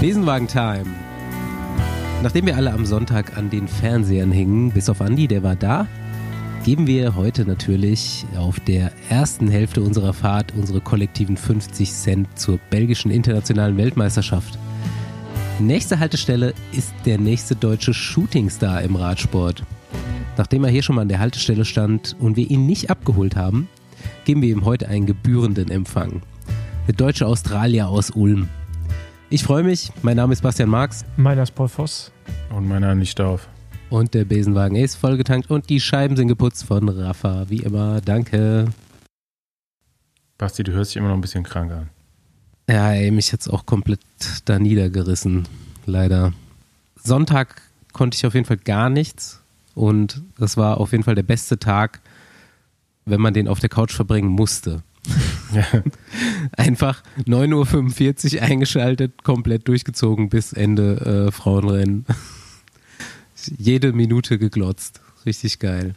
Besenwagen-Time. Nachdem wir alle am Sonntag an den Fernsehern hingen, bis auf Andi, der war da, geben wir heute natürlich auf der ersten Hälfte unserer Fahrt unsere kollektiven 50 Cent zur belgischen internationalen Weltmeisterschaft. Nächste Haltestelle ist der nächste deutsche Shootingstar im Radsport. Nachdem er hier schon mal an der Haltestelle stand und wir ihn nicht abgeholt haben, geben wir ihm heute einen gebührenden Empfang. Der deutsche Australier aus Ulm. Ich freue mich. Mein Name ist Bastian Marx. Meiner ist Paul Voss. Und meiner nicht auf. Und der Besenwagen ist vollgetankt und die Scheiben sind geputzt von Rafa. Wie immer, danke. Basti, du hörst dich immer noch ein bisschen krank an. Ja, ey, mich hat's auch komplett da niedergerissen. Leider. Sonntag konnte ich auf jeden Fall gar nichts. Und das war auf jeden Fall der beste Tag, wenn man den auf der Couch verbringen musste. Einfach 9.45 Uhr eingeschaltet, komplett durchgezogen bis Ende äh, Frauenrennen. Jede Minute geglotzt. Richtig geil.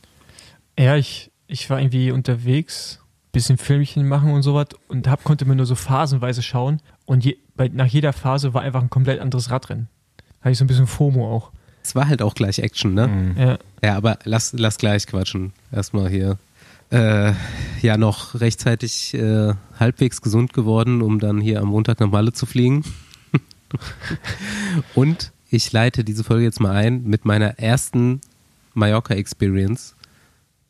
Ja, ich, ich war irgendwie unterwegs, bisschen Filmchen machen und sowas und hab, konnte mir nur so phasenweise schauen. Und je, bei, nach jeder Phase war einfach ein komplett anderes Radrennen. Da hatte ich so ein bisschen FOMO auch. Es war halt auch gleich Action, ne? Mhm. Ja. Ja, aber lass, lass gleich quatschen. Erstmal hier. Äh, ja, noch rechtzeitig äh, halbwegs gesund geworden, um dann hier am Montag nach Malle zu fliegen. Und ich leite diese Folge jetzt mal ein mit meiner ersten Mallorca-Experience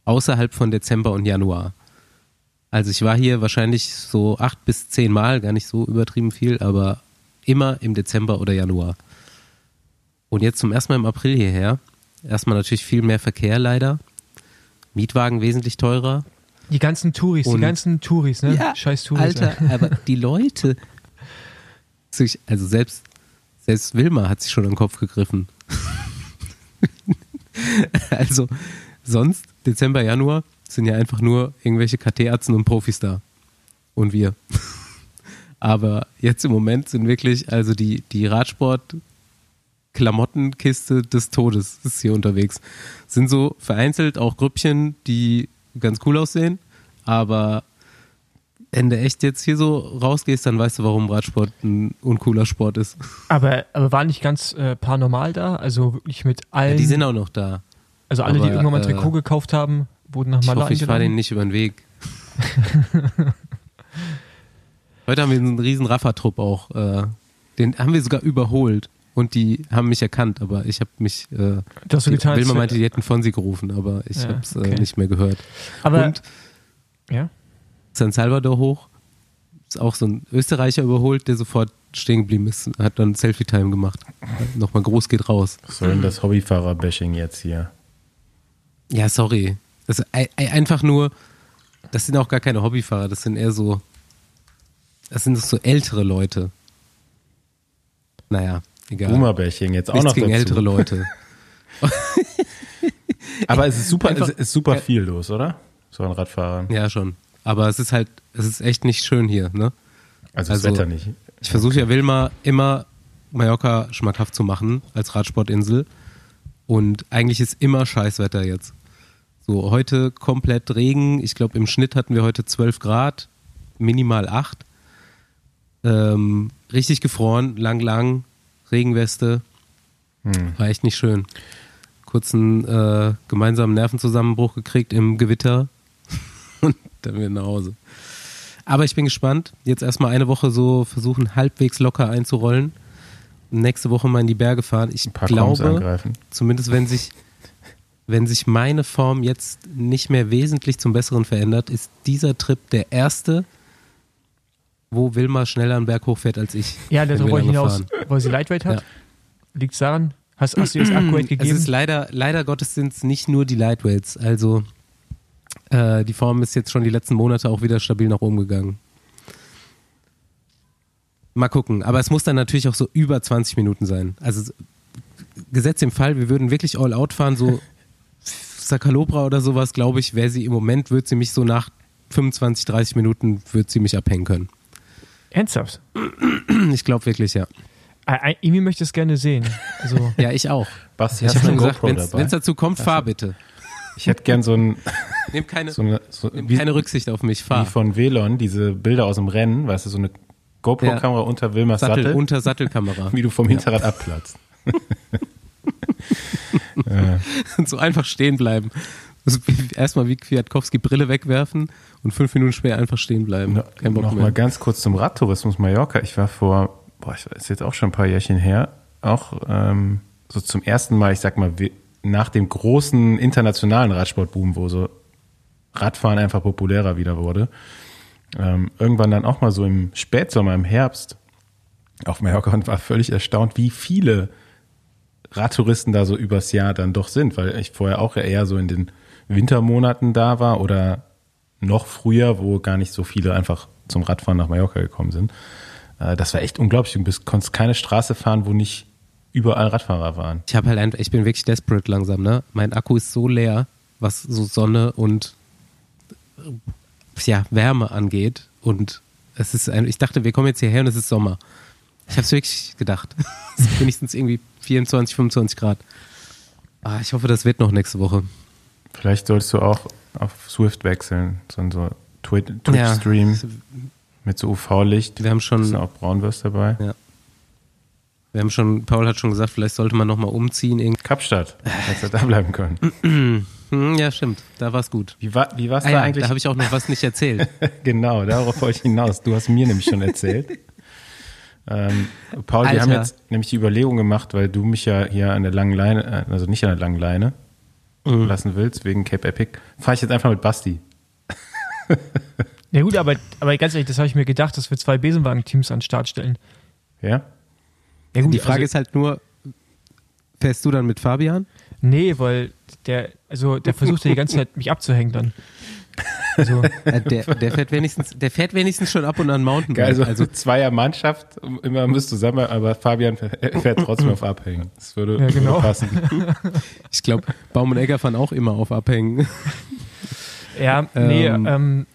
außerhalb von Dezember und Januar. Also ich war hier wahrscheinlich so acht bis zehn Mal, gar nicht so übertrieben viel, aber immer im Dezember oder Januar. Und jetzt zum ersten Mal im April hierher. Erstmal natürlich viel mehr Verkehr leider. Mietwagen wesentlich teurer. Die ganzen Touris, Und- die ganzen Touris, ne? Ja, Scheiß Touris. Alter, aber die Leute. Also selbst, selbst Wilma hat sich schon an den Kopf gegriffen. also sonst, Dezember, Januar, sind ja einfach nur irgendwelche KT-Arzten und Profis da. Und wir. Aber jetzt im Moment sind wirklich, also die, die Radsport- Klamottenkiste des Todes ist hier unterwegs. Sind so vereinzelt auch Grüppchen, die ganz cool aussehen, aber wenn du echt jetzt hier so rausgehst, dann weißt du, warum Radsport ein uncooler Sport ist. Aber, aber war nicht ganz äh, paranormal da? Also wirklich mit allen. Ja, die sind auch noch da. also alle, die aber, irgendwann mal ein äh, Trikot gekauft haben, wurden nach Ich Malle hoffe, ich fahre denen nicht über den Weg. Heute haben wir einen riesen Raffa-Trupp auch. Äh, den haben wir sogar überholt. Und die haben mich erkannt, aber ich habe mich. Äh, Du hast so die, getan, Wilma meinte, die hätten von sie gerufen, aber ich Ja, habe es äh, okay. nicht mehr gehört. Aber, Und ja. San Salvador hoch. Ist auch so ein Österreicher überholt, der sofort stehen geblieben ist. Hat dann Selfie-Time gemacht. Nochmal groß geht raus. Was soll denn das Hobbyfahrer-Bashing jetzt hier? Ja, sorry. Das ist ei- ei- einfach nur, das sind auch gar keine Hobbyfahrer, das sind eher so, das sind so ältere Leute. Naja, egal. Boomer-Bashing jetzt auch Nichts noch gegen dazu. ältere Leute. Aber es ist super, Einfach- es ist super viel los, oder? So ein Radfahrern. Ja, schon. Aber es ist halt, es ist echt nicht schön hier, ne? Also das Also, Wetter nicht. Ich versuche ja Wilma immer Mallorca schmackhaft zu machen als Radsportinsel. Und eigentlich ist immer Scheißwetter jetzt. So, heute komplett Regen. Ich glaube, im Schnitt hatten wir heute 12 Grad, minimal 8. Ähm, richtig gefroren, lang, lang, Regenweste. Hm. War echt nicht schön. Kurzen äh, gemeinsamen Nervenzusammenbruch gekriegt im Gewitter und dann wieder nach Hause. Aber ich bin gespannt. Jetzt erstmal eine Woche so versuchen, halbwegs locker einzurollen. Nächste Woche mal in die Berge fahren. Ich glaube, zumindest wenn sich, wenn sich meine Form jetzt nicht mehr wesentlich zum Besseren verändert, ist dieser Trip der erste, wo Wilma schneller einen Berg hochfährt als ich. Ja, wir wollte ich hinaus, weil sie Lightweight hat. Ja. Liegt's daran? Hast, hast du ihr das Upgrade Es gegeben? ist leider, leider Gottes sind es nicht nur die Lightweights. Also äh, die Form ist jetzt schon die letzten Monate auch wieder stabil nach oben gegangen. Mal gucken. Aber es muss dann natürlich auch so über 20 Minuten sein. Also Gesetz im Fall, wir würden wirklich all out fahren, so Sakalobra oder sowas, glaube ich, wäre sie im Moment, wird sie mich so nach 25, 30 Minuten, wird sie mich abhängen können. Ernsthaft? Ich glaube wirklich, ja. Irgendwie möchte ich es gerne sehen. Also, Ja, ich auch. Basti, Ich hast habe du schon eine gesagt, wenn es dazu kommt, fahr bitte. Ich hätte gern so ein, Nimm keine, so eine, so, nimm wie, keine Rücksicht auf mich, wie fahr. von Velon, diese Bilder aus dem Rennen, weißt du, so eine GoPro-Kamera unter Wilmers Sattel, Sattel, unter Sattelkamera. wie du vom Hinterrad abplatzt. Und so einfach stehen bleiben. Also erstmal wie Kwiatkowski Brille wegwerfen und fünf Minuten später einfach stehen bleiben. Kein Bock Noch mehr. mal ganz kurz zum Radtourismus Mallorca. Ich war vor, boah, ich ist jetzt auch schon ein paar Jährchen her, auch ähm, so zum ersten Mal, ich sag mal, nach dem großen internationalen Radsportboom, wo so Radfahren einfach populärer wieder wurde, ähm, irgendwann dann auch mal so im Spätsommer, im Herbst auf Mallorca und war völlig erstaunt, wie viele Radtouristen da so übers Jahr dann doch sind, weil ich vorher auch eher so in den Wintermonaten da war oder noch früher, wo gar nicht so viele einfach zum Radfahren nach Mallorca gekommen sind. Äh, Das war echt unglaublich. Du konntest keine Straße fahren, wo nicht überall Radfahrer waren. Ich habe halt ich bin wirklich desperate langsam, ne? Mein Akku ist so leer, was so Sonne und ja, Wärme angeht. Und es ist ein, ich dachte, wir kommen jetzt hierher und es ist Sommer. Ich habe es wirklich gedacht. es ist wenigstens irgendwie 24, 25 Grad. Ah, ich hoffe, das wird noch nächste Woche. Vielleicht solltest du auch auf Swift wechseln, so ein so Twi- Twitch-Stream mit so UV-Licht. Wir haben schon- auch Braunwürst dabei. Ja. Wir haben schon, Paul hat schon gesagt, vielleicht sollte man nochmal umziehen. irgendwie. Kapstadt, hättest du da bleiben können. Hm, ja, stimmt. Da war's gut. Wie war wie war's Ah, da ja, eigentlich? da habe ich auch noch was nicht erzählt. genau, darauf wollte ich hinaus. Du hast mir nämlich schon erzählt. Ähm, Paul, wir Alter. haben jetzt nämlich die Überlegung gemacht, weil du mich ja hier an der langen Leine, äh, also nicht an der langen Leine Mhm. lassen willst, wegen Cape Epic, fahre ich jetzt einfach mit Basti. Ja gut, aber, aber ganz ehrlich, das habe ich mir gedacht, dass wir zwei Besenwagen-Teams an den Start stellen. Ja? Ja gut, Die Frage also, ist halt nur, fährst du dann mit Fabian? Nee, weil der, also der versucht ja die ganze Zeit, mich abzuhängen dann. Also, Äh, Der, der, fährt wenigstens, der fährt wenigstens schon ab und an Mountainbike. Geil, also, also zweier Mannschaft, immer müsst zusammen, aber Fabian fährt trotzdem auf Abhängen. Das würde, Ja, genau. würde passen. ich glaube, Baum und Egger fahren auch immer auf Abhängen. ja, nee, Ähm. ähm,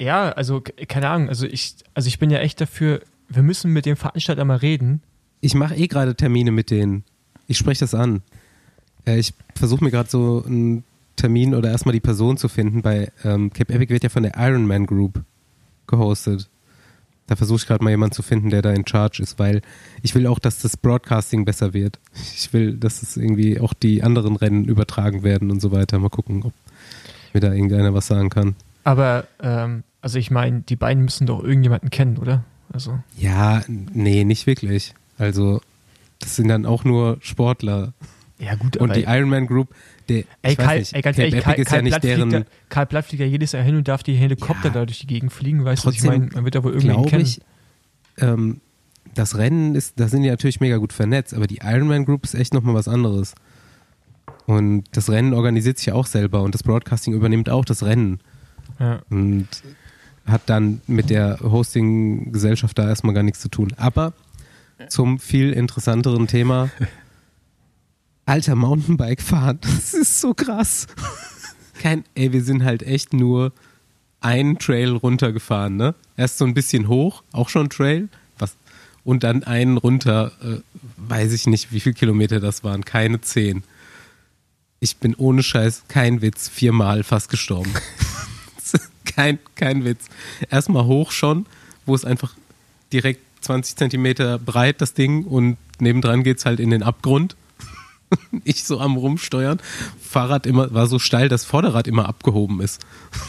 ja, also keine Ahnung, also ich, also ich bin ja echt dafür, wir müssen mit dem Veranstalter mal reden. Ich mache eh gerade Termine mit denen. Ich spreche das an. Äh, Ich versuche mir gerade so einen Termin oder erstmal die Person zu finden. Bei ähm, Cape Epic wird ja von der Ironman Group gehostet. Da versuche ich gerade mal jemanden zu finden, der da in Charge ist, weil ich will auch, dass das Broadcasting besser wird. Ich will, dass es irgendwie auch die anderen Rennen übertragen werden und so weiter. Mal gucken, ob mir da irgendeiner was sagen kann. Aber, ähm, also ich meine, die beiden müssen doch irgendjemanden kennen, oder? Also, Ja, nee, nicht wirklich. Also, das sind dann auch nur Sportler. ja gut, Und aber die Ironman Group, der, ey, Karl, nicht, ey, ganz ehrlich, Karl, ist ja Karl, nicht Blatt deren, da, Karl Blatt fliegt ja jedes Jahr hin und darf die Helikopter Ja. da durch die Gegend fliegen, weißt du, ich meine? Man wird da wohl irgendwen glaube kennen. ich, ähm, das Rennen ist, da sind die natürlich mega gut vernetzt, aber die Ironman Group ist echt nochmal was anderes. Und das Rennen organisiert sich ja auch selber und das Broadcasting übernimmt auch das Rennen Ja. und hat dann mit der Hosting-Gesellschaft da erstmal gar nichts zu tun. Aber zum viel interessanteren Thema. Alter, Mountainbike fahren, das ist so krass. Kein, ey, wir sind halt echt nur einen Trail runtergefahren, ne? Erst so ein bisschen hoch, auch schon Trail, was, und dann einen runter, äh, weiß ich nicht, wie viele Kilometer das waren, keine zehn. Ich bin ohne Scheiß, kein Witz, viermal fast gestorben. kein, kein Witz. Erstmal hoch schon, wo es einfach direkt 20 Zentimeter breit, das Ding, und nebendran geht's halt in den Abgrund. Ich so am Rumsteuern. Fahrrad immer, war so steil, dass Vorderrad immer abgehoben ist.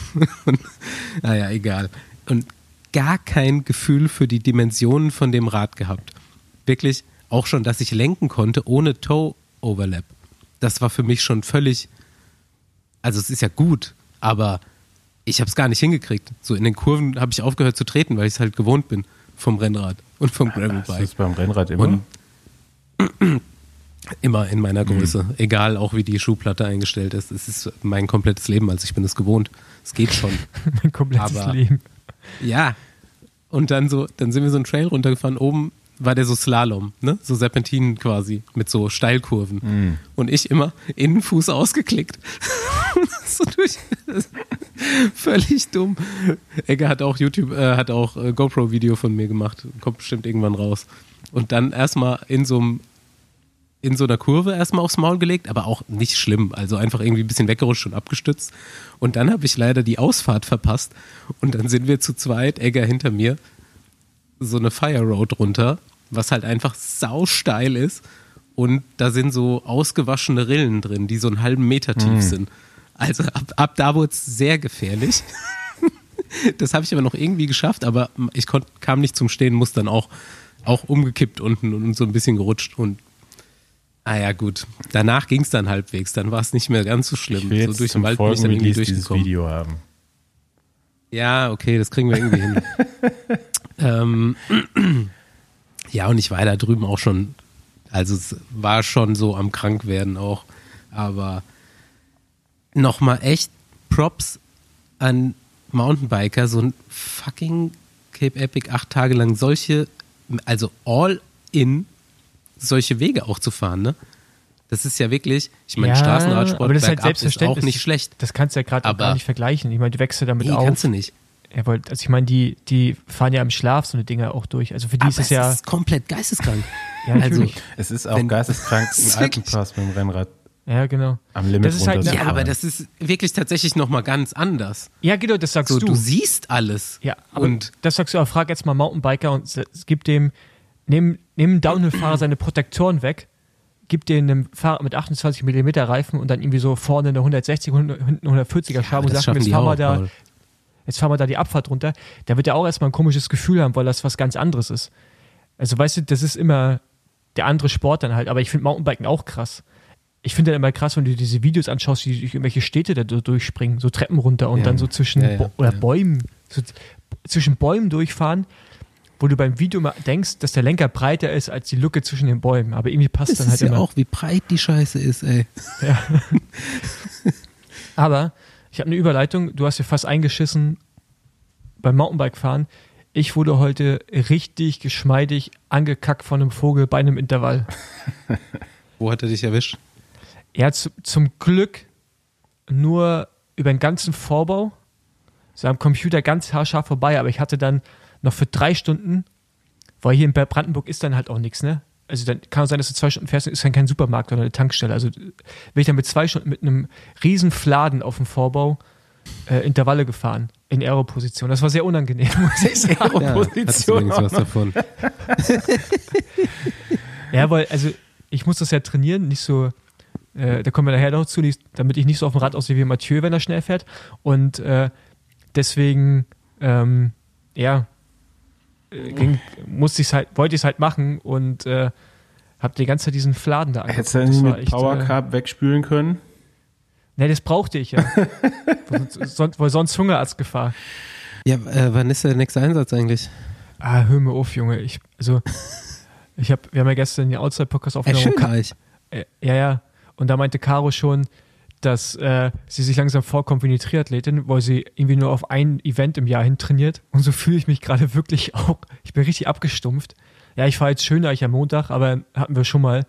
Und, naja, egal. Und gar kein Gefühl für die Dimensionen von dem Rad gehabt. Wirklich auch schon, dass ich lenken konnte ohne Toe-Overlap. Das war für mich schon völlig, also es ist ja gut, aber ich habe es gar nicht hingekriegt. So in den Kurven habe ich aufgehört zu treten, weil ich es halt gewohnt bin vom Rennrad und vom du Gravelbike. das beim Rennrad immer? Und immer in meiner Größe, egal auch wie die Schuhplatte eingestellt ist. Es ist mein komplettes Leben, also ich bin es gewohnt. Es geht schon. mein komplettes Aber- Leben. Ja. Und dann so, dann sind wir so einen Trail runtergefahren. Oben war der so Slalom, ne? So Serpentinen quasi mit so Steilkurven. Und ich immer Innenfuß ausgeklickt. so durch. Völlig dumm. Egger hat auch YouTube, äh, hat auch äh, GoPro-Video von mir gemacht. Kommt bestimmt irgendwann raus. Und dann erstmal in so einem in so einer Kurve erstmal aufs Maul gelegt, aber auch nicht schlimm. Also einfach irgendwie ein bisschen weggerutscht und abgestützt. Und dann habe ich leider die Ausfahrt verpasst. Und dann sind wir zu zweit, Egger hinter mir, so eine Fire Road runter, was halt einfach sausteil ist. Und da sind so ausgewaschene Rillen drin, die so einen halben Meter tief Mhm. sind. Also ab, ab da wurde es sehr gefährlich. das habe ich aber noch irgendwie geschafft, aber ich konnt, kam nicht zum Stehen, muss dann auch, auch umgekippt unten und so ein bisschen gerutscht. Und ah ja, gut. Danach ging es dann halbwegs, dann war es nicht mehr ganz so schlimm. Ich will so jetzt durch zum den Wald bin ich dann irgendwie dieses. Video haben. Ja, okay, das kriegen wir irgendwie hin. ähm, ja, und ich war da drüben auch schon, also es war schon so am Krankwerden auch, aber nochmal echt Props an Mountainbiker, so ein fucking Cape Epic acht Tage lang solche, also all in solche Wege auch zu fahren, ne? Das ist ja wirklich, ich meine, Straßenradsport aber das ist halt bergab ist selbstverständlich. auch nicht schlecht. Das kannst du ja gerade gar nicht vergleichen. Ich meine, du wächst ja damit Nee, auf. kannst du nicht. Ja, weil, also ich meine, die, die fahren ja im Schlaf so eine Dinger auch durch. Also für die Aber ist es ja. ist komplett geisteskrank. ja, also- natürlich. Es ist auch Wenn- geisteskrank, Das einen wirklich- Alpenpass mit dem Rennrad ja, genau. am Limit Das ist halt runterzufahren. Ja, aber das ist wirklich tatsächlich nochmal ganz anders. Ja, genau, das sagst So, du. du. siehst alles. Ja, aber und das sagst du, aber frag jetzt mal Mountainbiker und gibt dem, nimm, nimm einem Downhill-Fahrer seine Protektoren weg, gib dir einem Fahrer mit 28 mm Reifen und dann irgendwie so vorne eine 160, 100, hinten 140er Schraube und das sag ihm, schaffen jetzt fahren, wir da, Paul. jetzt fahren wir da die Abfahrt runter. Da wird er auch erstmal ein komisches Gefühl haben, weil das was ganz anderes ist. Also weißt du, das ist immer der andere Sport dann halt, aber ich finde Mountainbiken auch krass. Ich finde dann immer krass, wenn du diese Videos anschaust, die durch irgendwelche Städte da durchspringen, so Treppen runter und Ja. dann so zwischen Ja, ja, Bo oder ja. Bäumen, so zwischen Bäumen durchfahren, wo du beim Video mal denkst, dass der Lenker breiter ist als die Lücke zwischen den Bäumen. Aber irgendwie passt das dann halt ist ja immer. auch, wie breit die Scheiße ist, ey. Aber ich habe eine Überleitung. Du hast ja fast eingeschissen beim Mountainbike-Fahren. Ich wurde heute richtig geschmeidig angekackt von einem Vogel bei einem Intervall. Wo hat er dich erwischt? Er hat zu, zum Glück nur über den ganzen Vorbau, so am Computer ganz haarscharf vorbei, aber ich hatte dann noch für drei Stunden, weil hier in Brandenburg ist dann halt auch nichts, ne? Also dann kann es sein, dass du zwei Stunden fährst, ist dann kein Supermarkt oder eine Tankstelle. Also bin ich dann mit zwei Stunden mit einem riesen Fladen auf dem Vorbau äh, Intervalle gefahren in Aeroposition. Das war sehr unangenehm, muss ich sagen. Ja, du übrigens was davon. Ja, weil, also ich muss das ja trainieren, nicht so, äh, da kommen wir nachher noch zu, nicht, damit ich nicht so auf dem Rad aussehe wie Mathieu, wenn er schnell fährt. Und äh, deswegen, ähm, ja, äh, ging, musste ich's halt, wollte ich es halt machen und äh, habe die ganze Zeit diesen Fladen da Hättest du angeguckt. nicht war mit echt, Power äh, Carb wegspülen können? Ne, das brauchte ich ja. weil, sonst, weil sonst Hungerarztgefahr. Ja, äh, wann ist der nächste Einsatz eigentlich? Ah, hör mir auf, Junge. Ich, also, ich hab, wir haben ja gestern den Outside-Podcast Äh, aufgenommen. schön Ka- reich. Äh, ja, ja. Und da meinte Caro schon, dass äh, sie sich langsam vorkommt wie eine Triathletin, weil sie irgendwie nur auf ein Event im Jahr hin trainiert. Und so fühle ich mich gerade wirklich auch. Ich bin richtig abgestumpft. Ja, ich fahre jetzt schöner ich am Montag, aber hatten wir schon mal.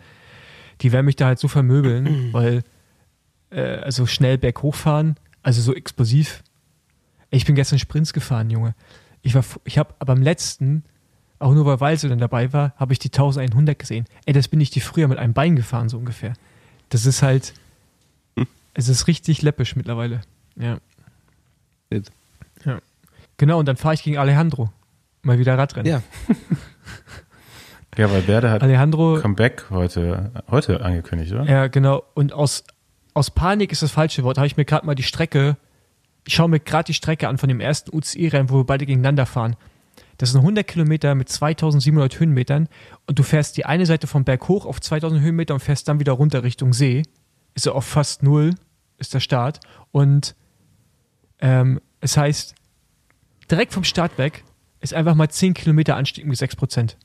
Die werden mich da halt so vermöbeln, weil äh, also schnell berghoch fahren, also so explosiv. Ich bin gestern Sprints gefahren, Junge. Ich war, ich habe aber am letzten, auch nur weil Walse dann dabei war, habe ich die 1100 gesehen. Ey, das bin ich die früher mit einem Bein gefahren, so ungefähr. Das ist halt, es ist richtig läppisch mittlerweile. Ja. Shit. ja. Genau, und dann fahre ich gegen Alejandro. Mal wieder Radrennen. Ja, Ja, weil Werde hat Alejandro, Comeback heute, heute angekündigt, oder? ja, genau. Und aus, aus Panik ist das falsche Wort. Habe ich mir gerade mal die Strecke, ich schaue mir gerade die Strecke an von dem ersten UCI-Rennen, wo wir beide gegeneinander fahren. Das sind 100 Kilometer mit 2700 Höhenmetern und du fährst die eine Seite vom Berg hoch auf 2000 Höhenmeter und fährst dann wieder runter Richtung See. Ist ja auf fast null, ist der Start. Und ähm, es heißt, direkt vom Start weg ist einfach mal 10 Kilometer Anstieg mit 6 Prozent.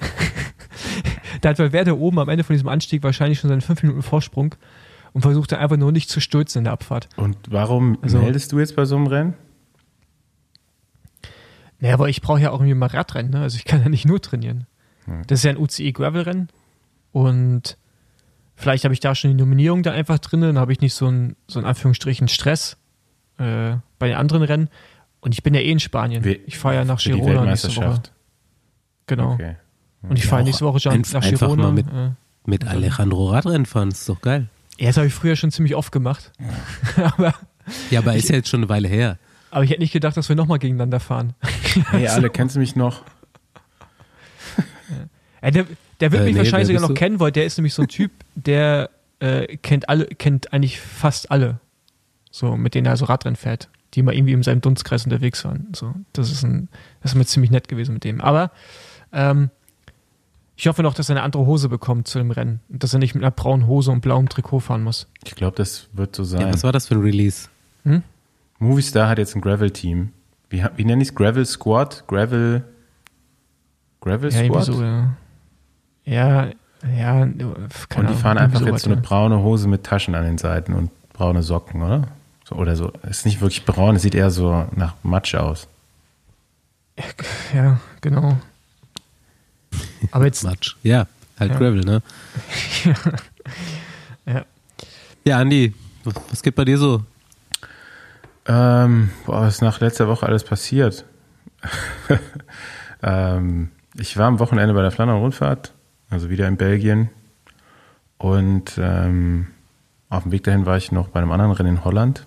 da hat Valverde oben am Ende von diesem Anstieg wahrscheinlich schon seinen 5 Minuten Vorsprung und versucht dann einfach nur nicht zu stürzen in der Abfahrt. Und warum Also- meldest du jetzt bei so einem Rennen? Naja, aber ich brauche ja auch irgendwie mal Radrennen, ne? Also ich kann ja nicht nur trainieren. Hm. Das ist ja ein UCI Gravel-Rennen und vielleicht habe ich da schon die Nominierung da einfach drin, dann habe ich nicht so einen, so in Anführungsstrichen Stress äh, bei den anderen Rennen. Und ich bin ja eh in Spanien. We- ich fahre ja nach für die Girona nächste Woche. Genau. Okay. Und ich Ja, fahre nächste Woche schon nach einfach Girona. mal mit- äh, mit Alejandro Radrennen fahren, ist doch geil. ja, das habe ich früher schon ziemlich oft gemacht. aber, Ja, aber ist ja jetzt schon eine Weile her. aber ich hätte nicht gedacht, dass wir nochmal gegeneinander fahren. Hey, alle, kennst du mich noch? Ja, der, der wird Äh, mich nee, wahrscheinlich sogar noch du? kennen, weil der ist nämlich so ein Typ, der äh, kennt alle, kennt eigentlich fast alle. So, mit denen er so Radrennen fährt, die mal irgendwie in seinem Dunstkreis unterwegs waren. So, das ist ein, das ist mir ziemlich nett gewesen mit dem. Aber ähm, ich hoffe noch, dass er eine andere Hose bekommt zu dem Rennen. Und dass er nicht mit einer braunen Hose und blauem Trikot fahren muss. Ich glaube, das wird so Ja, sein. was war das für ein Release? Movistar hat jetzt ein Gravel-Team. Wie, wie nennen die es? Gravel Squad? Gravel. Gravel Ja, Squad? so, ja. Ja, ja, keine und die Ahnung, fahren einfach so jetzt so eine braune Hose mit Taschen an den Seiten und braune Socken, oder? So, oder so. Es ist nicht wirklich braun, es sieht eher so nach Matsch aus. Ja, genau. Aber jetzt, Matsch. Ja, halt Ja. Gravel, ne? ja. Ja, Andi, was was geht bei dir so? Ähm, boah, was ist nach letzter Woche alles passiert? ähm, ich war am Wochenende bei der Flandern-Rundfahrt, also wieder in Belgien. Und ähm, auf dem Weg dahin war ich noch bei einem anderen Rennen in Holland.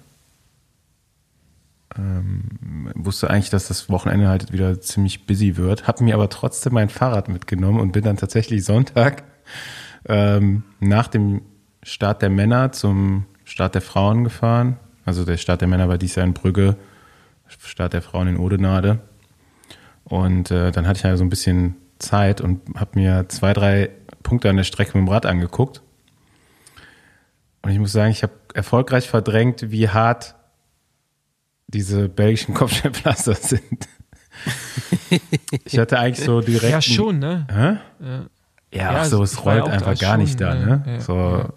Ähm, wusste eigentlich, dass das Wochenende halt wieder ziemlich busy wird, habe mir aber trotzdem mein Fahrrad mitgenommen und bin dann tatsächlich Sonntag ähm, nach dem Start der Männer zum Start der Frauen gefahren. Also der Start der Männer war dies Jahr in Brügge, Start der Frauen in Odenade. Und äh, dann hatte ich ja so ein bisschen Zeit und habe mir zwei, drei Punkte an der Strecke mit dem Rad angeguckt. Und ich muss sagen, ich habe erfolgreich verdrängt, wie hart diese belgischen Kopfsteinpflaster sind. ich hatte eigentlich so direkt. ja, schon, ne? Hä? Ja. Ja, Ja, so, es rollt einfach gar schon, nicht da, ja, ne? ja, so, ja.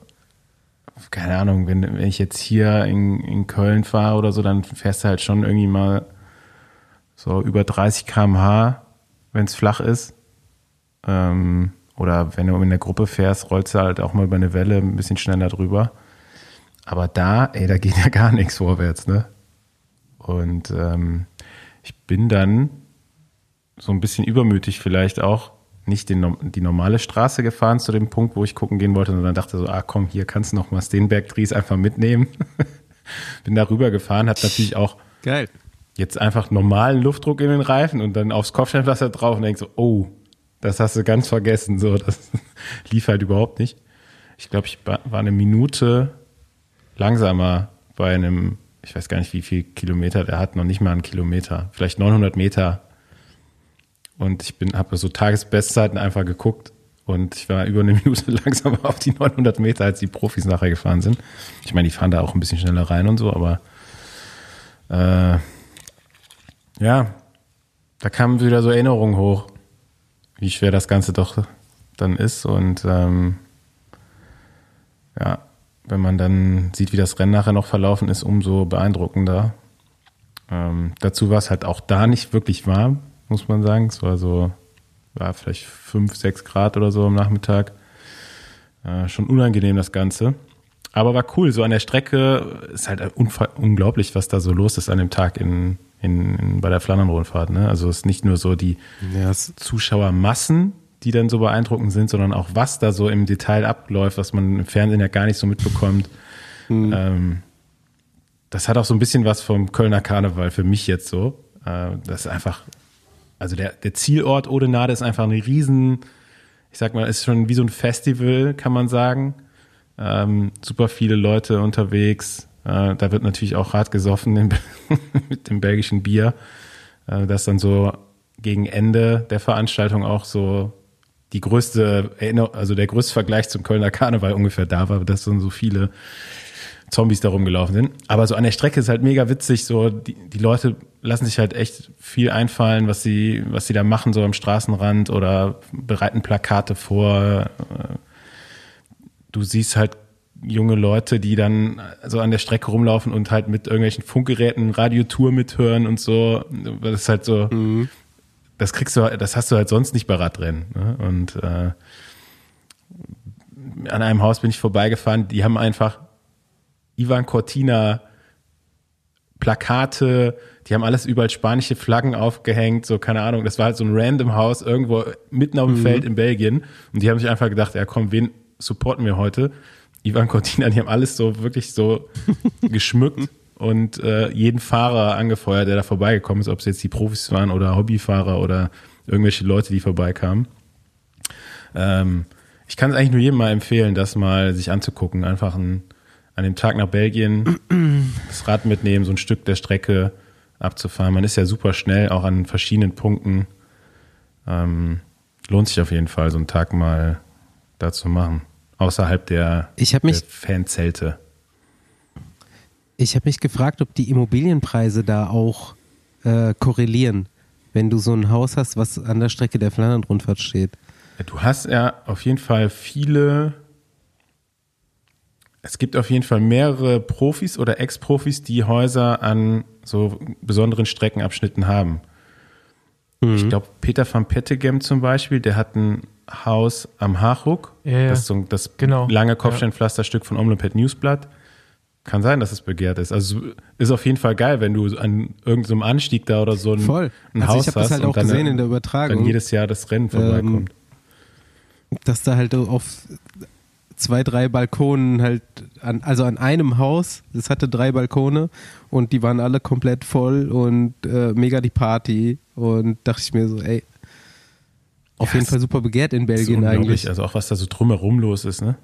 keine Ahnung, wenn, wenn ich jetzt hier in, in Köln fahre oder so, dann fährst du halt schon irgendwie mal so über 30 km/h, wenn es flach ist. Ähm, oder wenn du in der Gruppe fährst, rollst du halt auch mal über eine Welle ein bisschen schneller drüber. Aber da, ey, da geht ja gar nichts vorwärts, ne? Und ähm, ich bin dann so ein bisschen übermütig vielleicht auch nicht den, die normale Straße gefahren zu dem Punkt, wo ich gucken gehen wollte, sondern dachte so, ah komm, hier kannst du noch mal Steenberg-Dries einfach mitnehmen. Bin da rüber gefahren, hat natürlich auch Geil. jetzt einfach normalen Luftdruck in den Reifen und dann aufs Kopfsteinpflaster drauf und denk so, oh, das hast du ganz vergessen, so, das lief halt überhaupt nicht. Ich glaube, ich war eine Minute langsamer bei einem, ich weiß gar nicht, wie viel Kilometer der hat, noch nicht mal einen Kilometer, vielleicht 900 Meter. Und ich bin, habe so Tagesbestzeiten einfach geguckt und ich war über eine Minute langsamer auf die 900 Meter, als die Profis nachher gefahren sind. Ich meine, die fahren da auch ein bisschen schneller rein und so, aber äh, ja, da kamen wieder so Erinnerungen hoch, wie schwer das Ganze doch dann ist. Und ähm, ja, wenn man dann sieht, wie das Rennen nachher noch verlaufen ist, umso beeindruckender. Ähm, dazu war es halt auch da nicht wirklich warm, muss man sagen. Es war so, war vielleicht fünf, sechs Grad oder so am Nachmittag. Äh, schon unangenehm das Ganze. Aber war cool, so an der Strecke ist halt unglaublich, was da so los ist an dem Tag in, in, in bei der Flandern-Rundfahrt. Ne? Also es ist nicht nur so die Ja, Zuschauermassen, die dann so beeindruckend sind, sondern auch was da so im Detail abläuft, was man im Fernsehen ja gar nicht so mitbekommt. Ähm, das hat auch so ein bisschen was vom Kölner Karneval für mich jetzt so. Äh, das ist einfach, also der, der Zielort Odenade ist einfach ein riesen, ich sag mal, ist schon wie so ein Festival, kann man sagen. Ähm, super viele Leute unterwegs. Äh, da wird natürlich auch hart gesoffen mit dem belgischen Bier. Äh, das dann so gegen Ende der Veranstaltung auch so die größte, Erinner- also der größte Vergleich zum Kölner Karneval ungefähr da war, dass dann so viele Zombies da rumgelaufen sind. Aber so an der Strecke ist halt mega witzig, so die, die Leute lassen sich halt echt viel einfallen, was sie, was sie da machen, so am Straßenrand oder bereiten Plakate vor. Du siehst halt junge Leute, die dann so an der Strecke rumlaufen und halt mit irgendwelchen Funkgeräten Radiotour mithören und so. Das ist halt so, das kriegst du, das hast du halt sonst nicht bei Radrennen. Ne? Und äh, an einem Haus bin ich vorbeigefahren, die haben einfach Ivan Cortina Plakate, die haben alles überall spanische Flaggen aufgehängt, so keine Ahnung, das war halt so ein random Haus irgendwo mitten auf dem Feld in Belgien und die haben sich einfach gedacht, ja komm, wen supporten wir heute? Ivan Cortina, die haben alles so wirklich so geschmückt und äh, jeden Fahrer angefeuert, der da vorbeigekommen ist, ob es jetzt die Profis waren oder Hobbyfahrer oder irgendwelche Leute, die vorbeikamen. Ähm, ich kann es eigentlich nur jedem mal empfehlen, das mal sich anzugucken. Einfach ein, an dem Tag nach Belgien das Rad mitnehmen, so ein Stück der Strecke abzufahren. Man ist ja super schnell, auch an verschiedenen Punkten. Ähm, lohnt sich auf jeden Fall, so einen Tag mal da zu machen. Außerhalb der, Ich habe mich, der Fanzelte. ich hab mich gefragt, ob die Immobilienpreise da auch äh, korrelieren, wenn du so ein Haus hast, was an der Strecke der Flandern-Rundfahrt steht. Du hast ja auf jeden Fall viele. Es gibt auf jeden Fall mehrere Profis oder Ex-Profis, die Häuser an so besonderen Streckenabschnitten haben. Ich glaube, Peter van Pettegem zum Beispiel, der hat ein Haus am Haarhook. Ja, ja. Das ist so das Genau, lange ja. Kopfsteinpflasterstück von Omlopet Newsblatt. Kann sein, dass es begehrt ist. Also ist auf jeden Fall geil, wenn du an irgendeinem Anstieg da oder so ein, Voll. ein Also ich Haus hab das hast halt und auch dann, gesehen in der Übertragung. dann jedes Jahr das Rennen vorbeikommt. dass da halt auf zwei, drei Balkonen halt, an, also an einem Haus, das hatte drei Balkone und die waren alle komplett voll und äh, mega die Party und dachte ich mir so, ey, auf Ja, jeden Fall super begehrt in Belgien eigentlich. Also auch was da so drumherum los ist, ne?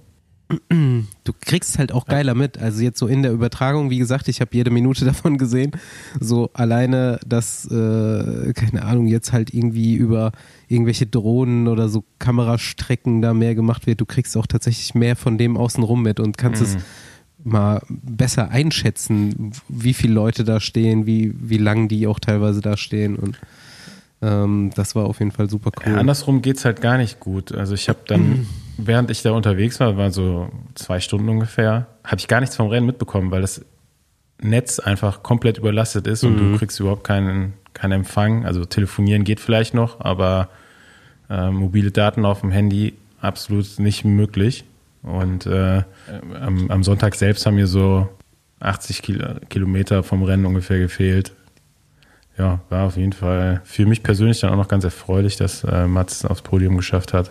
Du kriegst halt auch geiler mit. Also jetzt so in der Übertragung, wie gesagt, ich habe jede Minute davon gesehen. So alleine, dass, äh, keine Ahnung, jetzt halt irgendwie über irgendwelche Drohnen oder so Kamerastrecken da mehr gemacht wird. Du kriegst auch tatsächlich mehr von dem außenrum mit und kannst es mal besser einschätzen, wie viele Leute da stehen, wie, wie lang die auch teilweise da stehen. Und ähm, das war auf jeden Fall super cool. Ja, andersrum geht's halt gar nicht gut. Also ich habe dann, während ich da unterwegs war, war so zwei Stunden ungefähr, habe ich gar nichts vom Rennen mitbekommen, weil das Netz einfach komplett überlastet ist und du kriegst überhaupt keinen, keinen Empfang. Also telefonieren geht vielleicht noch, aber äh, mobile Daten auf dem Handy absolut nicht möglich. Und äh, am, am Sonntag selbst haben mir so 80 Kilo, Kilometer vom Rennen ungefähr gefehlt. Ja, war auf jeden Fall für mich persönlich dann auch noch ganz erfreulich, dass äh, Mats aufs Podium geschafft hat.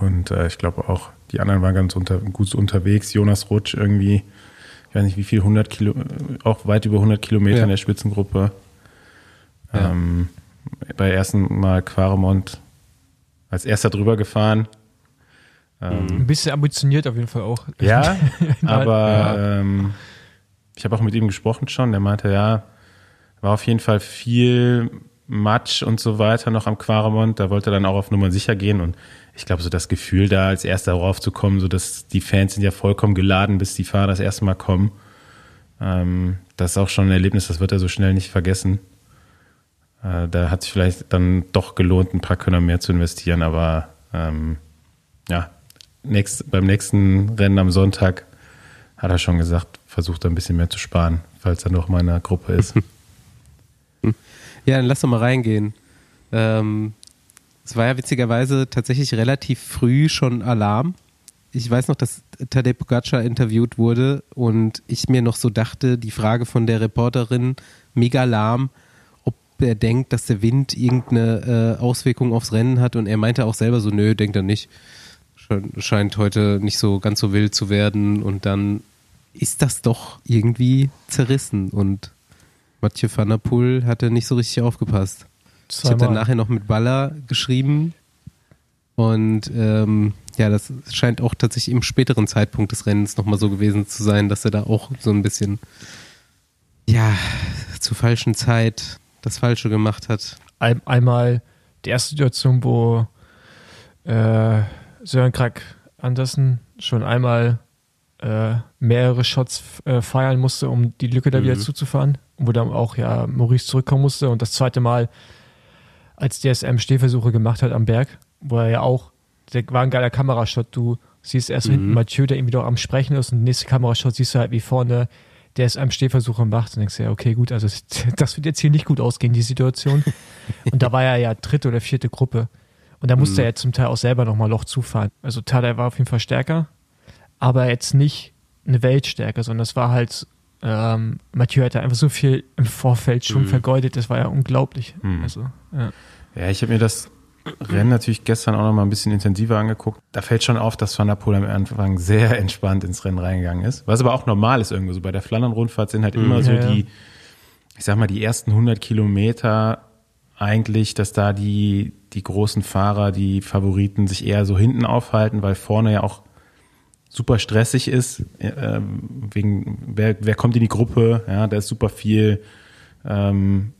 Und äh, ich glaube auch, die anderen waren ganz unter, gut unterwegs. Jonas Rutsch irgendwie, ich weiß nicht wie viel, 100 Kilo, auch weit über 100 Kilometer Ja. in der Spitzengruppe. Ja. Ähm, bei ersten Mal Quaremont als erster drüber gefahren. Ähm, Ein bisschen ambitioniert auf jeden Fall auch. ja, aber Ja. ähm, ich habe auch mit ihm gesprochen schon. Der meinte, ja, war auf jeden Fall viel Matsch und so weiter noch am Quaremont. Da wollte er dann auch auf Nummer sicher gehen. Und ich glaube, so das Gefühl da als erster raufzukommen, so dass die Fans sind ja vollkommen geladen, bis die Fahrer das erste Mal kommen. Ähm, das ist auch schon ein Erlebnis, das wird er so schnell nicht vergessen. Äh, da hat sich vielleicht dann doch gelohnt, ein paar Könner mehr zu investieren, aber ähm, ja, nächst, beim nächsten Rennen am Sonntag hat er schon gesagt, versucht er ein bisschen mehr zu sparen, falls er noch mal in einer Gruppe ist. Ja, dann lass doch mal reingehen. Ähm, es war ja witzigerweise tatsächlich relativ früh schon Alarm. Ich weiß noch, dass Tadej Pogacar interviewt wurde und ich mir noch so dachte, die Frage von der Reporterin, mega lahm, ob er denkt, dass der Wind irgendeine äh, Auswirkung aufs Rennen hat und er meinte auch selber so, nö, denkt er nicht. Schein- Scheint heute nicht so ganz so wild zu werden und dann ist das doch irgendwie zerrissen und Mathieu van der Poel hatte nicht so richtig aufgepasst. Ich habe dann Zweimal. nachher noch mit Baller geschrieben und ähm, ja, das scheint auch tatsächlich im späteren Zeitpunkt des Rennens nochmal so gewesen zu sein, dass er da auch so ein bisschen ja, zur falschen Zeit das Falsche gemacht hat. Ein, einmal die erste Situation, wo äh, Sören Krag Andersen schon einmal äh, mehrere Shots äh, feiern musste, um die Lücke da wieder Mhm. zuzufahren. Wo dann auch ja Maurice zurückkommen musste. Und das zweite Mal, als DSM Stehversuche gemacht hat am Berg, wo er ja auch, der war ein geiler Kamerashot. Du siehst erst Mhm. hinten Mathieu, der irgendwie doch am Sprechen ist, und der nächste Kamerashot siehst du halt, wie vorne DSM Stehversuche macht. Und denkst du ja, okay, gut, also das wird jetzt hier nicht gut ausgehen, die Situation. Und da war er ja dritte oder vierte Gruppe. Und da musste Mhm. er zum Teil auch selber nochmal Loch zufahren. Also Tadej war auf jeden Fall stärker, aber jetzt nicht eine Weltstärke, sondern es war halt, ähm, Mathieu hatte einfach so viel im Vorfeld schon Mhm. vergeudet, das war ja unglaublich. Mhm. Also, ja. Ja, ich habe mir das Rennen natürlich gestern auch noch mal ein bisschen intensiver angeguckt. Da fällt schon auf, dass Van der Poel am Anfang sehr entspannt ins Rennen reingegangen ist. Was aber auch normal ist irgendwo. So bei der Flandern-Rundfahrt sind halt immer Mhm. so Ja, ja. die, ich sag mal, die ersten 100 Kilometer eigentlich, dass da die, die großen Fahrer, die Favoriten sich eher so hinten aufhalten, weil vorne ja auch super stressig ist, äh, wegen wer, wer kommt in die Gruppe, ja, da ist super viel ähm,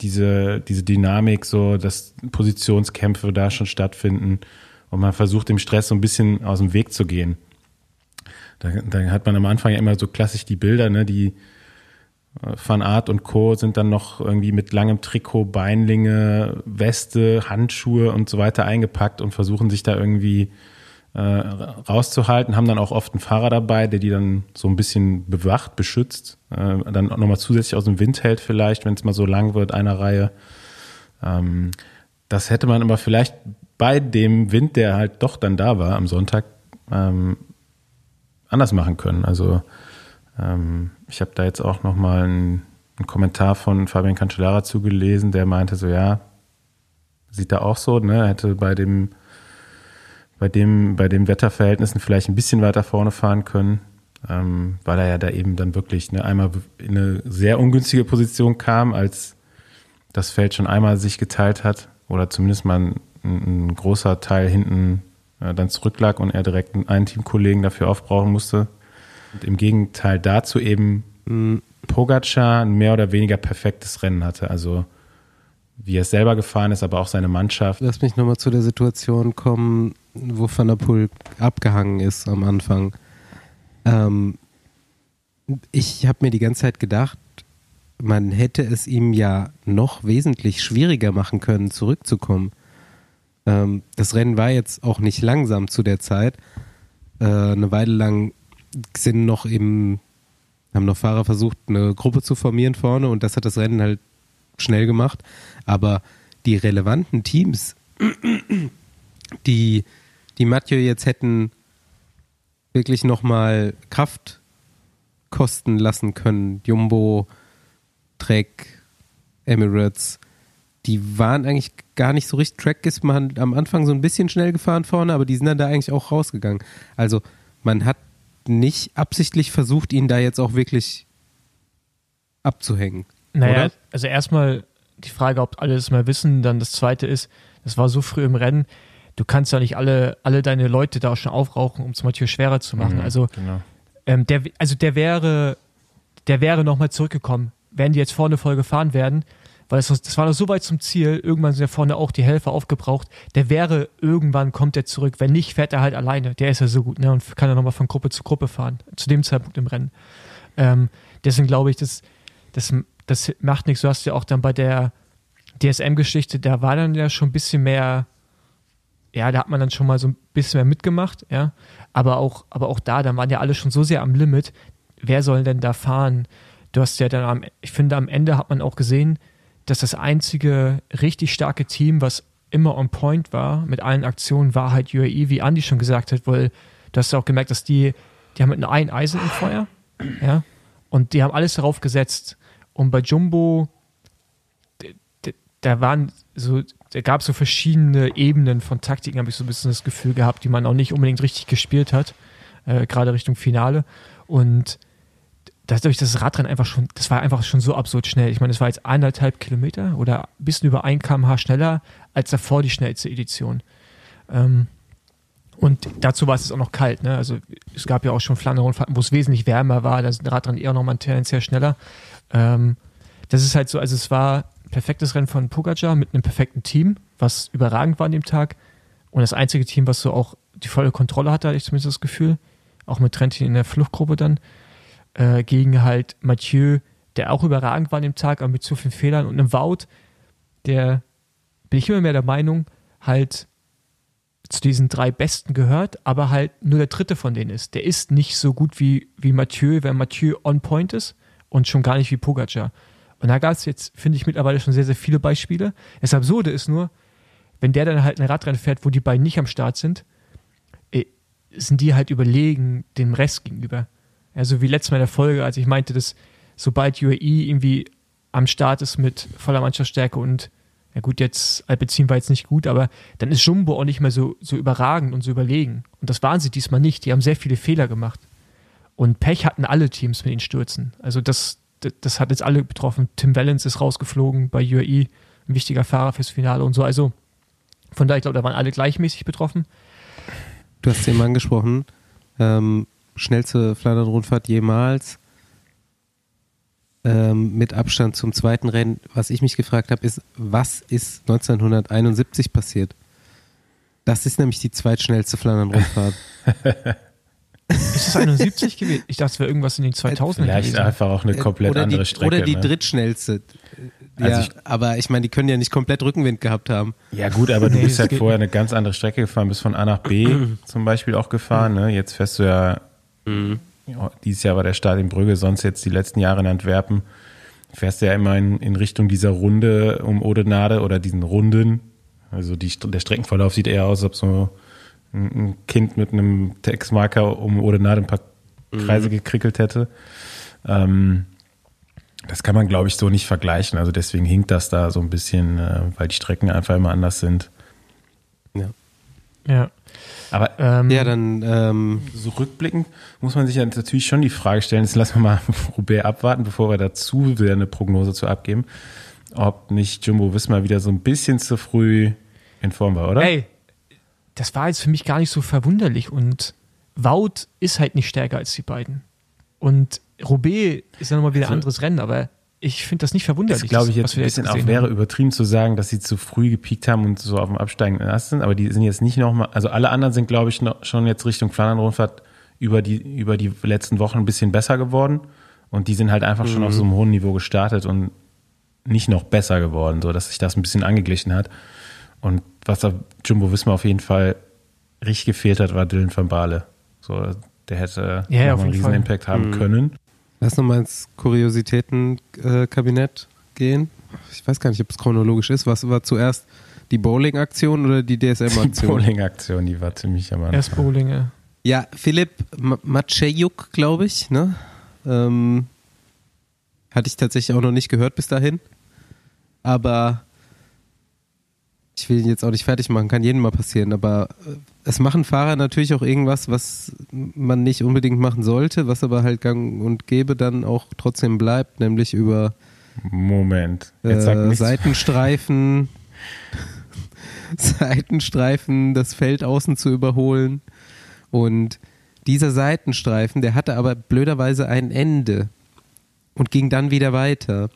diese, diese Dynamik, so dass Positionskämpfe da schon stattfinden und man versucht dem Stress so ein bisschen aus dem Weg zu gehen. Da, da hat man am Anfang ja immer so klassisch die Bilder, ne, die äh, Van Art und Co. sind dann noch irgendwie mit langem Trikot, Beinlinge, Weste, Handschuhe und so weiter eingepackt und versuchen sich da irgendwie äh, rauszuhalten, haben dann auch oft einen Fahrer dabei, der die dann so ein bisschen bewacht, beschützt, äh, dann nochmal zusätzlich aus dem Wind hält vielleicht, wenn es mal so lang wird, einer Reihe. Ähm, das hätte man aber vielleicht bei dem Wind, der halt doch dann da war am Sonntag, ähm, anders machen können. Also ähm, ich habe da jetzt auch nochmal einen, einen Kommentar von Fabian Cancellara zugelesen, der meinte so, ja, sieht da auch so, ne, hätte bei dem bei dem, bei den Wetterverhältnissen vielleicht ein bisschen weiter vorne fahren können, ähm, weil er ja da eben dann wirklich ne, einmal in eine sehr ungünstige Position kam, als das Feld schon einmal sich geteilt hat oder zumindest mal ein, ein großer Teil hinten äh, dann zurücklag und er direkt einen Teamkollegen dafür aufbrauchen musste. Und im Gegenteil dazu eben mhm. Pogacar ein mehr oder weniger perfektes Rennen hatte. Also wie er selber gefahren ist, aber auch seine Mannschaft. Lass mich nochmal zu der Situation kommen, wo Van der Poel abgehangen ist am Anfang. Ähm, ich habe mir die ganze Zeit gedacht, man hätte es ihm ja noch wesentlich schwieriger machen können, zurückzukommen. Ähm, das Rennen war jetzt auch nicht langsam zu der Zeit. Äh, eine Weile lang sind noch im, haben noch Fahrer versucht, eine Gruppe zu formieren vorne und das hat das Rennen halt schnell gemacht. Aber die relevanten Teams, die, die Mathieu jetzt hätten wirklich nochmal Kraft kosten lassen können, Jumbo, Trek, Emirates, die waren eigentlich gar nicht so richtig. Track ist man am Anfang so ein bisschen schnell gefahren vorne, aber die sind dann da eigentlich auch rausgegangen. Also man hat nicht absichtlich versucht, ihn da jetzt auch wirklich abzuhängen. Naja, oder? also erstmal die Frage, ob alle das mal wissen. Dann das zweite ist, das war so früh im Rennen, du kannst ja nicht alle, alle deine Leute da schon aufrauchen, um es manchmal schwerer zu machen. Mhm, also, genau. ähm, der, also der wäre, der wäre nochmal zurückgekommen, wenn die jetzt vorne voll gefahren werden, weil das, das war noch so weit zum Ziel, irgendwann sind ja vorne auch die Helfer aufgebraucht, der wäre, irgendwann kommt er zurück, wenn nicht, fährt er halt alleine, der ist ja so gut, ne, und kann ja nochmal von Gruppe zu Gruppe fahren, zu dem Zeitpunkt im Rennen. Ähm, deswegen glaube ich, das, das das macht nichts. Du hast ja auch dann bei der DSM-Geschichte, da war dann ja schon ein bisschen mehr, ja, da hat man dann schon mal so ein bisschen mehr mitgemacht, ja. Aber auch, aber auch da, dann waren ja alle schon so sehr am Limit. Wer soll denn da fahren? Du hast ja dann am, ich finde, am Ende hat man auch gesehen, dass das einzige richtig starke Team, was immer on point war mit allen Aktionen, war halt UAE, wie Andy schon gesagt hat, weil du hast ja auch gemerkt, dass die, die haben mit einem Eisen im Feuer, ja, und die haben alles darauf gesetzt. Und bei Jumbo, da waren so, gab so verschiedene Ebenen von Taktiken, habe ich so ein bisschen das Gefühl gehabt, die man auch nicht unbedingt richtig gespielt hat, äh, gerade Richtung Finale. Und dadurch, dass das Radrennen einfach schon, das war einfach schon so absurd schnell. Ich meine, es war jetzt eineinhalb Kilometer oder ein bisschen über ein kmh schneller als davor die schnellste Edition. Ähm, und dazu war es auch noch kalt. Ne? Also es gab ja auch schon Flandern, wo es wesentlich wärmer war, da sind Radrennen eher nochmal tendenziell schneller. Ähm, das ist halt so, also es war perfektes Rennen von Pogacar mit einem perfekten Team, was überragend war an dem Tag. Und das einzige Team, was so auch die volle Kontrolle hatte, hatte ich zumindest das Gefühl. Auch mit Trentin in der Fluchtgruppe dann. Äh, gegen halt Mathieu, der auch überragend war an dem Tag, aber mit zu vielen Fehlern. Und einem Wout, der, bin ich immer mehr der Meinung, halt zu diesen drei Besten gehört, aber halt nur der dritte von denen ist. Der ist nicht so gut wie, wie Mathieu, wenn Mathieu on point ist und schon gar nicht wie Pogacar. Und da gab es jetzt, finde ich, mittlerweile schon sehr, sehr viele Beispiele. Das Absurde ist nur, wenn der dann halt ein Radrennen fährt, wo die beiden nicht am Start sind, äh, sind die halt überlegen dem Rest gegenüber. Also wie letztes Mal in der Folge, als ich meinte, dass sobald UAE irgendwie am Start ist mit voller Mannschaftsstärke und ja gut, jetzt Alpecin war jetzt nicht gut, aber dann ist Jumbo auch nicht mehr so, so überragend und so überlegen. Und das waren sie diesmal nicht. Die haben sehr viele Fehler gemacht. Und Pech hatten alle Teams mit den Stürzen. Also das, das, hat jetzt alle betroffen. Tim Valens ist rausgeflogen bei UAE, ein wichtiger Fahrer fürs Finale und so. Also Von daher, ich glaube, da waren alle gleichmäßig betroffen. Du hast eben angesprochen, ähm, schnellste Flandern-Rundfahrt jemals. Ähm, mit Abstand zum zweiten Rennen. Was ich mich gefragt habe, ist, was ist 1971 passiert? Das ist nämlich die zweitschnellste Flandern-Rundfahrt. Ist das 71 gewesen? Ich dachte, es wäre irgendwas in den 2000 Vielleicht gewesen. einfach auch eine komplett oder andere die, Strecke. Oder die ne? drittschnellste. Ja, Also ich- aber ich meine, die können ja nicht komplett Rückenwind gehabt haben. Ja gut, aber du Nee, bist halt vorher eine ganz andere Strecke gefahren, bist von A nach B zum Beispiel auch gefahren. Ne? Jetzt fährst du ja, ja, dieses Jahr war der Start in Brügge, sonst jetzt die letzten Jahre in Antwerpen, fährst du ja immer in, in Richtung dieser Runde um Odenade oder diesen Runden. Also die, der Streckenverlauf sieht eher aus, als ob so ein, Kind mit einem Textmarker um Odenade ein paar Kreise gekrickelt hätte. Ähm, das kann man, glaube ich, so nicht vergleichen. Also deswegen hinkt das da so ein bisschen, äh, weil die Strecken einfach immer anders sind. Ja, Ja. Aber Ähm, ja dann ähm, so rückblickend muss man sich ja natürlich schon die Frage stellen, jetzt lassen wir mal Roubaix abwarten, bevor wir dazu wieder eine Prognose zu abgeben, ob nicht Jumbo Wismar wieder so ein bisschen zu früh in Form war, oder? Ey, das war jetzt für mich gar nicht so verwunderlich und Wout ist halt nicht stärker als die beiden. Und Roubaix ist ja nochmal wieder ein Also- anderes Rennen, aber ich finde das nicht Das verwunderlich. glaube ich jetzt ein bisschen auch wäre haben. übertrieben zu sagen, dass sie zu früh gepiekt haben und so auf dem absteigenden Ast sind, aber die sind jetzt nicht nochmal, also alle anderen sind, glaube ich, noch, schon jetzt Richtung Flandern-Rundfahrt über die, über die letzten Wochen ein bisschen besser geworden und die sind halt einfach schon auf so einem hohen Niveau gestartet und nicht noch besser geworden, so dass sich das ein bisschen angeglichen hat. Und was da Jumbo Wismar auf jeden Fall richtig gefehlt hat, war Dylan van Baale. So, der hätte Ja, ja, einen riesen Fall. Impact haben können. lass nochmal ins Kuriositätenkabinett gehen. Ich weiß gar nicht, ob es chronologisch ist. Was war zuerst die Bowling-Aktion oder die Die DSM-Aktion? Bowling-Aktion, die war ziemlich am Anfang. Erst Bowlinge. Ja, Philipp Ma- Matschejuk, glaube ich, ne? Ähm, hatte ich tatsächlich auch noch nicht gehört bis dahin. Aber ich will ihn jetzt auch nicht fertig machen, kann jedem mal passieren. Aber äh, es machen Fahrer natürlich auch irgendwas, was man nicht unbedingt machen sollte, was aber halt gang und gäbe dann auch trotzdem bleibt, nämlich über Moment. Jetzt äh. Seitenstreifen, Seitenstreifen, das Feld außen zu überholen. Und dieser Seitenstreifen, der hatte aber blöderweise ein Ende und ging dann wieder weiter.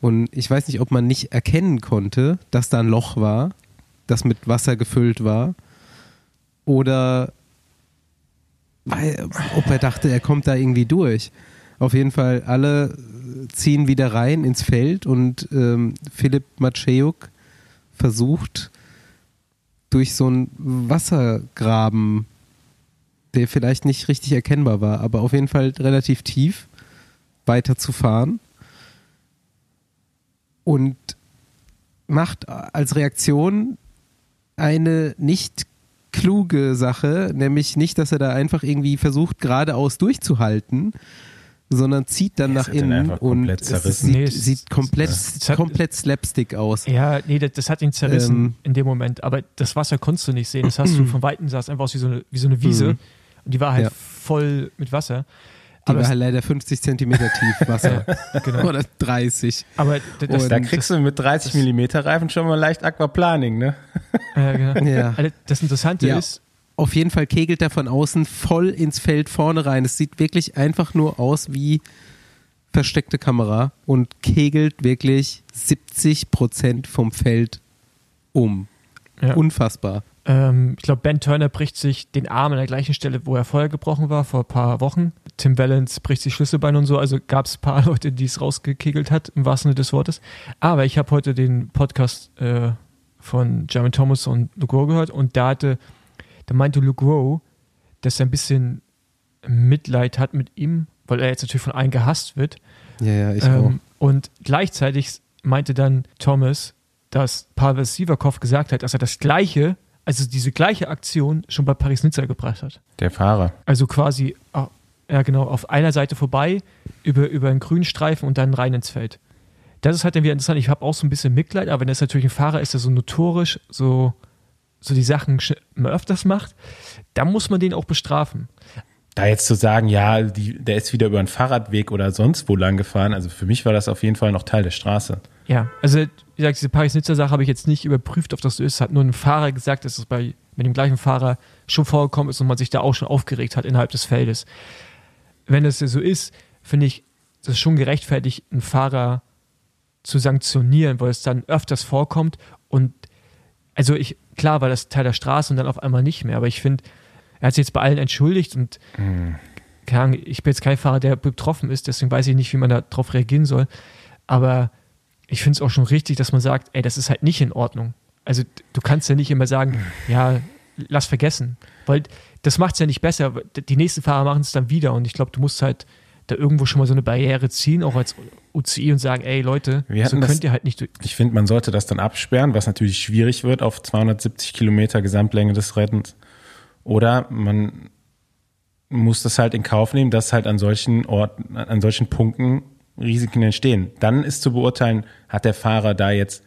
Und ich weiß nicht, ob man nicht erkennen konnte, dass da ein Loch war, das mit Wasser gefüllt war. Oder weil, ob er dachte, er kommt da irgendwie durch. Auf jeden Fall, alle ziehen wieder rein ins Feld und ähm, Philipp Matschejuk versucht durch so einen Wassergraben, der vielleicht nicht richtig erkennbar war, aber auf jeden Fall relativ tief weiter zu fahren und macht als Reaktion eine nicht kluge Sache, nämlich nicht, dass er da einfach irgendwie versucht, geradeaus durchzuhalten, sondern zieht dann es nach innen und es sieht, Nee, es- sieht komplett, es hat- komplett Slapstick aus. Ja, nee, das, das hat ihn zerrissen Ähm. in dem Moment. Aber das Wasser konntest du nicht sehen. Das hast du von Weitem sah es einfach aus wie so eine, wie so eine Wiese. Mhm. Und die war halt Ja. voll mit Wasser. Die Aber, war halt leider 50 Zentimeter tief Wasser. genau. Oder 30. aber das, das, Und- Da kriegst du mit 30 Millimeter Reifen schon mal leicht Aquaplaning, ne? äh, genau. Ja. Also das Interessante Ja. ist, Auf jeden Fall kegelt er von außen voll ins Feld vorne rein. Es sieht wirklich einfach nur aus wie versteckte Kamera und kegelt wirklich 70 Prozent vom Feld um. ja. Unfassbar. Ähm, ich glaube, Ben Turner bricht sich den Arm an der gleichen Stelle, wo er vorher gebrochen war, vor ein paar Wochen. Tim Valens bricht sich Schlüsselbein und so. Also gab es ein paar Leute, die es rausgekegelt hat, im wahrsten Sinne des Wortes. Aber ich habe heute den Podcast äh, von Jeremy Thomas und Luke Rowe gehört und da hatte, da meinte Luke Rowe, dass er ein bisschen Mitleid hat mit ihm, weil er jetzt natürlich von allen gehasst wird. Ja, ja, ich auch. Ähm, und gleichzeitig meinte dann Thomas, dass Pavel Sivakov gesagt hat, dass er das gleiche, also diese gleiche Aktion schon bei Paris-Nizza gebracht hat. Der Fahrer. Also quasi, ah, ja genau, auf einer Seite vorbei, über, über einen grünen Streifen und dann rein ins Feld. Das ist halt dann wieder interessant. Ich habe auch so ein bisschen Mitleid, aber wenn das natürlich ein Fahrer ist, der so notorisch so, so die Sachen immer öfters macht, dann muss man den auch bestrafen. da jetzt zu sagen, ja, die, der ist wieder über einen Fahrradweg oder sonst wo lang gefahren, also für mich war das auf jeden Fall noch Teil der Straße. Ja, also wie gesagt, diese Paris-Nizza-Sache habe ich jetzt nicht überprüft, ob das so ist. Hat nur ein Fahrer gesagt, dass es bei mit dem gleichen Fahrer schon vorgekommen ist und man sich da auch schon aufgeregt hat innerhalb des Feldes. Wenn es so ist, finde ich das schon gerechtfertigt, einen Fahrer zu sanktionieren, weil es dann öfters vorkommt und also ich, klar war das Teil der Straße und dann auf einmal nicht mehr, aber ich finde, er hat sich jetzt bei allen entschuldigt und mhm. keine Ahnung, ich bin jetzt kein Fahrer, der betroffen ist, deswegen weiß ich nicht, wie man darauf reagieren soll, aber ich finde es auch schon richtig, dass man sagt, ey, das ist halt nicht in Ordnung. Also du kannst ja nicht immer sagen, ja, lass vergessen, weil das macht es ja nicht besser. Die nächsten Fahrer machen es dann wieder und ich glaube, du musst halt da irgendwo schon mal so eine Barriere ziehen, auch als UCI und sagen, ey Leute, so könnt ihr halt nicht. Ich finde, man sollte das dann absperren, was natürlich schwierig wird auf 270 Kilometer Gesamtlänge des Rennens. Oder man muss das halt in Kauf nehmen, dass halt an solchen Orten, an solchen Punkten Risiken entstehen. Dann ist zu beurteilen, hat der Fahrer da jetzt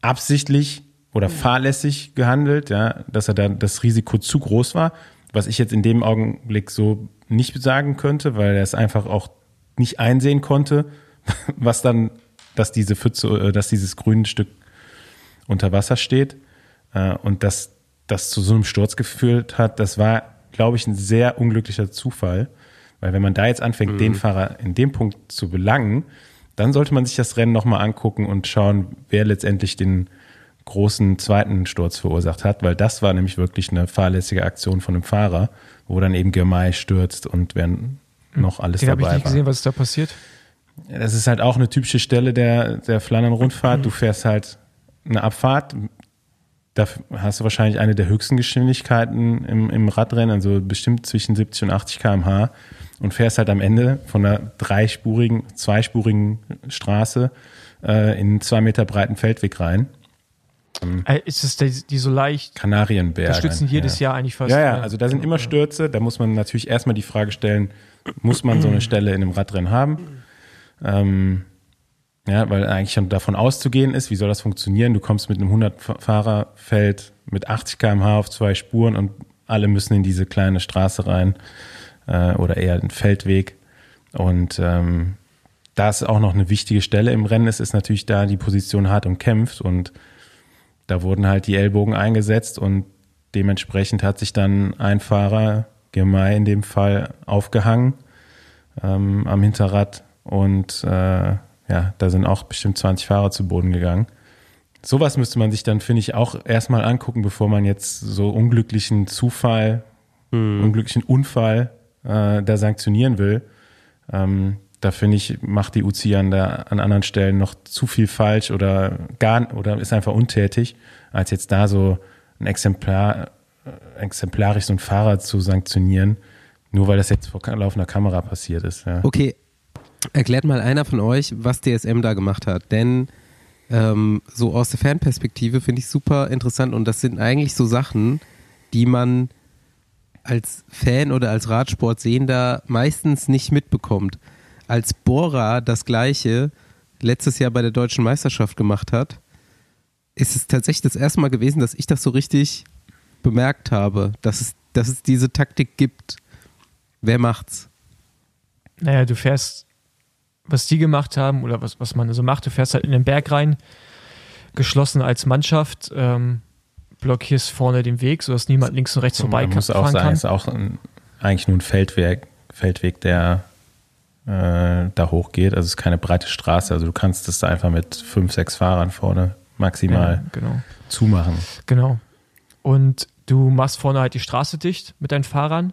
absichtlich oder fahrlässig gehandelt, ja, dass er da das Risiko zu groß war, was ich jetzt in dem Augenblick so nicht sagen könnte, weil er es einfach auch nicht einsehen konnte, was dann, dass diese Pfütze, äh, dass dieses grüne Stück unter Wasser steht äh, und dass das zu so einem Sturz geführt hat, das war, glaube ich, ein sehr unglücklicher Zufall, weil wenn man da jetzt anfängt, mhm. den Fahrer in dem Punkt zu belangen, dann sollte man sich das Rennen nochmal angucken und schauen, wer letztendlich den großen zweiten Sturz verursacht hat, weil das war nämlich wirklich eine fahrlässige Aktion von dem Fahrer, wo dann eben Girmay stürzt und wenn noch alles Den dabei habe ich nicht war. gesehen, was ist da passiert. Das ist halt auch eine typische Stelle der, der Flandern-Rundfahrt. Du fährst halt eine Abfahrt, da hast du wahrscheinlich eine der höchsten Geschwindigkeiten im, im Radrennen, also bestimmt zwischen 70 und 80 km/h und fährst halt am Ende von einer dreispurigen, zweispurigen Straße äh, in einen zwei Meter breiten Feldweg rein. Äh, ist es die, die so leicht? Kanarienberge. Stürzen jedes ja. Jahr eigentlich fast. Ja, ja, also da sind immer Stürze. Da muss man natürlich erstmal die Frage stellen, muss man so eine Stelle in einem Radrennen haben? Ähm, ja, weil eigentlich schon davon auszugehen ist, wie soll das funktionieren? Du kommst mit einem 100-Fahrerfeld mit 80 km/h auf zwei Spuren und alle müssen in diese kleine Straße rein äh, oder eher einen Feldweg. Und ähm, da ist auch noch eine wichtige Stelle im Rennen ist, ist natürlich da die Position hart umkämpft und da wurden halt die Ellbogen eingesetzt und dementsprechend hat sich dann ein Fahrer, Gemei in dem Fall, aufgehangen ähm, am Hinterrad und äh, ja, da sind auch bestimmt 20 Fahrer zu Boden gegangen. Sowas müsste man sich dann, finde ich, auch erstmal angucken, bevor man jetzt so unglücklichen Zufall, mhm. unglücklichen Unfall äh, da sanktionieren will. Ähm, da finde ich, macht die UCI an, der, an anderen Stellen noch zu viel falsch oder gar oder ist einfach untätig, als jetzt da so ein Exemplar, äh, exemplarisch so ein Fahrrad zu sanktionieren, nur weil das jetzt vor laufender Kamera passiert ist. Ja. Okay, erklärt mal einer von euch, was DSM da gemacht hat, denn ähm, so aus der Fanperspektive finde ich super interessant und das sind eigentlich so Sachen, die man als Fan oder als Radsportsehender meistens nicht mitbekommt als Bora das gleiche letztes Jahr bei der deutschen Meisterschaft gemacht hat, ist es tatsächlich das erste Mal gewesen, dass ich das so richtig bemerkt habe, dass es, dass es diese Taktik gibt. Wer macht's? Naja, du fährst, was die gemacht haben oder was, was man so macht, du fährst halt in den Berg rein, geschlossen als Mannschaft, ähm, blockierst vorne den Weg, sodass niemand links und rechts vorbei kann. Muss auch sagen, ist auch ein, eigentlich nur ein Feldweg, Feldweg, der äh, da hochgeht. Also es ist keine breite Straße. Also du kannst das da einfach mit fünf, sechs Fahrern vorne maximal ja, genau. zumachen. Genau. Und du machst vorne halt die Straße dicht mit deinen Fahrern,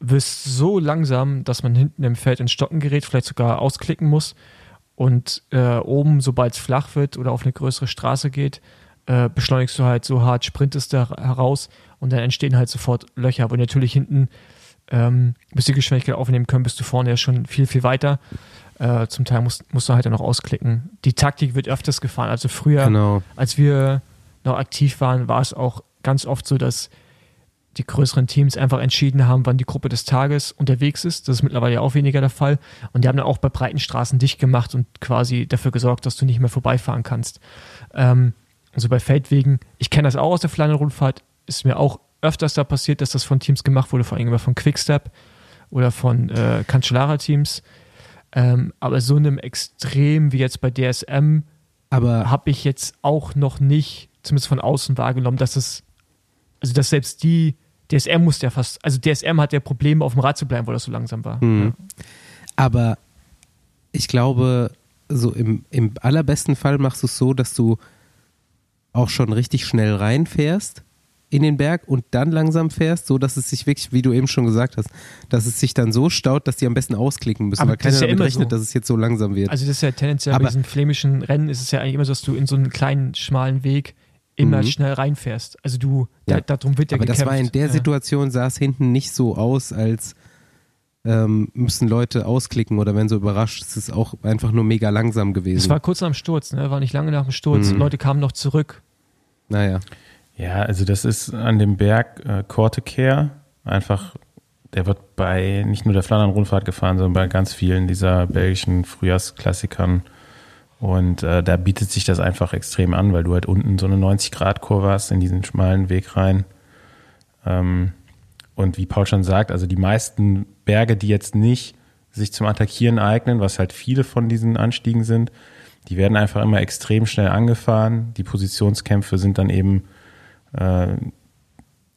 wirst so langsam, dass man hinten im Feld ins Stocken gerät, vielleicht sogar ausklicken muss. Und äh, oben, sobald es flach wird oder auf eine größere Straße geht, äh, beschleunigst du halt so hart, sprintest da heraus und dann entstehen halt sofort Löcher. Aber natürlich hinten ähm, bis die Geschwindigkeit aufnehmen können, bist du vorne ja schon viel, viel weiter. Äh, zum Teil musst, musst du halt dann noch ausklicken. Die Taktik wird öfters gefahren. Also früher, genau. als wir noch aktiv waren, war es auch ganz oft so, dass die größeren Teams einfach entschieden haben, wann die Gruppe des Tages unterwegs ist. Das ist mittlerweile ja auch weniger der Fall. Und die haben dann auch bei breiten Straßen dicht gemacht und quasi dafür gesorgt, dass du nicht mehr vorbeifahren kannst. Ähm, also bei Feldwegen, ich kenne das auch aus der Flandern-Rundfahrt, ist mir auch öfters da passiert, dass das von Teams gemacht wurde, vor allem von Quickstep, oder von äh, Cancellara-Teams. Ähm, aber so einem Extrem wie jetzt bei DSM Aber habe ich jetzt auch noch nicht, zumindest von außen wahrgenommen, dass es, also dass selbst die, DSM musste ja fast, also DSM hat ja Probleme auf dem Rad zu bleiben, weil das so langsam war. Mhm. Aber ich glaube, so im, im allerbesten Fall machst du es so, dass du auch schon richtig schnell reinfährst in den Berg und dann langsam fährst, so dass es sich wirklich, wie du eben schon gesagt hast, dass es sich dann so staut, dass die am besten ausklicken müssen, Aber weil das keiner ja damit rechnet, so. dass es jetzt so langsam wird. Also das ist ja tendenziell bei Aber- diesen flämischen Rennen ist es ja eigentlich immer so, dass du in so einen kleinen, schmalen Weg immer Mhm. schnell reinfährst. Also du, Ja. da, darum wird ja Aber das gekämpft. war in der ja. Situation, sah es hinten nicht so aus, als ähm, müssen Leute ausklicken oder wenn so überrascht, es ist auch einfach nur mega langsam gewesen. Es war kurz nach dem Sturz, ne? War nicht lange nach dem Sturz. Mhm. Leute kamen noch zurück. naja. Ja, also das ist an dem Berg äh, Kortekehr einfach, der wird bei nicht nur der Flandern-Rundfahrt gefahren, sondern bei ganz vielen dieser belgischen Frühjahrsklassikern. Und äh, da bietet sich das einfach extrem an, weil du halt unten so eine 90-Grad-Kurve hast in diesen schmalen Weg rein. Ähm, und wie Paul schon sagt, also die meisten Berge, die jetzt nicht sich zum Attackieren eignen, was halt viele von diesen Anstiegen sind, die werden einfach immer extrem schnell angefahren. Die Positionskämpfe sind dann eben äh,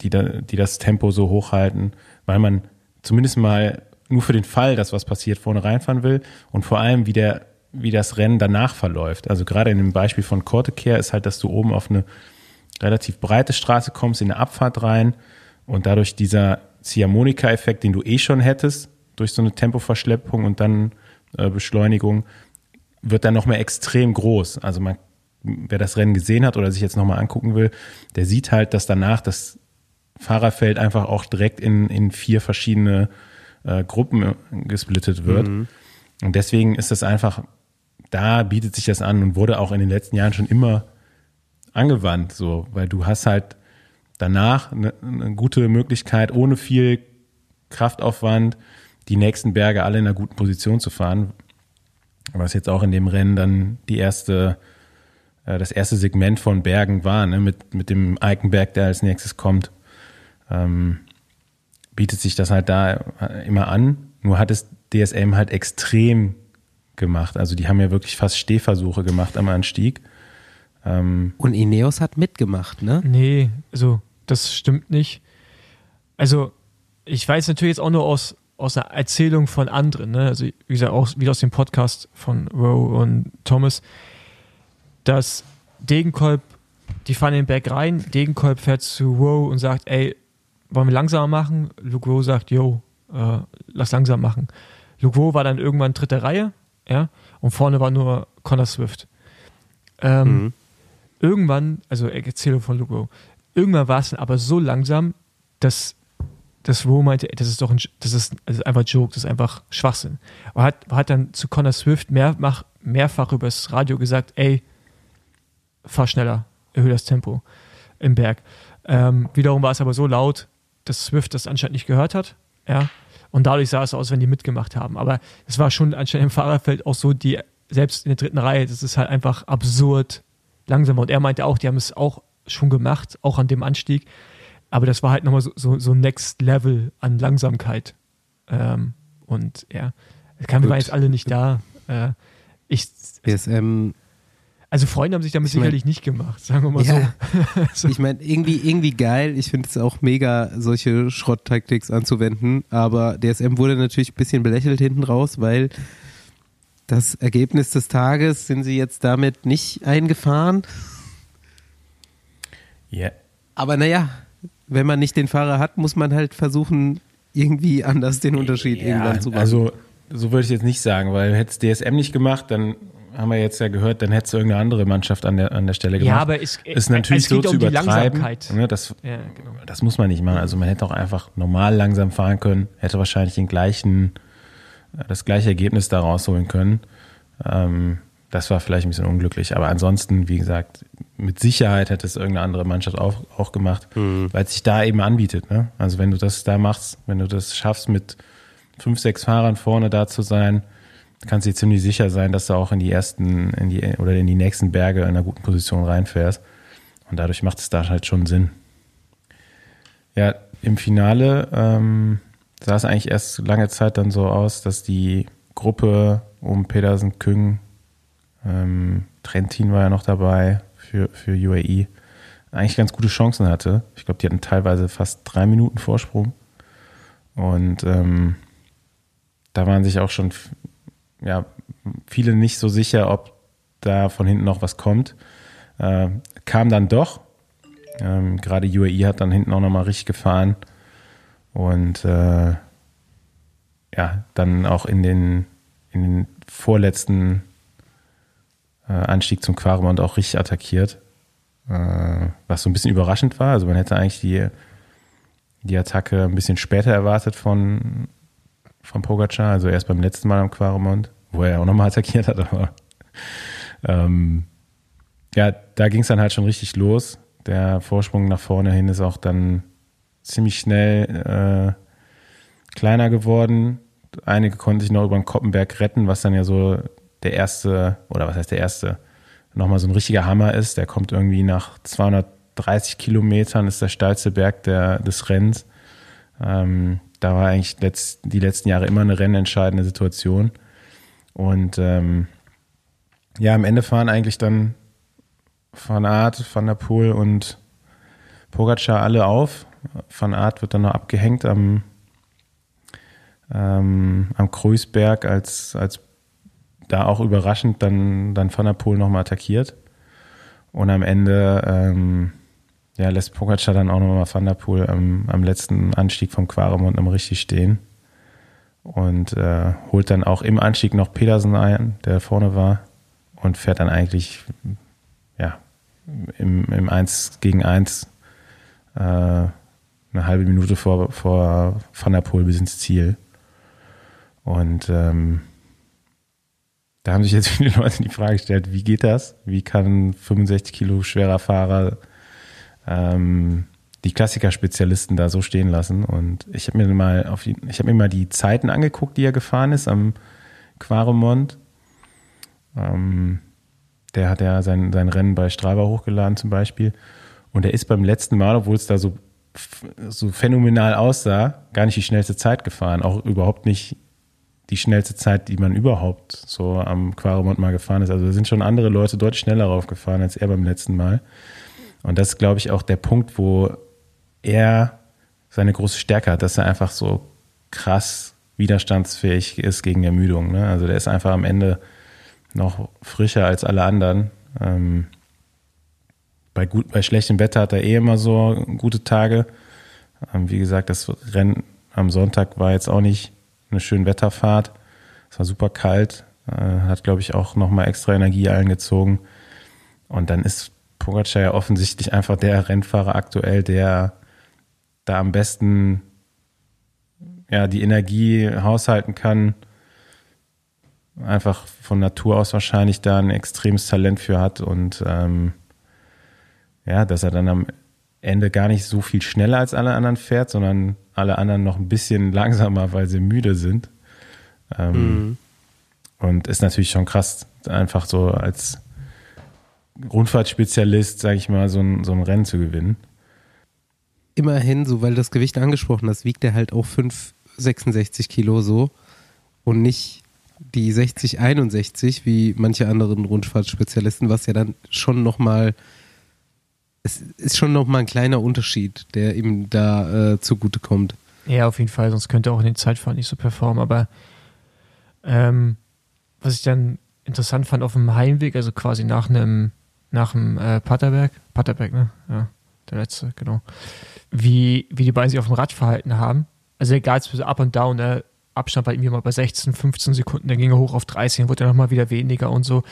die, da, die das Tempo so hochhalten, weil man zumindest mal nur für den Fall, dass was passiert, vorne reinfahren will und vor allem, wie, der, wie das Rennen danach verläuft. Also gerade in dem Beispiel von Kortekehr ist halt, dass du oben auf eine relativ breite Straße kommst, in eine Abfahrt rein und dadurch dieser Ziehharmonika-Effekt, den du eh schon hättest, durch so eine Tempoverschleppung und dann äh, Beschleunigung, wird dann noch mehr extrem groß. Also man, wer das Rennen gesehen hat oder sich jetzt nochmal angucken will, der sieht halt, dass danach das Fahrerfeld einfach auch direkt in, in vier verschiedene äh, Gruppen äh, gesplittet wird. Und deswegen ist das einfach, da bietet sich das an und wurde auch in den letzten Jahren schon immer angewandt, so, weil du hast halt danach eine, eine gute Möglichkeit, ohne viel Kraftaufwand, die nächsten Berge alle in einer guten Position zu fahren. Was jetzt auch in dem Rennen dann die erste, äh, das erste Segment von Bergen war, ne, mit, mit dem Eikenberg, der als nächstes kommt, ähm, bietet sich das halt da äh, immer an. Nur hat es DSM halt extrem gemacht. Also die haben ja wirklich fast Stehversuche gemacht am Anstieg. Ähm, Und Ineos hat mitgemacht, ne? Nee, also das stimmt nicht. Also ich weiß natürlich jetzt auch nur aus, aus der Erzählung von anderen, ne? also wie gesagt, auch wieder aus dem Podcast von Rowe und Thomas, dass Degenkolb, die fahren in den Berg rein, Degenkolb fährt zu Rowe und sagt, ey, wollen wir langsamer machen? Luke Rowe sagt, yo, äh, lass langsam machen. Luke Rowe war dann irgendwann dritte Reihe, ja, und vorne war nur Connor Swift. Ähm, Mhm. irgendwann, also Erzählung von Luke Rowe, irgendwann war es dann aber so langsam, dass, dass Rowe meinte, ey, das ist doch ein, das ist, das ist einfach Joke, das ist einfach Schwachsinn. Und hat, hat dann zu Connor Swift mehrfach, mehrfach übers Radio gesagt, ey, fahr schneller, erhöhe das Tempo im Berg. Ähm, wiederum war es aber so laut, dass Swift das anscheinend nicht gehört hat, ja. Und dadurch sah es aus, wenn die mitgemacht haben. Aber es war schon anscheinend im Fahrerfeld auch so, die, selbst in der dritten Reihe, das ist halt einfach absurd langsamer. Und er meinte auch, die haben es auch schon gemacht, auch an dem Anstieg. Aber das war halt nochmal so, so, so Next Level an Langsamkeit. Ähm, und ja, kann, wir jetzt alle nicht da. Äh, ich, DSM, also Freunde haben sich damit Ich mein- sicherlich nicht gemacht, sagen wir mal Ja. so. ich meine, irgendwie, irgendwie geil. Ich finde es auch mega, solche Schrotttaktiks anzuwenden. Aber DSM wurde natürlich ein bisschen belächelt hinten raus, weil das Ergebnis des Tages sind sie jetzt damit nicht eingefahren. ja, Aber naja, wenn man nicht den Fahrer hat, muss man halt versuchen, irgendwie anders den Unterschied irgendwann zu machen. Also, so würde ich jetzt nicht sagen, weil hätte es DSM nicht gemacht, dann haben wir jetzt ja gehört, dann hätte es irgendeine andere Mannschaft an der, an der Stelle gemacht. Ja, aber es, ist natürlich es geht so um zu die übertreiben. Langsamkeit. Ne, das, Ja, genau. das muss man nicht machen. Also man hätte auch einfach normal langsam fahren können, hätte wahrscheinlich den gleichen, äh, das gleiche Ergebnis da rausholen können. Ähm, das war vielleicht ein bisschen unglücklich. Aber ansonsten, wie gesagt, mit Sicherheit hätte es irgendeine andere Mannschaft auch, auch gemacht, weil es sich da eben anbietet. Ne? Also wenn du das da machst, wenn du das schaffst, mit fünf, sechs Fahrern vorne da zu sein, kannst dir ziemlich sicher sein, dass du auch in die ersten, in die, oder in die nächsten Berge in einer guten Position reinfährst. Und dadurch macht es da halt schon Sinn. Ja, im Finale, ähm, sah es eigentlich erst lange Zeit dann so aus, dass die Gruppe um Pedersen, Küng, ähm, Trentin war ja noch dabei für, für UAE, eigentlich ganz gute Chancen hatte. Ich glaube, die hatten teilweise fast drei Minuten Vorsprung. Und ähm, da waren sich auch schon ja, viele nicht so sicher, ob da von hinten noch was kommt. Äh, kam dann doch. Ähm, Gerade UAE hat dann hinten auch nochmal richtig gefahren. Und äh, ja, dann auch in den, in den vorletzten äh, Anstieg zum Quaremont auch richtig attackiert. Äh, was so ein bisschen überraschend war. Also man hätte eigentlich die, die Attacke ein bisschen später erwartet von, von Pogacar, also erst beim letzten Mal am Quaremont, wo er ja auch nochmal attackiert hat, aber ähm, ja, da ging es dann halt schon richtig los. Der Vorsprung nach vorne hin ist auch dann ziemlich schnell äh, kleiner geworden. Einige konnten sich noch über den Koppenberg retten, was dann ja so der erste, oder was heißt der erste, nochmal so ein richtiger Hammer ist. Der kommt irgendwie nach 230 Kilometern, ist der steilste Berg der, des Rennens. Ähm, da war eigentlich letzt, die letzten Jahre immer eine rennentscheidende Situation. Und ähm, ja, am Ende fahren eigentlich dann Van Aert, Van der Poel und Pogacar alle auf. Van Aert wird dann noch abgehängt am, ähm, am Kreuzberg, als, als da auch überraschend dann, dann Van der Poel nochmal attackiert. Und am Ende ähm, ja, lässt Pogacar dann auch nochmal Van der Poel am, am letzten Anstieg vom Quaremont noch richtig stehen. Und äh, holt dann auch im Anstieg noch Pedersen ein, der vorne war. Und fährt dann eigentlich ja, im, im 1 gegen 1 äh, eine halbe Minute vor, vor Van der Poel bis ins Ziel. Und ähm, da haben sich jetzt viele Leute die Frage gestellt, wie geht das? Wie kann ein 65 Kilo schwerer Fahrer ähm, die Klassikerspezialisten da so stehen lassen? Und ich habe mir mal auf die, ich habe mir mal die Zeiten angeguckt, die er gefahren ist am Quaremont. Ähm, der hat ja sein, sein Rennen bei Strava hochgeladen zum Beispiel. Und er ist beim letzten Mal, obwohl es da so, so phänomenal aussah, gar nicht die schnellste Zeit gefahren. Auch überhaupt nicht die schnellste Zeit, die man überhaupt so am Quaremont mal gefahren ist. Also da sind schon andere Leute deutlich schneller raufgefahren als er beim letzten Mal. Und das ist, glaube ich, auch der Punkt, wo er seine große Stärke hat, dass er einfach so krass widerstandsfähig ist gegen Ermüdung. Ne? Also der ist einfach am Ende noch frischer als alle anderen. Ähm, bei, gut, bei schlechtem Wetter hat er eh immer so gute Tage. Ähm, wie gesagt, das Rennen am Sonntag war jetzt auch nicht eine schöne Wetterfahrt. Es war super kalt, äh, hat, glaube ich, auch nochmal extra Energie eingezogen. Und dann ist Pogacar ja offensichtlich einfach der Rennfahrer aktuell, der da am besten ja, die Energie haushalten kann, einfach von Natur aus wahrscheinlich da ein extremes Talent für hat und ähm, ja, dass er dann am Ende gar nicht so viel schneller als alle anderen fährt, sondern alle anderen noch ein bisschen langsamer, weil sie müde sind. Ähm, mhm. Und ist natürlich schon krass, einfach so als Rundfahrtspezialist, sage ich mal, so ein, so ein Rennen zu gewinnen. Immerhin, so weil das Gewicht angesprochen hast, wiegt er halt auch 5, 66 Kilo so und nicht die 60, 61 wie manche anderen Rundfahrtsspezialisten, was ja dann schon nochmal, es ist schon nochmal ein kleiner Unterschied, der ihm da äh, zugutekommt. Ja, auf jeden Fall, sonst könnte er auch in den Zeitfahren nicht so performen, aber ähm, was ich dann interessant fand auf dem Heimweg, also quasi nach einem nach dem äh, Paterberg, Paterberg, ne? Ja, der letzte, genau. Wie, wie die beiden sich auf dem Rad verhalten haben. Also egal, es up und down, ne? Abstand war irgendwie mal bei 16, 15 Sekunden, dann ging er hoch auf 30, dann wurde er nochmal wieder weniger und so.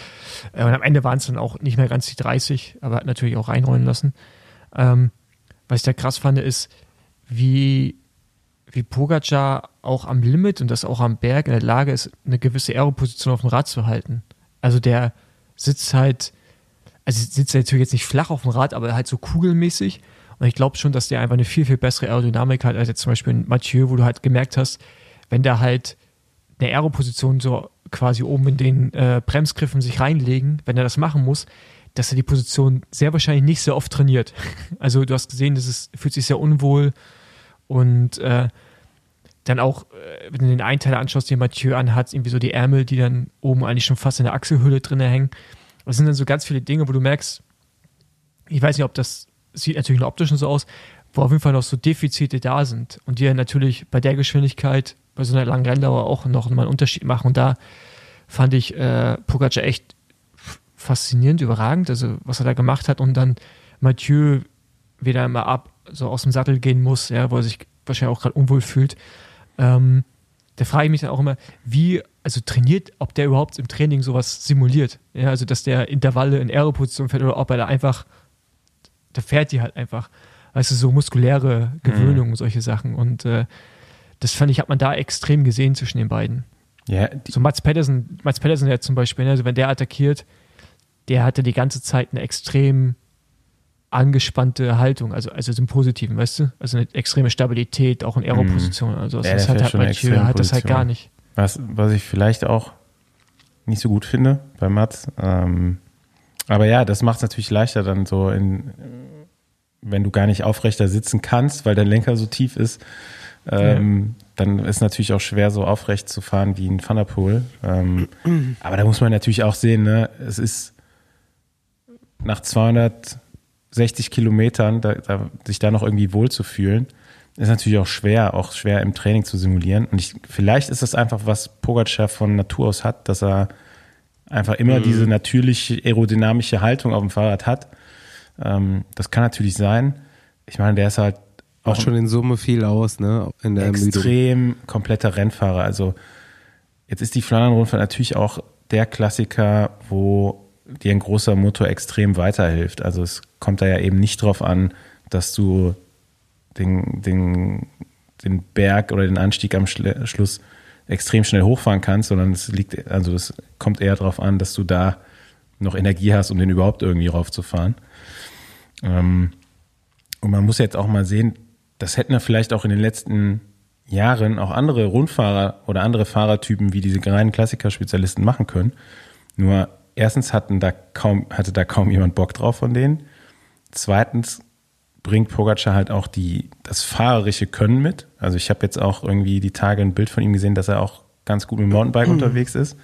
Äh, und am Ende waren es dann auch nicht mehr ganz die 30, aber hat natürlich auch reinrollen lassen. Ähm, was ich da krass fand, ist, wie, wie Pogacar auch am Limit und das auch am Berg in der Lage ist, eine gewisse Aeroposition auf dem Rad zu halten. Also der sitzt halt, also sitzt natürlich jetzt nicht flach auf dem Rad, aber halt so kugelmäßig. Und ich glaube schon, dass der einfach eine viel, viel bessere Aerodynamik hat als jetzt zum Beispiel Mathieu, wo du halt gemerkt hast, wenn der halt eine Aeroposition so quasi oben in den äh, Bremsgriffen sich reinlegen, wenn er das machen muss, dass er die Position sehr wahrscheinlich nicht sehr oft trainiert. Also du hast gesehen, das ist, fühlt sich sehr unwohl und äh, dann auch, äh, wenn du den einen Teil anschaust, den Mathieu anhat, irgendwie so die Ärmel, die dann oben eigentlich schon fast in der Achselhöhle drin hängen. Das sind dann so ganz viele Dinge, wo du merkst, ich weiß nicht, ob das sieht natürlich nur optisch so aus, wo auf jeden Fall noch so Defizite da sind und die ja natürlich bei der Geschwindigkeit, bei so einer langen Renndauer auch noch mal einen Unterschied machen. Und da fand ich äh, Pogacar echt faszinierend, überragend, also was er da gemacht hat und dann Mathieu wieder immer ab, so aus dem Sattel gehen muss, ja, wo er sich wahrscheinlich auch gerade unwohl fühlt. Ähm, da frage ich mich dann auch immer, wie, also trainiert, ob der überhaupt im Training sowas simuliert. Ja, also dass der Intervalle in Aeroposition fährt oder ob er da einfach, da fährt die halt einfach. Also so muskuläre Gewöhnung mhm. und solche Sachen. Und äh, das fand ich, hat man da extrem gesehen zwischen den beiden. Ja, so Mats Pedersen, Mats Pedersen ja zum Beispiel, ne, also wenn der attackiert, der hatte die ganze Zeit eine extrem angespannte Haltung, also, also im Positiven, weißt du? Also eine extreme Stabilität, auch in Aero-Position. Also das, ja, hat halt Mathieu, hat das halt gar nicht. Was, was ich vielleicht auch nicht so gut finde bei Mats. Ähm, aber ja, das macht es natürlich leichter dann so in, wenn du gar nicht aufrechter sitzen kannst, weil dein Lenker so tief ist, ähm, ja. dann ist natürlich auch schwer, so aufrecht zu fahren wie ein Thunderpool. Ähm, aber da muss man natürlich auch sehen, ne, es ist nach 260 Kilometern, da, da, sich da noch irgendwie wohlzufühlen, ist natürlich auch schwer, auch schwer im Training zu simulieren. Und ich, vielleicht ist das einfach, was Pogacar von Natur aus hat, dass er einfach immer mhm. diese natürliche aerodynamische Haltung auf dem Fahrrad hat. Ähm, das kann natürlich sein. Ich meine, der ist halt auch schon in Summe viel aus, ne? In der extrem Ermüdung. kompletter Rennfahrer. Also jetzt ist die Flandern-Rundfahrt natürlich auch der Klassiker, wo dir ein großer Motor extrem weiterhilft. Also es kommt da ja eben nicht drauf an, dass du den, den, den Berg oder den Anstieg am Schluss extrem schnell hochfahren kannst, sondern es liegt, also es kommt eher darauf an, dass du da noch Energie hast, um den überhaupt irgendwie raufzufahren. Ähm, und man muss jetzt auch mal sehen, das hätten wir vielleicht auch in den letzten Jahren auch andere Rundfahrer oder andere Fahrertypen wie diese reinen Klassiker-Spezialisten machen können. Nur erstens hatten da kaum, hatte da kaum jemand Bock drauf von denen. Zweitens bringt Pogacar halt auch die, das fahrerische Können mit. Also ich habe jetzt auch irgendwie die Tage ein Bild von ihm gesehen, dass er auch ganz gut mit dem Mountainbike mhm. unterwegs ist.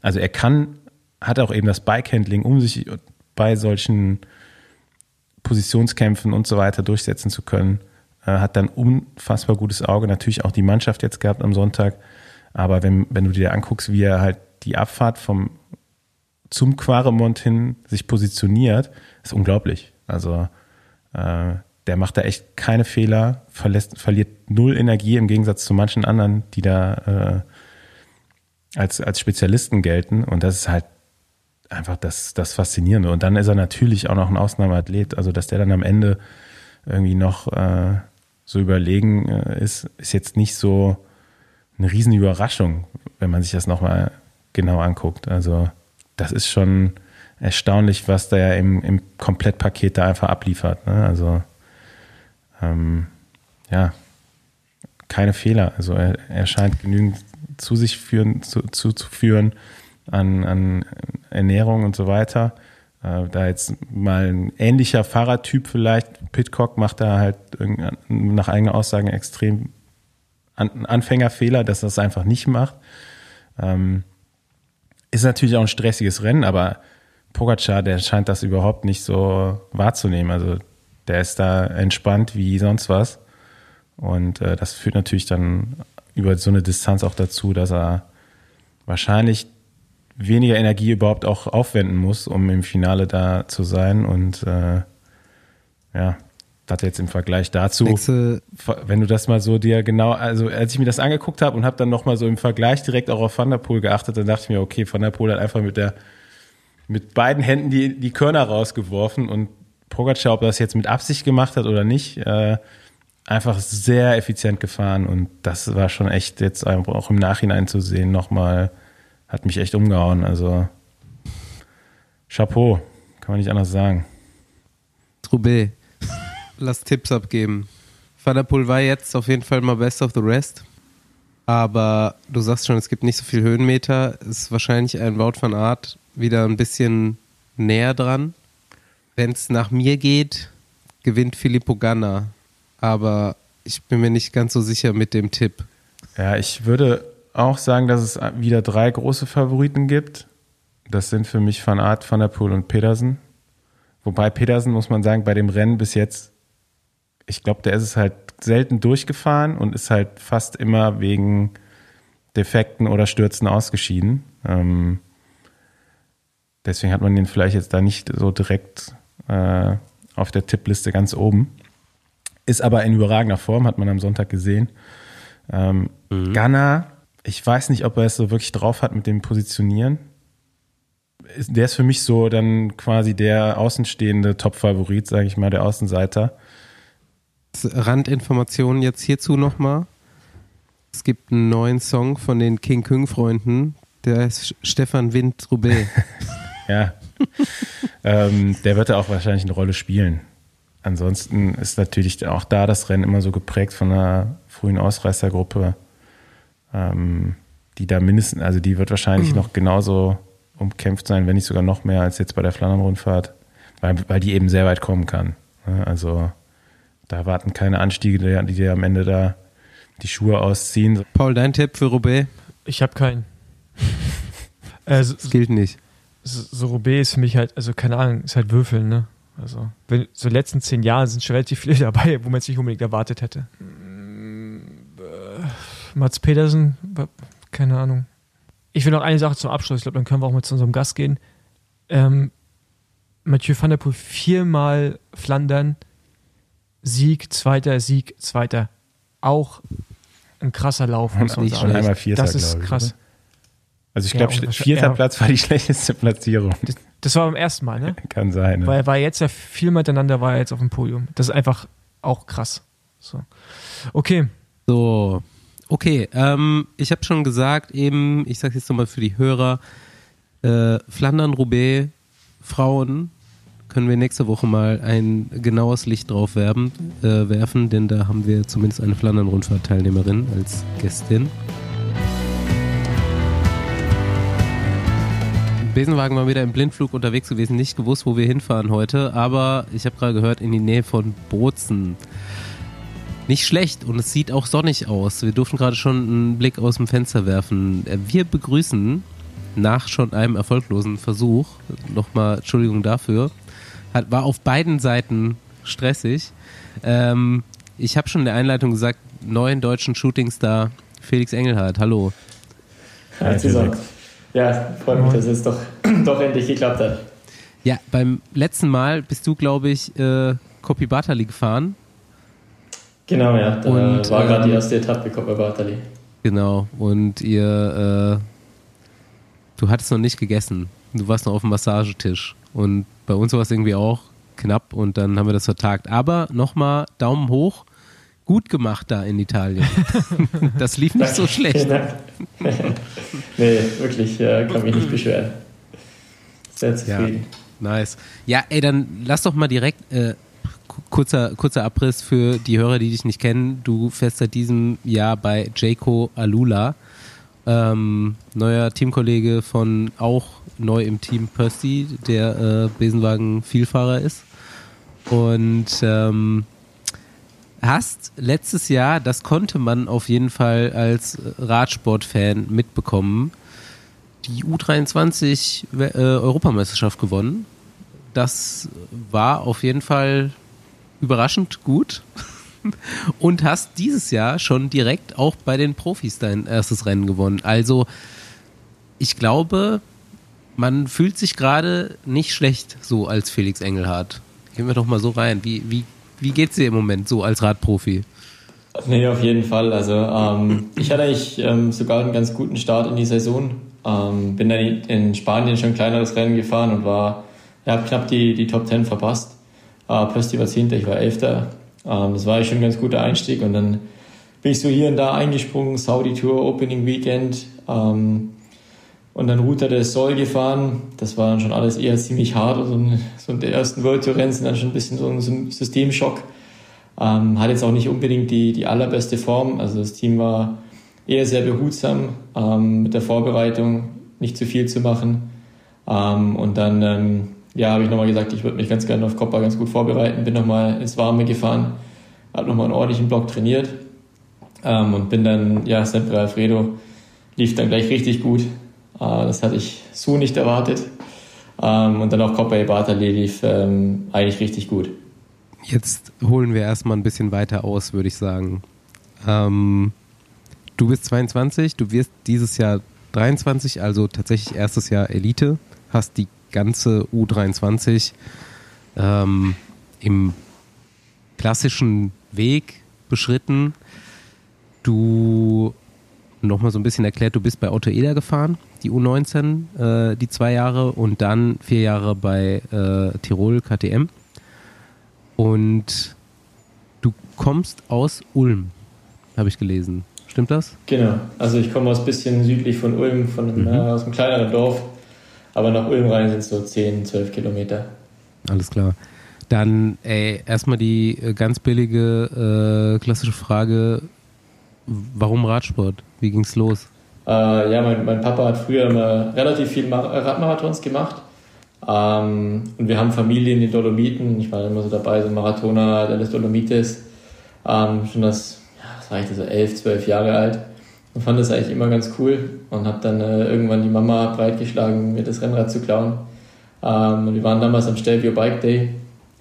Also er kann, hat auch eben das Bikehandling, um sich bei solchen Positionskämpfen und so weiter durchsetzen zu können. Er hat dann unfassbar gutes Auge, natürlich auch die Mannschaft jetzt gehabt am Sonntag. Aber wenn, wenn du dir anguckst, wie er halt die Abfahrt vom zum Quaremont hin sich positioniert, ist unglaublich. Also äh, der macht da echt keine Fehler, verlässt, verliert null Energie im Gegensatz zu manchen anderen, die da äh, als, als Spezialisten gelten. Und das ist halt einfach das, das Faszinierende. Und dann ist er natürlich auch noch ein Ausnahmeathlet. Also, dass der dann am Ende irgendwie noch äh, so überlegen äh, ist, ist jetzt nicht so eine Riesenüberraschung, wenn man sich das nochmal genau anguckt. Also, das ist schon erstaunlich, was der im, im Komplettpaket da einfach abliefert. Ne? Also ähm, ja, keine Fehler. Also er, er scheint genügend zu sich führen, zu, zu, zu führen an, an Ernährung und so weiter. Äh, da jetzt mal ein ähnlicher Fahrertyp vielleicht, Pitcock macht da halt nach eigenen Aussagen extrem an, Anfängerfehler, dass er das einfach nicht macht. Ähm, ist natürlich auch ein stressiges Rennen, aber Pogacar, der scheint das überhaupt nicht so wahrzunehmen. Also der ist da entspannt wie sonst was. Und äh, das führt natürlich dann über so eine Distanz auch dazu, dass er wahrscheinlich weniger Energie überhaupt auch aufwenden muss, um im Finale da zu sein. Und äh, ja, das jetzt im Vergleich dazu, Wechsel. wenn du das mal so dir genau, also als ich mir das angeguckt habe und habe dann nochmal so im Vergleich direkt auch auf Van der Poel geachtet, dann dachte ich mir, okay, Van der Poel hat einfach mit der mit beiden Händen die, die Körner rausgeworfen und Pogacar, ob er das jetzt mit Absicht gemacht hat oder nicht, äh, einfach sehr effizient gefahren und das war schon echt jetzt auch im Nachhinein zu sehen nochmal, hat mich echt umgehauen. Also Chapeau, kann man nicht anders sagen. Roubaix lass Tipps abgeben. Van der Poel war jetzt auf jeden Fall mal best of the rest. Aber du sagst schon, es gibt nicht so viel Höhenmeter. Es ist wahrscheinlich ein Wout van Art wieder ein bisschen näher dran. Wenn es nach mir geht, gewinnt Filippo Ganna. Aber ich bin mir nicht ganz so sicher mit dem Tipp. Ja, ich würde auch sagen, dass es wieder drei große Favoriten gibt. Das sind für mich Van Aert, Van der Poel und Pedersen. Wobei Pedersen, muss man sagen, bei dem Rennen bis jetzt, ich glaube, der ist es halt selten durchgefahren und ist halt fast immer wegen Defekten oder Stürzen ausgeschieden. Ähm, deswegen hat man den vielleicht jetzt da nicht so direkt äh, auf der Tippliste ganz oben. Ist aber in überragender Form, hat man am Sonntag gesehen. Ähm, mhm. Ghana, ich weiß nicht, ob er es so wirklich drauf hat mit dem Positionieren. Der ist für mich so dann quasi der außenstehende Top-Favorit, sage ich mal, der Außenseiter. Randinformationen jetzt hierzu nochmal. Es gibt einen neuen Song von den King Küng Freunden, der heißt Stefan Wind Roubaix. ja. ähm, der wird da auch wahrscheinlich eine Rolle spielen. Ansonsten ist natürlich auch da das Rennen immer so geprägt von einer frühen Ausreißergruppe, ähm, die da mindestens, also die wird wahrscheinlich mhm. noch genauso umkämpft sein, wenn nicht sogar noch mehr als jetzt bei der Flandern-Rundfahrt, weil, weil die eben sehr weit kommen kann. Also da warten keine Anstiege, die dir am Ende da die Schuhe ausziehen. Paul, dein Tipp für Roubaix? Ich habe keinen. also, das gilt nicht. So, Roubaix ist für mich halt, also keine Ahnung, ist halt Würfeln, ne? Also, wenn, so in den letzten zehn Jahren sind schon relativ viele dabei, wo man es nicht unbedingt erwartet hätte. Mats Pedersen, keine Ahnung. Ich will noch eine Sache zum Abschluss, ich glaube, dann können wir auch mal zu unserem Gast gehen. Ähm, Mathieu van der Poel viermal Flandern, Sieg, zweiter, Sieg, zweiter. Auch ein krasser Lauf, muss man sagen. Einmal Vierter, das ist krass. Ich, also ich glaube, ja, vierter ja. Platz war die schlechteste Platzierung. Das, das, war beim ersten Mal, ne? Kann sein. Ne? Weil er war jetzt ja viel miteinander, war er jetzt auf dem Podium. Das ist einfach auch krass. So. Okay. So. Okay, ähm, ich habe schon gesagt, eben, ich sage jetzt nochmal für die Hörer, äh, Flandern, Roubaix, Frauen, können wir nächste Woche mal ein genaues Licht drauf werben, äh, werfen, denn da haben wir zumindest eine Flandern-Rundfahrt-Teilnehmerin als Gästin. Besenwagen war wieder im Blindflug unterwegs gewesen, nicht gewusst, wo wir hinfahren heute, aber ich habe gerade gehört, in die Nähe von Bozen. Nicht schlecht und es sieht auch sonnig aus. Wir durften gerade schon einen Blick aus dem Fenster werfen. Äh, wir begrüßen nach schon einem erfolglosen Versuch, nochmal Entschuldigung dafür, hat, war auf beiden Seiten stressig. Ähm, ich habe schon in der Einleitung gesagt, neuen deutschen Shootingstar Felix Engelhardt. Hallo. Hi, zusammen. Ja, freut mich, dass es doch, doch endlich geklappt hat. Ja, beim letzten Mal bist du, glaube ich, äh, Copy Bartali gefahren. Genau, ja. Da und, war gerade ähm, die erste Etappe Copy Bartali. Genau, und ihr, äh, du hattest noch nicht gegessen. Du warst noch auf dem Massagetisch. Und bei uns war es irgendwie auch knapp und dann haben wir das vertagt. Aber nochmal Daumen hoch. Gut gemacht da in Italien. das lief nicht so schlecht. nee, wirklich, kann mich nicht beschweren. Sehr zufrieden. Ja, nice. Ja, ey, dann lass doch mal direkt äh, kurzer, kurzer Abriss für die Hörer, die dich nicht kennen. Du fährst seit diesem Jahr bei Jayco Alula. Ähm, neuer Teamkollege von auch neu im Team Percy, der äh, Besenwagen-Vielfahrer ist. Und ähm, hast letztes Jahr, das konnte man auf jeden Fall als Radsportfan mitbekommen, die U23 äh, Europameisterschaft gewonnen. Das war auf jeden Fall überraschend gut. Und hast dieses Jahr schon direkt auch bei den Profis dein erstes Rennen gewonnen. Also ich glaube, man fühlt sich gerade nicht schlecht so als Felix Engelhardt. Gehen wir doch mal so rein. Wie, wie, wie geht's dir im Moment so als Radprofi? Nee, auf jeden Fall. Also ähm, ich hatte eigentlich ähm, sogar einen ganz guten Start in die Saison. Ähm, bin dann in Spanien schon ein kleineres Rennen gefahren und war ja, knapp die, die Top 10 verpasst. Äh, Pösti war Zehnter, ich war Elfter. Ähm, das war schon ein ganz guter Einstieg und dann bin ich so hier und da eingesprungen, Saudi Tour, Opening Weekend. Ähm, und dann Router des Sol gefahren. Das war dann schon alles eher ziemlich hart. Also so der ersten World Tour Rennen sind dann schon ein bisschen so ein Systemschock. Ähm, hat jetzt auch nicht unbedingt die, die allerbeste Form. Also das Team war eher sehr behutsam ähm, mit der Vorbereitung, nicht zu viel zu machen. Ähm, und dann ähm, ja, habe ich nochmal gesagt, ich würde mich ganz gerne auf Coppa ganz gut vorbereiten. Bin nochmal ins Warme gefahren, habe nochmal einen ordentlichen Block trainiert. Ähm, und bin dann, ja, Sempre Alfredo lief dann gleich richtig gut. Äh, das hatte ich so nicht erwartet. Ähm, und dann auch Coppa e Bartali lief ähm, eigentlich richtig gut. Jetzt holen wir erstmal ein bisschen weiter aus, würde ich sagen. Ähm, du bist 22, du wirst dieses Jahr 23, also tatsächlich erstes Jahr Elite, hast die ganze U23 ähm, im klassischen Weg beschritten. Du, nochmal so ein bisschen erklärt, du bist bei Otto Eder gefahren, die U19, äh, die zwei Jahre und dann vier Jahre bei äh, Tirol KTM. Und du kommst aus Ulm, habe ich gelesen. Stimmt das? Genau. Also ich komme aus ein bisschen südlich von Ulm, von einem, mhm. äh, aus einem kleineren Dorf. Aber nach Ulm rein sind es so 10, 12 Kilometer. Alles klar. Dann ey, erstmal die äh, ganz billige äh, klassische Frage, warum Radsport? Wie ging es los? Äh, ja, mein, mein, Papa hat früher immer relativ viel Mar Radmarathons gemacht. Ähm, und wir haben Familie in den Dolomiten. Ich war immer so dabei, so Marathoner des Dolomites. Ähm, schon das, ja, was war ich da so elf, zwölf Jahre alt. Und fand das eigentlich immer ganz cool. Und habe dann äh, irgendwann die Mama breitgeschlagen, mir das Rennrad zu klauen. Ähm, wir waren damals am Stelvio Bike Day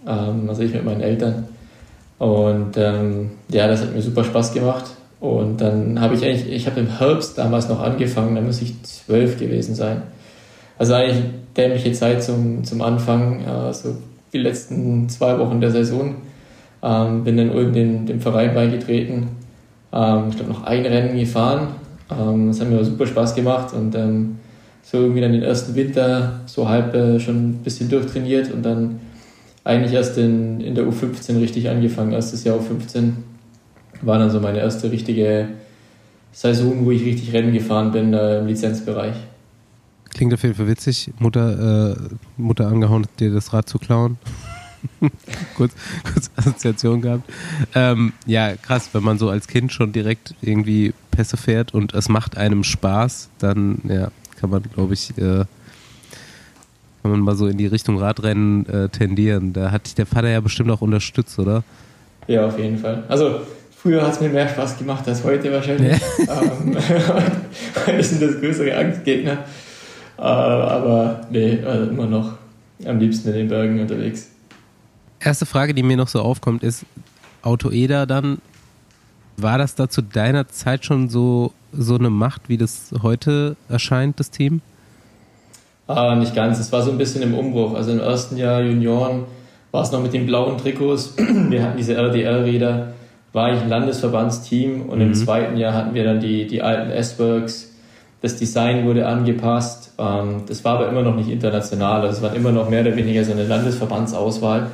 ähm, also ich mit meinen Eltern. Und ähm, ja, das hat mir super Spaß gemacht. Und dann habe ich eigentlich, ich habe im Herbst damals noch angefangen, da muss ich zwölf gewesen sein. Also eigentlich dämliche Zeit zum, zum Anfang, äh, so die letzten zwei Wochen der Saison. Ähm, bin dann Ulm dem, dem Verein beigetreten. Ähm, ich glaube noch ein Rennen gefahren. Ähm, das hat mir super Spaß gemacht und ähm, so irgendwie dann den ersten Winter so halb äh, schon ein bisschen durchtrainiert und dann eigentlich erst in, in der U15 richtig angefangen. Erstes Jahr U15 war dann so meine erste richtige Saison, wo ich richtig Rennen gefahren bin äh, im Lizenzbereich. Klingt auf jeden Fall witzig, Mutter, äh, Mutter angehauen, dir das Rad zu klauen. kurz, kurz Assoziation gehabt. Ähm, ja, krass, wenn man so als Kind schon direkt irgendwie Pässe fährt und es macht einem Spaß, dann ja, kann man, glaube ich, äh, kann man mal so in die Richtung Radrennen äh, tendieren. Da hat dich der Vater ja bestimmt auch unterstützt, oder? Ja, auf jeden Fall. Also früher hat es mir mehr Spaß gemacht als heute wahrscheinlich. Ja. ähm, heute sind das größere Angstgegner. Äh, aber nee, also immer noch am liebsten in den Bergen unterwegs. Erste Frage, die mir noch so aufkommt, ist Auto Eder dann, war das da zu deiner Zeit schon so, so eine Macht, wie das heute erscheint, das Team? Ah, nicht ganz. Es war so ein bisschen im Umbruch. Also im ersten Jahr Junioren war es noch mit den blauen Trikots. Wir hatten diese RDL-Räder, war ich ein Landesverbandsteam und mhm. im zweiten Jahr hatten wir dann die, die alten S-Works. Das Design wurde angepasst. Ähm, das war aber immer noch nicht international. Also es war immer noch mehr oder weniger so eine Landesverbandsauswahl.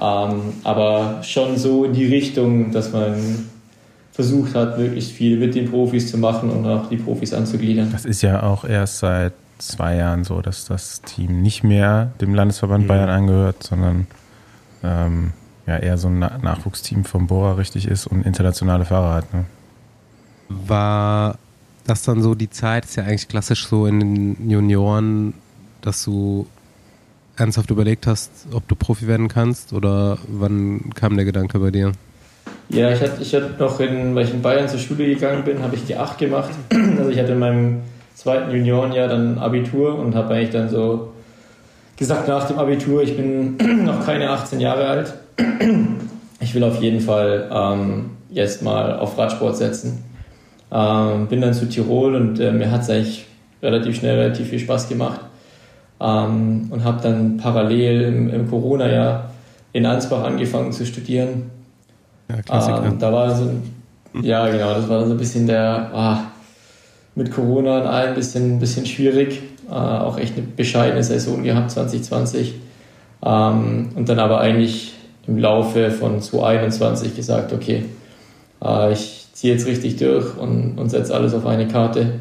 Ähm, aber schon so in die Richtung, dass man versucht hat, möglichst viel mit den Profis zu machen und auch die Profis anzugliedern. Das ist ja auch erst seit zwei Jahren so, dass das Team nicht mehr dem Landesverband mhm. Bayern angehört, sondern ähm, ja eher so ein Nachwuchsteam vom Bora richtig ist und internationale Fahrer hat. Ne? War das dann so die Zeit, ist ja eigentlich klassisch so in den Junioren, dass du ernsthaft überlegt hast, ob du Profi werden kannst oder wann kam der Gedanke bei dir? Ja, ich hatte, ich hatte noch, in, weil ich in Bayern zur Schule gegangen bin, habe ich die 8 gemacht. Also ich hatte in meinem zweiten Juniorenjahr dann Abitur und habe eigentlich dann so gesagt nach dem Abitur, ich bin noch keine 18 Jahre alt. Ich will auf jeden Fall ähm, jetzt mal auf Radsport setzen. Ähm, bin dann zu Tirol und äh, mir hat es eigentlich relativ schnell relativ viel Spaß gemacht. Ähm, und habe dann parallel im, im Corona-Jahr in Ansbach angefangen zu studieren. Ja, Klassiker. Ähm, da war so, ja genau, das war so ein bisschen der, ah, mit Corona und allem ein bisschen, bisschen schwierig. Äh, auch echt eine bescheidene Saison gehabt 2020. Ähm, und dann aber eigentlich im Laufe von 2021 gesagt, okay, äh, ich ziehe jetzt richtig durch und, und setze alles auf eine Karte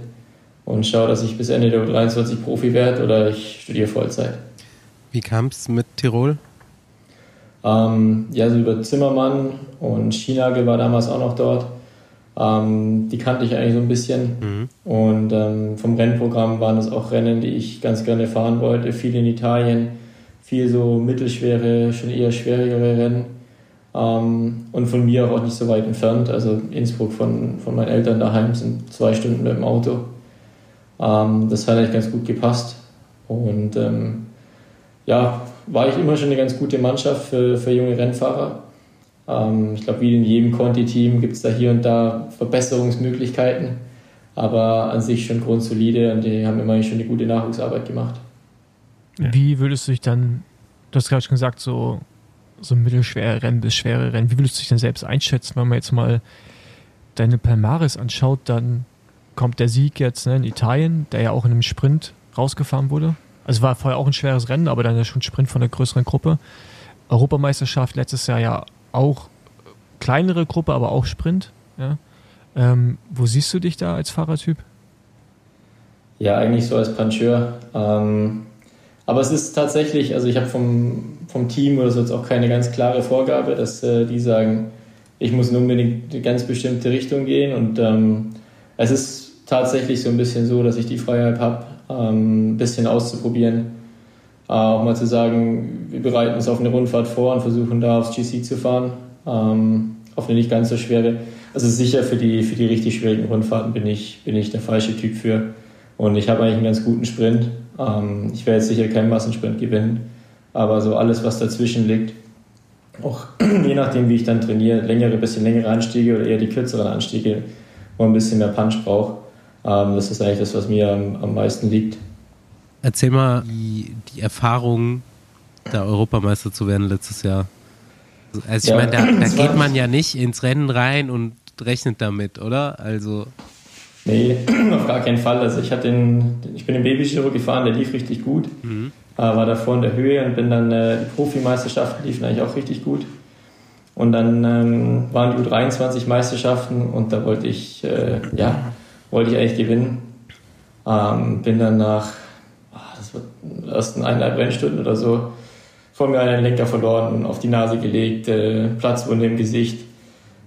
und schaue, dass ich bis Ende der U23 Profi werde oder ich studiere Vollzeit. Wie kam es mit Tirol? Ähm, ja, so über Zimmermann und Schienagel war damals auch noch dort. Ähm, die kannte ich eigentlich so ein bisschen. Mhm. Und ähm, vom Rennprogramm waren es auch Rennen, die ich ganz gerne fahren wollte. Viel in Italien, viel so mittelschwere, schon eher schwerere Rennen. Ähm, und von mir auch nicht so weit entfernt. Also Innsbruck von, von meinen Eltern daheim sind zwei Stunden mit dem Auto. Ähm, das hat eigentlich ganz gut gepasst. Und ähm, ja, war ich immer schon eine ganz gute Mannschaft für, für junge Rennfahrer. Ähm, ich glaube, wie in jedem Conti-Team gibt es da hier und da Verbesserungsmöglichkeiten, aber an sich schon grundsolide und die haben immer schon eine gute Nachwuchsarbeit gemacht. Wie würdest du dich dann, du hast gerade schon gesagt, so, so mittelschwere Rennen bis schwere Rennen, wie würdest du dich denn selbst einschätzen, wenn man jetzt mal deine Palmares anschaut, dann kommt der Sieg jetzt ne, in Italien, der ja auch in einem Sprint rausgefahren wurde. Also war vorher auch ein schweres Rennen, aber dann ja schon Sprint von der größeren Gruppe. Europameisterschaft letztes Jahr ja auch kleinere Gruppe, aber auch Sprint. Ja. Ähm, wo siehst du dich da als Fahrertyp? Ja, eigentlich so als Puncheur. Ähm, aber es ist tatsächlich, also ich habe vom, vom Team oder so jetzt auch keine ganz klare Vorgabe, dass äh, die sagen, ich muss nur unbedingt eine ganz bestimmte Richtung gehen. Und ähm, es ist tatsächlich so ein bisschen so, dass ich die Freiheit habe, ähm, ein bisschen auszuprobieren. Äh, auch mal zu sagen, wir bereiten uns auf eine Rundfahrt vor und versuchen da aufs GC zu fahren. Ähm, auf eine nicht ganz so schwere. Also sicher für die, für die richtig schwierigen Rundfahrten bin ich, bin ich der falsche Typ für. Und ich habe eigentlich einen ganz guten Sprint. Ähm, ich werde jetzt sicher keinen Massensprint gewinnen, aber so alles, was dazwischen liegt, auch je nachdem, wie ich dann trainiere, längere, bisschen längere Anstiege oder eher die kürzeren Anstiege, wo ein bisschen mehr Punch brauche, ähm, das ist eigentlich das, was mir am, am meisten liegt. Erzähl mal die, die Erfahrung, da Europameister zu werden letztes Jahr. Also ich ja, meine, da, da geht man ja nicht ins Rennen rein und rechnet damit, oder? Also Nee, auf gar keinen Fall. Also ich, hatte den, ich bin den Babygiro gefahren, der lief richtig gut. Mhm. Äh, war davor in der Höhe und bin dann äh, die Profimeisterschaften liefen eigentlich auch richtig gut. Und dann ähm, waren die U23-Meisterschaften und da wollte ich, äh, ja, wollte ich eigentlich gewinnen. Ähm, bin dann nach, oh, das wird ersten eineinhalb Rennstunden oder so, vor mir einen Lenker verloren, auf die Nase gelegt, äh, Platzwunde im Gesicht.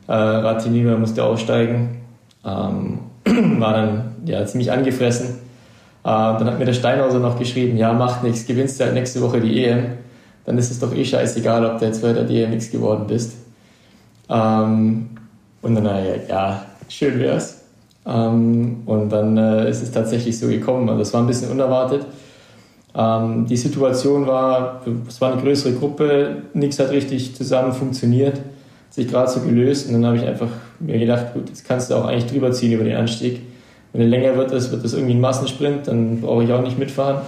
Äh, Ratinima musste aussteigen. Ähm, war dann ja, ziemlich angefressen. Äh, dann hat mir der Steinhauser noch geschrieben, ja, macht nichts, gewinnst du halt nächste Woche die EM. Dann ist es doch eh scheißegal, ob du jetzt bei der EM nichts geworden bist. Ähm, und dann, äh, ja, schön wär's. Ähm, und dann äh, ist es tatsächlich so gekommen. Also es war ein bisschen unerwartet. Ähm, die Situation war, es war eine größere Gruppe, nichts hat richtig zusammen funktioniert sich gerade so gelöst und dann habe ich einfach mir gedacht, gut, jetzt kannst du auch eigentlich drüber ziehen über den Anstieg. Wenn er länger wird, das wird das irgendwie ein Massensprint, dann brauche ich auch nicht mitfahren.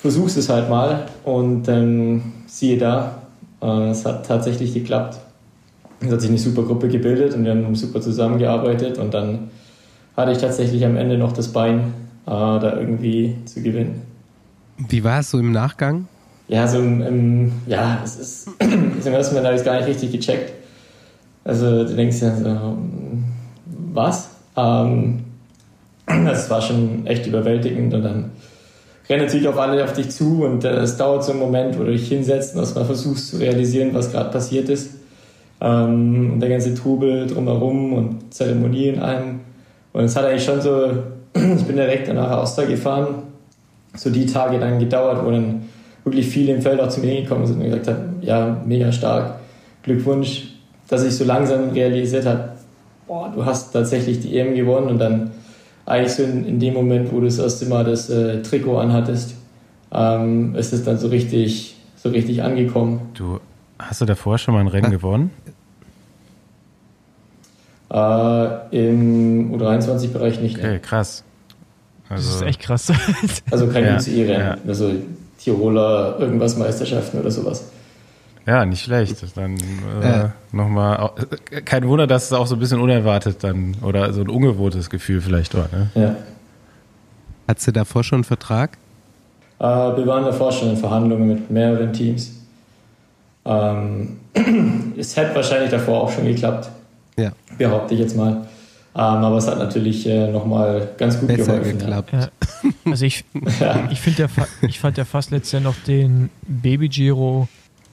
Versuch's es halt mal und ähm, siehe da, äh, es hat tatsächlich geklappt. Es hat sich eine super Gruppe gebildet und wir haben super zusammengearbeitet und dann hatte ich tatsächlich am Ende noch das Bein, äh, da irgendwie zu gewinnen. Wie war es so im Nachgang? Ja, so im, im ja, es ist, zum ersten Mal habe ich es gar nicht richtig gecheckt. Also du denkst ja so, was? Ähm, das war schon echt überwältigend und dann rennen natürlich auch alle auf dich zu und äh, es dauert so einen Moment, wo du dich hinsetzt und erstmal versuchst zu realisieren, was gerade passiert ist. Ähm, und der ganze Trubel drumherum und Zeremonie in einem. Und es hat eigentlich schon so, ich bin direkt danach aus da gefahren, so die Tage dann gedauert, wo dann wirklich viele im Feld auch zu mir hingekommen sind und gesagt haben, ja, mega stark, Glückwunsch, dass ich so langsam realisiert habe, boah, du hast tatsächlich die EM gewonnen und dann eigentlich so in, in dem Moment, wo du das erste Mal das äh, Trikot anhattest, ähm, ist es dann so richtig, so richtig angekommen. Du hast du davor schon mal ein Rennen gewonnen? Äh, Im U23-Bereich nicht. Okay, krass. Also, das ist echt krass. also kein ja, UCI-Rennen. Ja. Also Tiroler irgendwas Meisterschaften oder sowas. Ja, nicht schlecht. Dann äh, äh. nochmal. Kein Wunder, dass es auch so ein bisschen unerwartet dann oder so ein ungewohntes Gefühl vielleicht war. Ne? Ja. Hattest du davor schon einen Vertrag? Äh, wir waren davor schon in Verhandlungen mit mehreren Teams. Ähm, es hätte wahrscheinlich davor auch schon geklappt. Ja. Behaupte ich jetzt mal. Ähm, aber es hat natürlich äh, nochmal ganz gut Besser geholfen. geklappt. Ja. Also ich, ja. ich, der, ich fand ja fast letztes Jahr noch den Baby Giro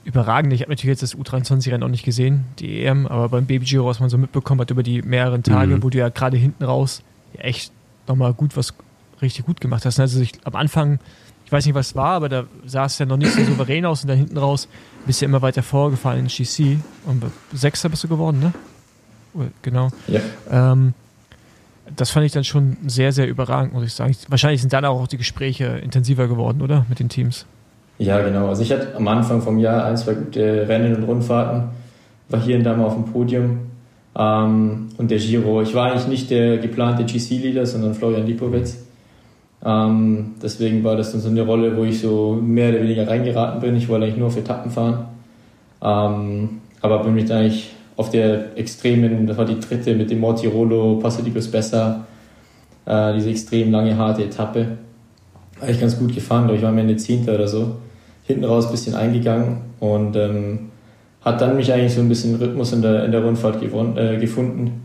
überragend. Ich habe natürlich jetzt das U23-Rennen auch nicht gesehen, die EM, aber beim Baby Giro, was man so mitbekommen hat über die mehreren Tage, mhm. wo du ja gerade hinten raus echt nochmal gut was richtig gut gemacht hast. Also ich, am Anfang ich weiß nicht, was es war, aber da sah es ja noch nicht so souverän aus und dann hinten raus bist du ja immer weiter vorgefallen in GC. Und Sechster bist du geworden, ne? Genau. Ja. Ähm, das fand ich dann schon sehr, sehr überragend, muss ich sagen. Wahrscheinlich sind dann auch die Gespräche intensiver geworden, oder? Mit den Teams. Ja, genau. Also ich hatte am Anfang vom Jahr ein, zwei gute Rennen und Rundfahrten, war hier und da mal auf dem Podium. Ähm, und der Giro, ich war eigentlich nicht der geplante GC-Leader, sondern Florian Lipowitz. Ähm, deswegen war das dann so eine Rolle, wo ich so mehr oder weniger reingeraten bin. Ich wollte eigentlich nur auf Etappen fahren. Ähm, aber bin mich eigentlich auf der extremen, das war die dritte mit dem Mortirolo, Passo di Bessa, äh, diese extrem lange, harte Etappe. Eigentlich ganz gut gefahren, ich, war am Ende Zehnter oder so. Hinten raus ein bisschen eingegangen und ähm, hat dann mich eigentlich so ein bisschen Rhythmus in der, in der Rundfahrt gewonnen, äh, gefunden.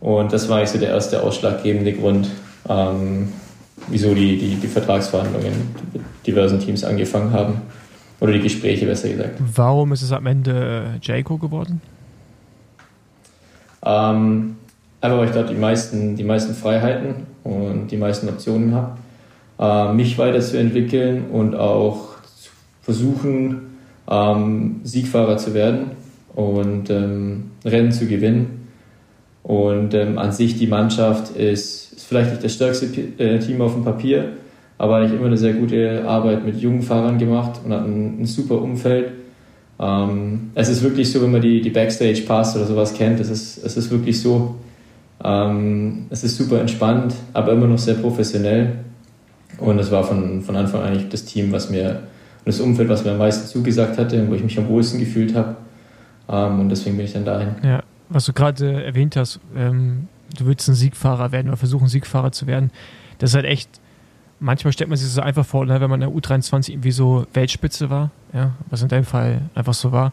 Und das war eigentlich so der erste ausschlaggebende Grund, ähm, wieso die, die, die Vertragsverhandlungen mit diversen Teams angefangen haben. Oder die Gespräche, besser gesagt. Warum ist es am Ende Jayco geworden? Ähm, einfach weil ich dort die meisten, die meisten Freiheiten und die meisten Optionen habe, äh, mich weiterzuentwickeln und auch versuchen, ähm, Siegfahrer zu werden und ähm, Rennen zu gewinnen. Und ähm, an sich die Mannschaft ist, ist vielleicht nicht das stärkste äh, Team auf dem Papier, aber eigentlich immer eine sehr gute Arbeit mit jungen Fahrern gemacht und hat ein, ein super Umfeld. Ähm, es ist wirklich so, wenn man die, die Backstage Pass oder sowas kennt, es ist, es ist wirklich so. Ähm, es ist super entspannt, aber immer noch sehr professionell. Und es war von, von Anfang an eigentlich das Team, was mir, das Umfeld, was mir am meisten zugesagt hatte, wo ich mich am wohlsten gefühlt habe. Ähm, und deswegen bin ich dann dahin. Ja, was du gerade erwähnt hast, ähm, du willst ein Siegfahrer werden oder versuchen, Siegfahrer zu werden. Das ist halt echt, manchmal stellt man sich das einfach vor, ne, wenn man in der U23 irgendwie so Weltspitze war, ja, was in deinem Fall einfach so war,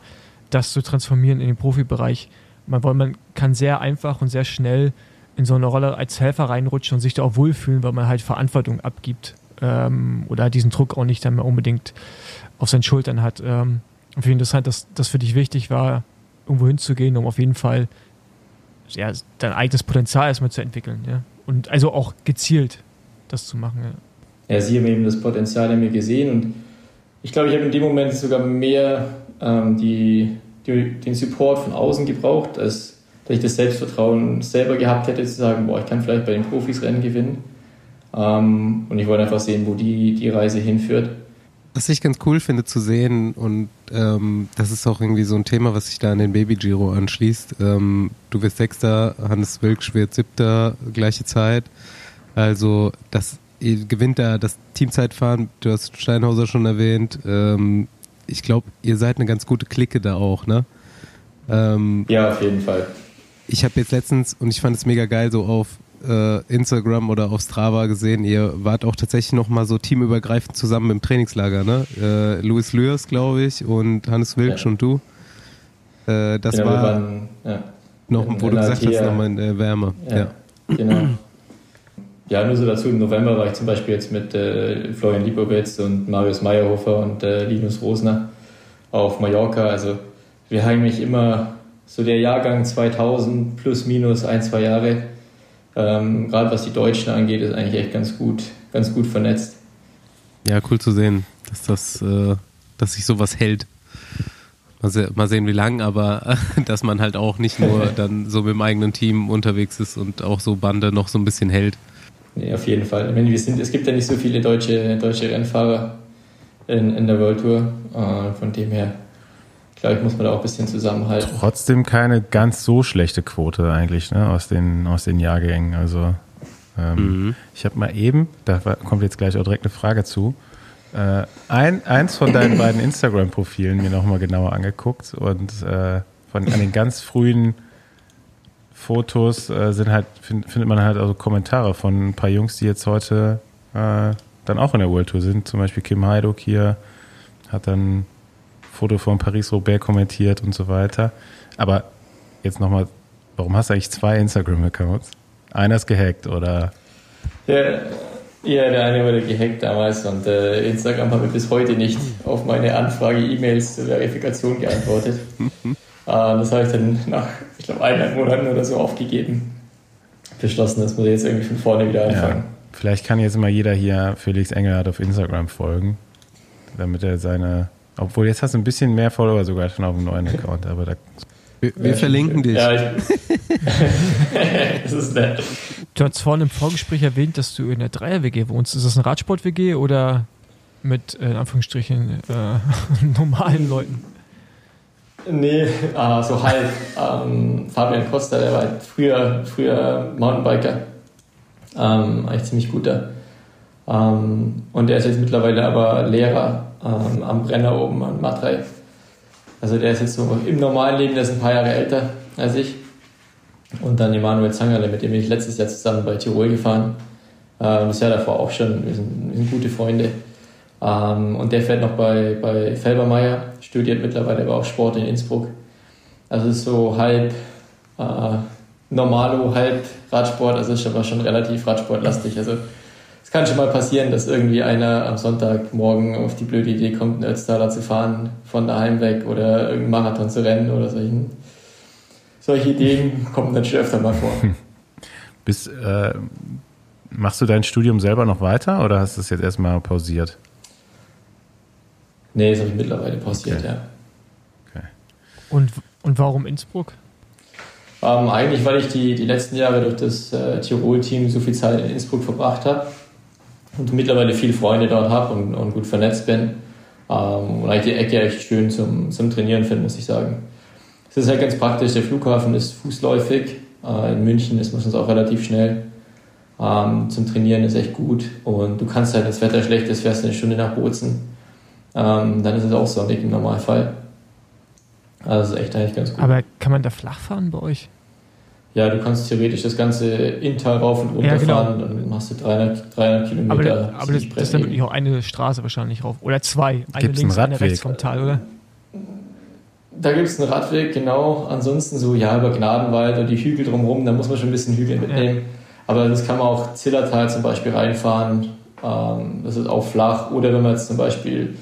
das zu transformieren in den Profibereich. Man, man kann sehr einfach und sehr schnell in so eine Rolle als Helfer reinrutschen und sich da auch wohlfühlen, weil man halt Verantwortung abgibt ähm, oder diesen Druck auch nicht dann mehr unbedingt auf seinen Schultern hat. Ähm, und finde interessant, dass das für dich wichtig war, irgendwo hinzugehen, um auf jeden Fall ja, dein eigenes Potenzial erstmal zu entwickeln. Ja? Und also auch gezielt das zu machen. Ja, ja sie haben eben das Potenzial in mir gesehen und ich glaube, ich habe in dem Moment sogar mehr ähm, die, die, den Support von außen gebraucht, als dass ich das Selbstvertrauen selber gehabt hätte, zu sagen, boah, ich kann vielleicht bei den Profis Rennen gewinnen. Ähm, und ich wollte einfach sehen, wo die, die Reise hinführt. Was ich ganz cool finde zu sehen, und ähm, das ist auch irgendwie so ein Thema, was sich da an den Baby Giro anschließt. Ähm, du wirst Sechster, Hannes Wilk wird Siebter, gleiche Zeit. Also das ihr gewinnt da das Teamzeitfahren, du hast Steinhauser schon erwähnt. Ähm, ich glaube, ihr seid eine ganz gute Clique da auch, ne? Ähm, ja, auf jeden Fall. Ich habe jetzt letztens, und ich fand es mega geil, so auf äh, Instagram oder auf Strava gesehen, ihr wart auch tatsächlich nochmal so teamübergreifend zusammen im Trainingslager, ne? Äh, Louis Lüers, glaube ich, und Hannes Wilksch ja. und du. Äh, das genau, war waren, ja, noch, wo du gesagt hast, nochmal in der Wärme. Ja, ja. genau. Ja, nur so dazu, im November war ich zum Beispiel jetzt mit äh, Florian Liebowitz und Marius Meyerhofer und äh, Linus Rosner auf Mallorca. Also wir haben eigentlich immer so der Jahrgang 2000 plus minus ein, zwei Jahre. Ähm, Gerade was die Deutschen angeht, ist eigentlich echt ganz gut, ganz gut vernetzt. Ja, cool zu sehen, dass das, äh, dass sich sowas hält. Mal sehen, wie lang, aber dass man halt auch nicht nur dann so mit dem eigenen Team unterwegs ist und auch so Bande noch so ein bisschen hält. Nee, auf jeden Fall. Ich meine, wir sind, es gibt ja nicht so viele deutsche, deutsche Rennfahrer in, in der World Tour. Äh, von dem her, glaube ich, muss man da auch ein bisschen zusammenhalten. Trotzdem keine ganz so schlechte Quote eigentlich ne, aus, den, aus den Jahrgängen. Also ähm, mhm. ich habe mal eben, da kommt jetzt gleich auch direkt eine Frage zu, äh, ein, eins von deinen beiden Instagram-Profilen mir nochmal genauer angeguckt und äh, von an den ganz frühen Fotos äh, sind halt, find, findet man halt also Kommentare von ein paar Jungs, die jetzt heute äh, dann auch in der World Tour sind. Zum Beispiel Kim Heiduk hier hat dann Foto von Paris-Roubaix kommentiert und so weiter. Aber jetzt nochmal, warum hast du eigentlich zwei Instagram-Accounts? Einer ist gehackt oder? Ja, ja, der eine wurde gehackt damals und äh, Instagram hat mir bis heute nicht auf meine Anfrage E-Mails zur Verifikation geantwortet. Äh, das habe ich dann nach, ich glaube, eineinhalb Monaten oder so aufgegeben. Beschlossen, das muss ich jetzt irgendwie von vorne wieder anfangen. vielleicht kann jetzt mal jeder hier Felix Engelhardt auf Instagram folgen, damit er seine, obwohl jetzt hast du ein bisschen mehr Follower sogar schon auf dem neuen Account, aber da Wir, wir verlinken dich. Ja, ich, das ist nett. Du hast vorhin im Vorgespräch erwähnt, dass du in der Dreier-WG wohnst. Ist das eine Radsport-WG oder mit, äh, in Anführungsstrichen, äh, normalen Leuten? Nee, ah, so halb. Ähm, Fabian Costa, der war früher, früher Mountainbiker. Ähm, eigentlich ziemlich guter. Ähm, und der ist jetzt mittlerweile aber Lehrer ähm, am Brenner oben an Matrei. Also der ist jetzt so im normalen Leben, der ist ein paar Jahre älter als ich. Und dann Emanuel Zangerle, mit dem bin ich letztes Jahr zusammen bei Tirol gefahren. Ähm, das Jahr davor auch schon. Wir sind, wir sind gute Freunde. Ähm, und der fährt noch bei, bei Felbermeier, studiert mittlerweile aber auch Sport in Innsbruck. Also ist so halb äh, Normalo, halb Radsport, also ist aber schon relativ radsportlastig. Also es kann schon mal passieren, dass irgendwie einer am Sonntagmorgen auf die blöde Idee kommt, einen Ötztaler zu fahren, von daheim weg oder irgendeinen Marathon zu rennen oder solchen. Solche Ideen kommen dann schon öfter mal vor. Bis, äh, machst du dein Studium selber noch weiter oder hast du es jetzt erstmal pausiert? Nee, das habe ich mittlerweile pausiert, Okay. ja. Okay. Und, und warum Innsbruck? Ähm, eigentlich, weil ich die, die letzten Jahre durch das äh, Tirol-Team so viel Zeit in Innsbruck verbracht habe und mittlerweile viele Freunde dort habe und, und gut vernetzt bin. Ähm, und eigentlich die Ecke echt schön zum, zum Trainieren finde, muss ich sagen. Es ist halt ganz praktisch, der Flughafen ist fußläufig. Äh, in München ist man sonst auch relativ schnell. Ähm, zum Trainieren ist echt gut und du kannst halt, wenn das Wetter schlecht ist, fährst du eine Stunde nach Bozen. Ähm, dann ist es auch sonnig im Normalfall. Also ist echt eigentlich ganz gut. Aber kann man da flach fahren bei euch? Ja, du kannst theoretisch das ganze Inntal rauf und runter Ja, genau. fahren, dann machst du 300, 300 Kilometer. Aber, da- aber das, das ist dann wirklich auch eine Straße wahrscheinlich rauf. Oder zwei. Eine Gibt's einen links, eine Radweg? rechts vom Tal, oder? Da gibt es einen Radweg, genau. Ansonsten so, ja, über Gnadenwald und die Hügel drumherum, da muss man schon ein bisschen Hügel mitnehmen. Aber das kann man auch Zillertal zum Beispiel reinfahren. Ähm, das ist auch flach. Oder wenn man jetzt zum Beispiel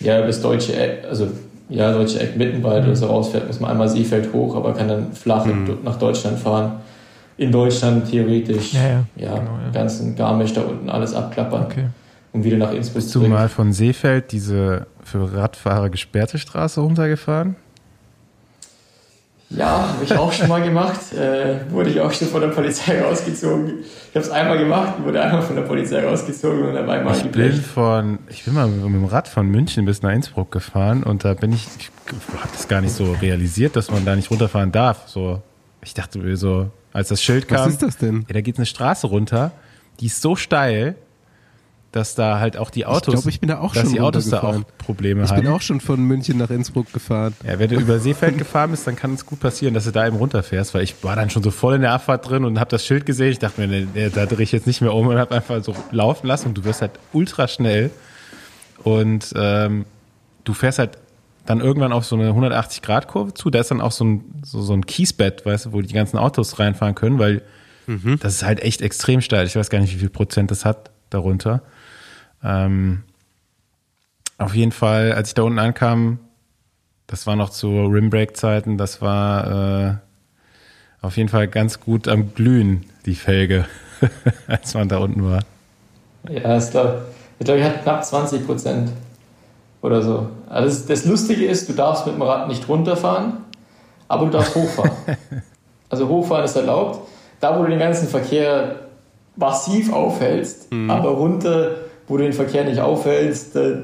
ja, bis Deutsche Eck, also ja, Deutsche Eck Mittenwald oder so rausfährt, muss man einmal Seefeld hoch, aber kann dann flach in- nach Deutschland fahren. In Deutschland theoretisch, Ja, ja. ja, Genau, ja. ganzen Garmisch da unten alles abklappern Okay. und wieder nach Innsbruck Bist du mal von Seefeld diese für Radfahrer gesperrte Straße runtergefahren? Ja, habe ich auch schon mal gemacht. Äh, wurde ich auch schon von der Polizei rausgezogen. Ich habe es einmal gemacht, wurde einmal von der Polizei rausgezogen und dann war einmal Ich bin von, ich bin mal mit dem Rad von München bis nach Innsbruck gefahren und da bin ich, ich habe das gar nicht so realisiert, dass man da nicht runterfahren darf. So, ich dachte mir so, als das Schild Was kam, ist das denn? ja, da geht eine Straße runter, die ist so steil, dass da halt auch die Autos, glaube, ich bin da auch dass schon die Autos da auch. Probleme Ich haben. bin auch schon von München nach Innsbruck gefahren. Ja, wenn du über Seefeld gefahren bist, dann kann es gut passieren, dass du da eben runterfährst, weil ich war dann schon so voll in der Abfahrt drin und habe das Schild gesehen. Ich dachte mir, nee, da drehe ich jetzt nicht mehr um und habe einfach so laufen lassen und du wirst halt ultra schnell und ähm, du fährst halt dann irgendwann auf so eine 180-Grad-Kurve zu. Da ist dann auch so ein, so, so ein Kiesbett, weißt du, wo die ganzen Autos reinfahren können, weil das ist halt echt extrem steil. Ich weiß gar nicht, wie viel Prozent das hat darunter. Ähm, auf jeden Fall, als ich da unten ankam, das war noch zu Rimbrake-Zeiten, das war äh, auf jeden Fall ganz gut am Glühen, die Felge, als man da unten war. Ja, das glaub, ich glaube, ich hatte knapp 20 Prozent oder so. Also das, das Lustige ist, du darfst mit dem Rad nicht runterfahren, aber du darfst hochfahren. also hochfahren ist erlaubt. Da, wo du den ganzen Verkehr massiv aufhältst, aber runter, wo du den Verkehr nicht aufhältst, da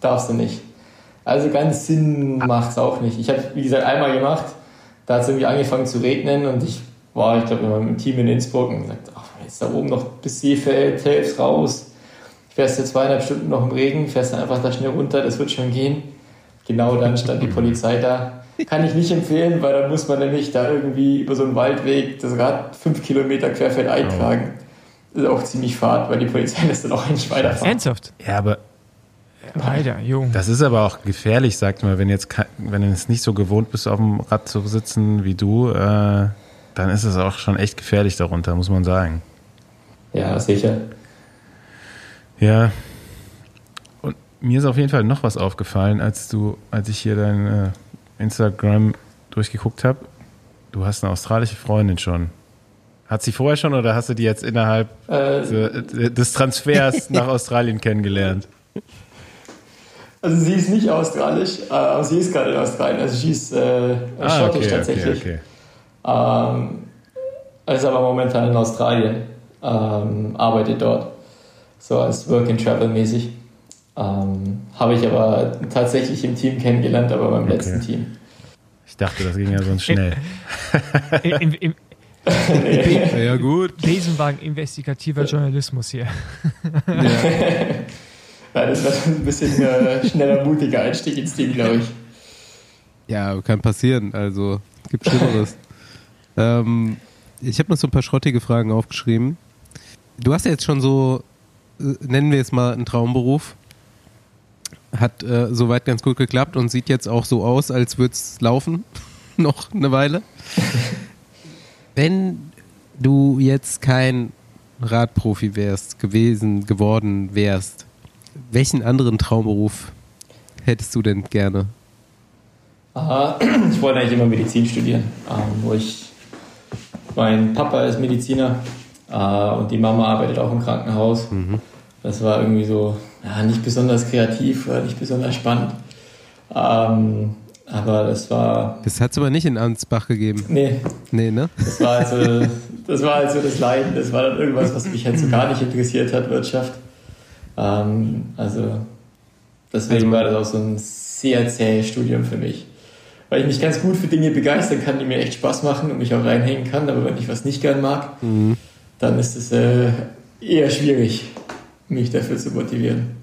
darfst du nicht. Also ganz Sinn macht es auch nicht. Ich habe, wie gesagt, einmal gemacht, da hat es irgendwie angefangen zu regnen und ich war, ich glaube, mit meinem Team in Innsbruck und gesagt, ach, jetzt da oben noch bis Seefeld, Helfs raus. Fährst du zweieinhalb Stunden noch im Regen, fährst dann einfach da schnell runter, das wird schon gehen. Genau dann stand die Polizei da. Kann ich nicht empfehlen, weil dann muss man nämlich da irgendwie über so einen Waldweg das Rad fünf Kilometer querfeldein tragen. Das ist auch ziemlich fad, weil die Polizei lässt dann auch einen weiterfahren. Ernsthaft? Ja, aber Alter, Jung. das ist aber auch gefährlich, sagt man, wenn jetzt wenn du es nicht so gewohnt bist, auf dem Rad zu sitzen wie du, äh, dann ist es auch schon echt gefährlich darunter, muss man sagen. Ja, sicher. Ja. Und mir ist auf jeden Fall noch was aufgefallen, als du, als ich hier dein äh, Instagram durchgeguckt habe. Du hast eine australische Freundin schon. Hat sie vorher schon oder hast du die jetzt innerhalb äh, des Transfers nach Australien kennengelernt? Also sie ist nicht australisch, äh, aber sie ist gerade in Australien. Also sie ist äh, ah, schottisch okay, tatsächlich. Okay, okay. Ähm, ist aber momentan in Australien, ähm, arbeitet dort, so als Work and Travel mäßig. Ähm, Habe ich aber tatsächlich im Team kennengelernt, aber beim okay. letzten Team. Ich dachte, das ging ja sonst schnell. Nee. Ja, gut. Besenwagen investigativer Journalismus hier. Ja. das war ein bisschen äh, schneller, mutiger Einstieg ins Team, glaube ich. Ja, kann passieren. Also, es gibt Schlimmeres. ähm, ich habe noch so ein paar schrottige Fragen aufgeschrieben. Du hast ja jetzt schon so, äh, nennen wir es mal einen Traumberuf. Hat äh, soweit ganz gut geklappt und sieht jetzt auch so aus, als würde es laufen. noch eine Weile. Wenn du jetzt kein Radprofi wärst, gewesen, geworden wärst, welchen anderen Traumberuf hättest du denn gerne? Ich wollte eigentlich immer Medizin studieren, ähm, wo ich mein Papa ist Mediziner äh, und die Mama arbeitet auch im Krankenhaus. Mhm. Das war irgendwie so ja, nicht besonders kreativ oder nicht besonders spannend. Ähm, aber das war. Das hat es aber nicht in Ansbach gegeben. Nee. Nee, ne? Das war also das, war also das Leiden. Das war dann irgendwas, was mich halt so gar nicht interessiert hat, Wirtschaft. Ähm, also deswegen also, war das auch so ein sehr zähes Studium für mich weil ich mich ganz gut für Dinge begeistern kann, die mir echt Spaß machen und mich auch reinhängen kann. Aber wenn ich was nicht gern mag, mhm. dann ist es äh, eher schwierig, mich dafür zu motivieren.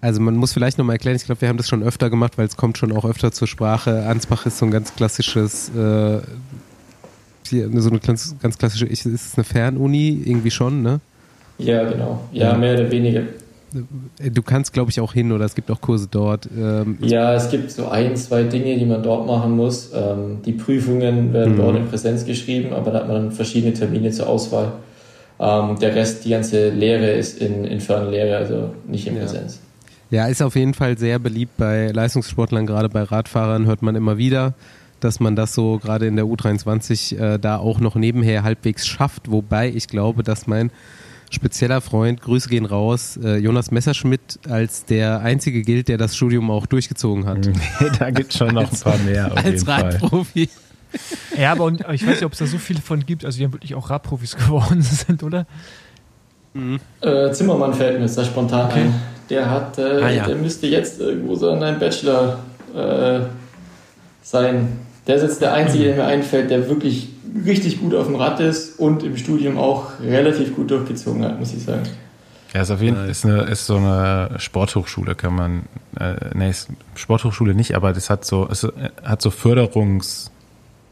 Also man muss vielleicht nochmal erklären, ich glaube, wir haben das schon öfter gemacht, weil es kommt schon auch öfter zur Sprache. Ansbach ist so ein ganz klassisches, äh, so eine ganz, ganz klassische, ist es eine Fernuni? Irgendwie schon, ne? Ja, genau. Ja, ja. mehr oder weniger. Du kannst, glaube ich, auch hin oder es gibt auch Kurse dort. Ähm ja, es gibt so ein, zwei Dinge, die man dort machen muss. Ähm, die Prüfungen werden mhm. dort in Präsenz geschrieben, aber da hat man verschiedene Termine zur Auswahl. Ähm, der Rest, die ganze Lehre ist in, in Fernlehre, also nicht in Präsenz. Ja. Ja, ist auf jeden Fall sehr beliebt bei Leistungssportlern, gerade bei Radfahrern hört man immer wieder dass man das so gerade in der U23 äh, da auch noch nebenher halbwegs schafft, wobei ich glaube, dass mein spezieller Freund, Grüße gehen raus, äh, Jonas Messerschmidt als der einzige gilt, der das Studium auch durchgezogen hat. da gibt es schon noch als, ein paar mehr. Auf als Radprofi. Ja, aber und, ich weiß nicht, ob es da so viele von gibt, also die haben wirklich auch Radprofis geworden sind, oder? Mhm. Äh, Zimmermann fällt mir jetzt da spontan okay. ein. Der hat, äh, ah, ja. der müsste jetzt irgendwo so an einem Bachelor äh, sein. Der ist jetzt der Einzige, der mir einfällt, der wirklich richtig gut auf dem Rad ist und im Studium auch relativ gut durchgezogen hat, muss ich sagen. Ja, ist auf jeden Fall ist, eine, ist so eine Sporthochschule, kann man, äh, nee, Sporthochschule nicht, aber das hat so, es hat so Förderungs,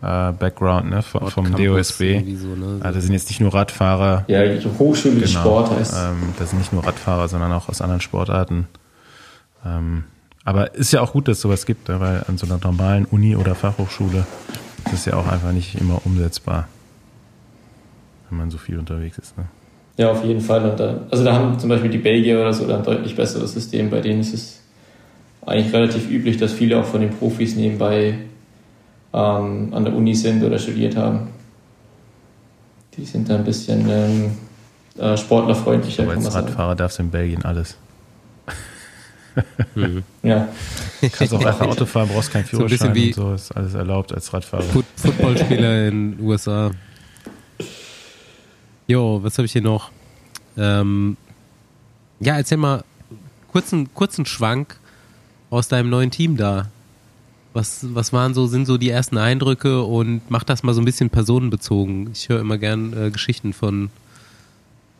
äh, Background ne, vom, vom DOSB. So, ne? also das sind jetzt nicht nur Radfahrer. Ja, Hochschule genau, Sport heißt. Ähm, das sind nicht nur Radfahrer, sondern auch aus anderen Sportarten. Ähm, aber ist ja auch gut, dass es sowas gibt, ne, weil an so einer normalen Uni oder Fachhochschule das ist ja auch einfach nicht immer umsetzbar, wenn man so viel unterwegs ist. Ne? Ja, auf jeden Fall. Und da, also da haben zum Beispiel die Belgier oder so ein deutlich besseres System. Bei denen ist es eigentlich relativ üblich, dass viele auch von den Profis nebenbei ähm, an der Uni sind oder studiert haben. Die sind da ein bisschen ähm, äh, sportlerfreundlicher. Aber als Radfahrer darfst du in Belgien alles. Mhm. Ja. Du kannst auch einfach Auto fahren, brauchst keinen Führerschein so und so, ist alles erlaubt als Radfahrer. Foot Footballspieler in den USA. Jo, was habe ich hier noch? Ähm, ja, erzähl mal kurzen, kurzen Schwank aus deinem neuen Team da. Was, was waren so, sind so die ersten Eindrücke und mach das mal so ein bisschen personenbezogen. Ich höre immer gern äh, Geschichten von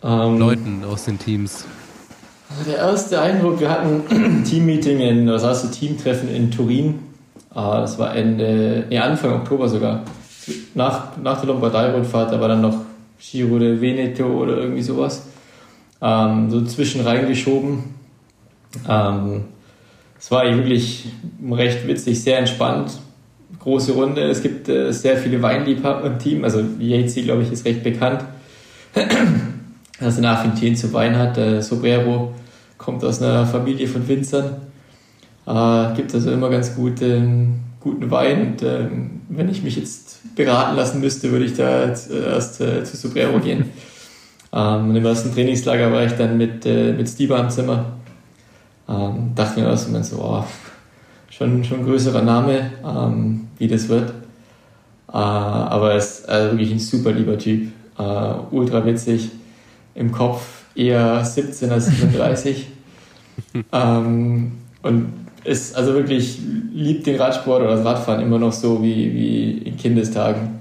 ähm, Leuten aus den Teams. Also der erste Eindruck, wir hatten ein Teammeeting in, das heißt Teamtreffen in Turin. Ah, das war Ende, nee, Anfang Oktober sogar. Nach, nach der Lombardei-Rundfahrt, da war dann noch Giro de Veneto oder irgendwie sowas. Ähm, so zwischen reingeschoben. Ähm, es war wirklich recht witzig, sehr entspannt. Große Runde. Es gibt äh, sehr viele Weinliebhaber im Team. Also Yatesy, glaube ich, ist recht bekannt dass er eine Affinität zu Wein hat. Der Sobrero kommt aus einer Familie von Winzern. Äh, gibt also immer ganz gute guten Wein. Und ähm, wenn ich mich jetzt beraten lassen müsste, würde ich da jetzt, äh, erst äh, zu Sobrero gehen. Ähm, und im ersten Trainingslager war ich dann mit, äh, mit Steve am Zimmer. Ähm, dachte mir erst mal so, oh, schon, schon ein größerer Name, ähm, wie das wird. Äh, aber er ist also wirklich ein super lieber Typ, äh, ultra witzig, im Kopf eher 17 als 37. ähm, und ist also wirklich liebt den Radsport oder das Radfahren immer noch so wie, wie in Kindestagen.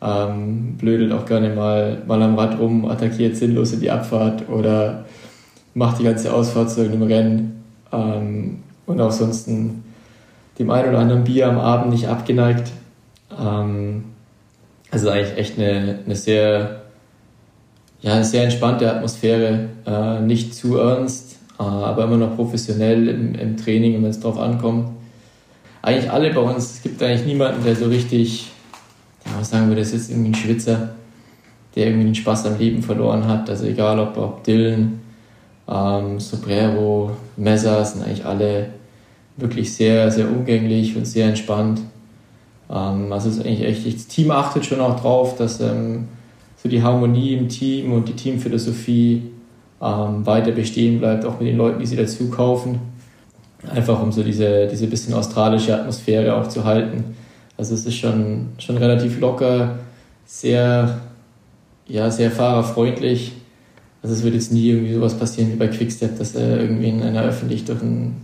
Ähm, blödelt auch gerne mal, mal am Rad rum, attackiert sinnlos in die Abfahrt oder macht die ganze Ausfahrt zu einem Rennen. Ähm, und auch sonst dem einen oder anderen Bier am Abend nicht abgeneigt. Ähm, also eigentlich echt eine, eine sehr, ja, eine sehr entspannte Atmosphäre, äh, nicht zu ernst, äh, aber immer noch professionell im, im Training, wenn es drauf ankommt. Eigentlich alle bei uns, es gibt eigentlich niemanden, der so richtig, ja, was sagen wir, das ist irgendwie ein Schwitzer, der irgendwie den Spaß am Leben verloren hat. Also egal ob, ob Dylan, ähm, Sobrero, Messer, sind eigentlich alle wirklich sehr, sehr umgänglich und sehr entspannt. Ähm, also ist eigentlich echt, das Team achtet schon auch drauf, dass ähm, so die Harmonie im Team und die Teamphilosophie ähm, weiter bestehen bleibt, auch mit den Leuten, die sie dazu kaufen. Einfach um so diese, diese bisschen australische Atmosphäre auch zu halten. Also es ist schon, schon relativ locker, sehr, ja, sehr fahrerfreundlich. Also es wird jetzt nie irgendwie sowas passieren wie bei Quickstep, dass er irgendwie in einer öffentlich durch den,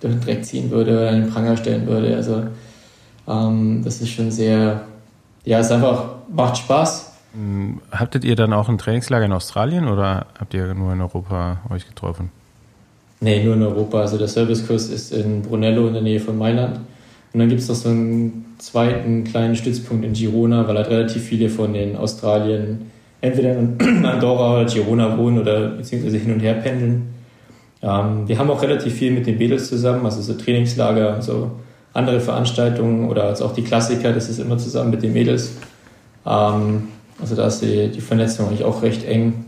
durch den Dreck ziehen würde oder einen Pranger stellen würde. Also ähm, das ist schon sehr, ja, es einfach macht Spaß. Hm, habtet ihr dann auch ein Trainingslager in Australien oder habt ihr nur in Europa euch getroffen? Nee, nur in Europa. Also der Servicekurs ist in Brunello in der Nähe von Mailand. Und dann gibt es noch so einen zweiten kleinen Stützpunkt in Girona, weil halt relativ viele von den Australien entweder in Andorra oder Girona wohnen oder beziehungsweise hin und her pendeln. Ähm, wir haben auch relativ viel mit den Mädels zusammen, also so Trainingslager und so andere Veranstaltungen oder als auch die Klassiker, das ist immer zusammen mit den Mädels. Ähm, also da ist die, die Vernetzung eigentlich auch recht eng.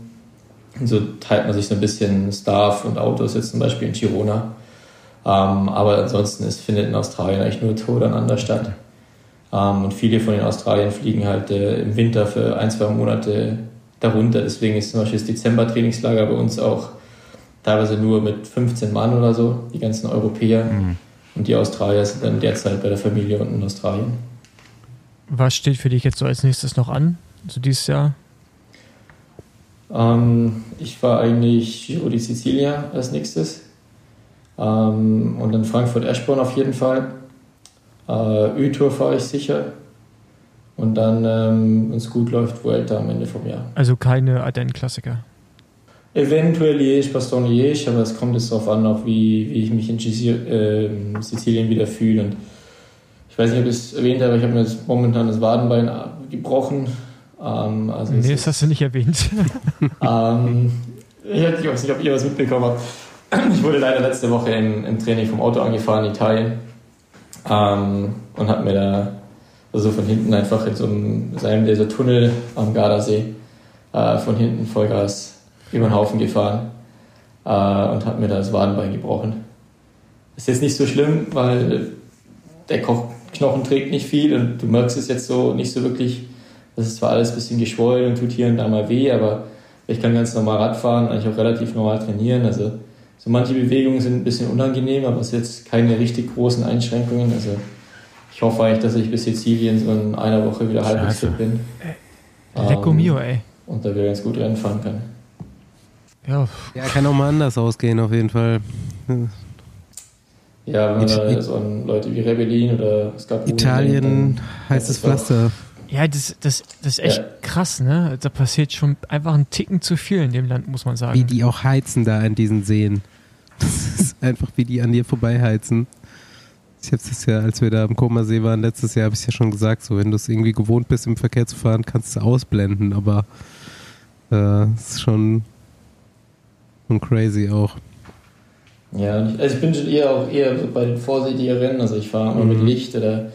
Und so teilt man sich so ein bisschen Staff und Autos jetzt zum Beispiel in Girona. Ähm, aber ansonsten ist, findet in Australien eigentlich nur Tour aneinander statt. Ähm, und viele von den Australien fliegen halt äh, im Winter für ein, zwei Monate darunter. Deswegen ist zum Beispiel das Dezember-Trainingslager bei uns auch teilweise nur mit 15 Mann oder so, die ganzen Europäer. Mhm. Und die Australier sind dann derzeit bei der Familie unten in Australien. Was steht für dich jetzt so als nächstes noch an, so dieses Jahr? Ähm, ich war eigentlich Giro di Sicilia als nächstes. Ähm, und dann Frankfurt-Eschborn auf jeden Fall. Äh, Ü-Tour fahre ich sicher. Und dann, ähm, wenn es gut läuft, Vuelta am Ende vom Jahr. Also keine Ardennen-Klassiker? Eventuell Liège, Baston Liège, aber es kommt jetzt darauf an, auch wie, wie ich mich in äh, Sizilien wieder fühle. Und ich weiß nicht, ob ich es erwähnt habe, aber ich habe mir jetzt momentan das Wadenbein gebrochen. Ähm, also nee, das hast du nicht erwähnt. ähm, ich weiß nicht, ob ihr was mitbekommen habt. Ich wurde leider letzte Woche im, im Training vom Auto angefahren in Italien ähm, und habe mir da also von hinten einfach in so einem, in einem dieser Tunnel am Gardasee äh, von hinten Vollgas über den Haufen gefahren äh, und habe mir das Wadenbein gebrochen. Ist jetzt nicht so schlimm, weil der Knochen trägt nicht viel und du merkst es jetzt so nicht so wirklich. Das ist zwar alles ein bisschen geschwollen und tut hier und da mal weh, aber ich kann ganz normal Rad fahren, eigentlich auch relativ normal trainieren. Also so manche Bewegungen sind ein bisschen unangenehm, aber es sind jetzt keine richtig großen Einschränkungen. Also ich hoffe eigentlich, dass ich bis Sizilien so in einer Woche wieder halbwegs fit bin. Lecco ähm, mio, ey. Und da wieder ganz gut Rennen fahren kann. Ja. ja, kann auch mal anders ausgehen, auf jeden Fall. Ja, wenn man da so an Leute wie Rebellin oder Scapulin Italien denkt, heißes Pflaster. Ja, das, das, das ist echt ja. krass, ne? Da passiert schon einfach ein Ticken zu viel in dem Land, muss man sagen. Wie die auch heizen da in diesen Seen. Das ist einfach, wie die an dir vorbeiheizen. Ich habe es ja, als wir da am Komasee waren letztes Jahr, habe ich ja schon gesagt, so wenn du es irgendwie gewohnt bist, im Verkehr zu fahren, kannst du ausblenden, aber äh, es äh, ist schon und crazy auch. Ja, also ich bin schon eher auch eher so bei den vorsichtigeren, also ich fahre immer mhm. mit Licht oder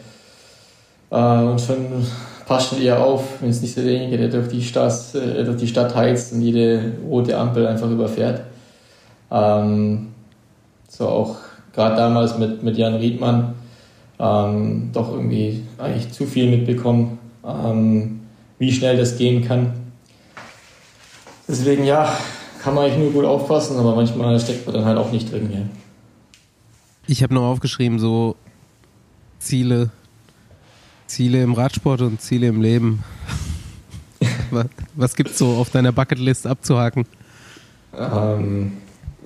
äh, und schon passt schon eher auf, wenn es nicht so derjenige, der durch die, Stadt, äh, durch die Stadt heizt und jede rote Ampel einfach überfährt. Ähm, so auch gerade damals mit, mit Jan Riedmann, ähm, doch irgendwie eigentlich zu viel mitbekommen, ähm, wie schnell das gehen kann. Deswegen ja, kann man eigentlich nur gut aufpassen, aber manchmal steckt man dann halt auch nicht drin. Ja. Ich habe noch aufgeschrieben, so Ziele, Ziele im Radsport und Ziele im Leben. was was gibt es so auf deiner Bucketlist abzuhaken? Ähm,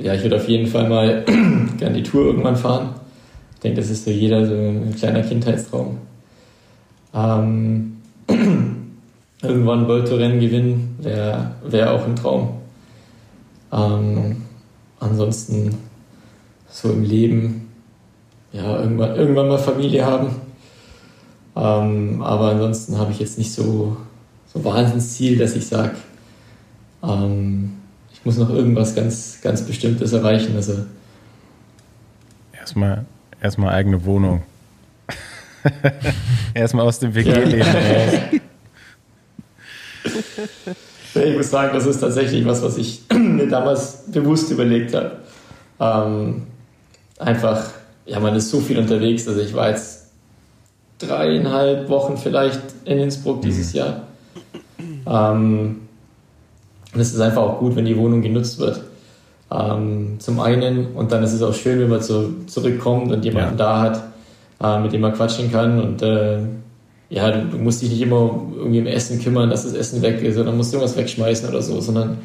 ja, ich würde auf jeden Fall mal gerne die Tour irgendwann fahren. Ich denke, das ist für jeder so ein kleiner Kindheitstraum. Ähm, irgendwann World Tour Rennen gewinnen wäre wär auch ein Traum. Ähm, ansonsten so im Leben, ja, irgendwann, irgendwann mal Familie haben. Ähm, aber ansonsten habe ich jetzt nicht so, so Wahnsinnsziel, dass ich sage, ähm, ich muss noch irgendwas ganz, ganz Bestimmtes erreichen. Also Erstmal, erstmal eigene Wohnung. erstmal aus dem WG-Leben Ja. raus. ich muss sagen, das ist tatsächlich was, was ich mir damals bewusst überlegt habe. Ähm, einfach, ja, man ist so viel unterwegs. Also ich war jetzt dreieinhalb Wochen vielleicht in Innsbruck dieses Jahr. Ähm, und es ist einfach auch gut, wenn die Wohnung genutzt wird. Ähm, zum einen und dann ist es auch schön, wenn man zu, zurückkommt und jemanden Ja. da hat, äh, mit dem man quatschen kann und äh, ja, du, du musst dich nicht immer irgendwie um Essen kümmern, dass das Essen weg ist oder musst irgendwas wegschmeißen oder so, sondern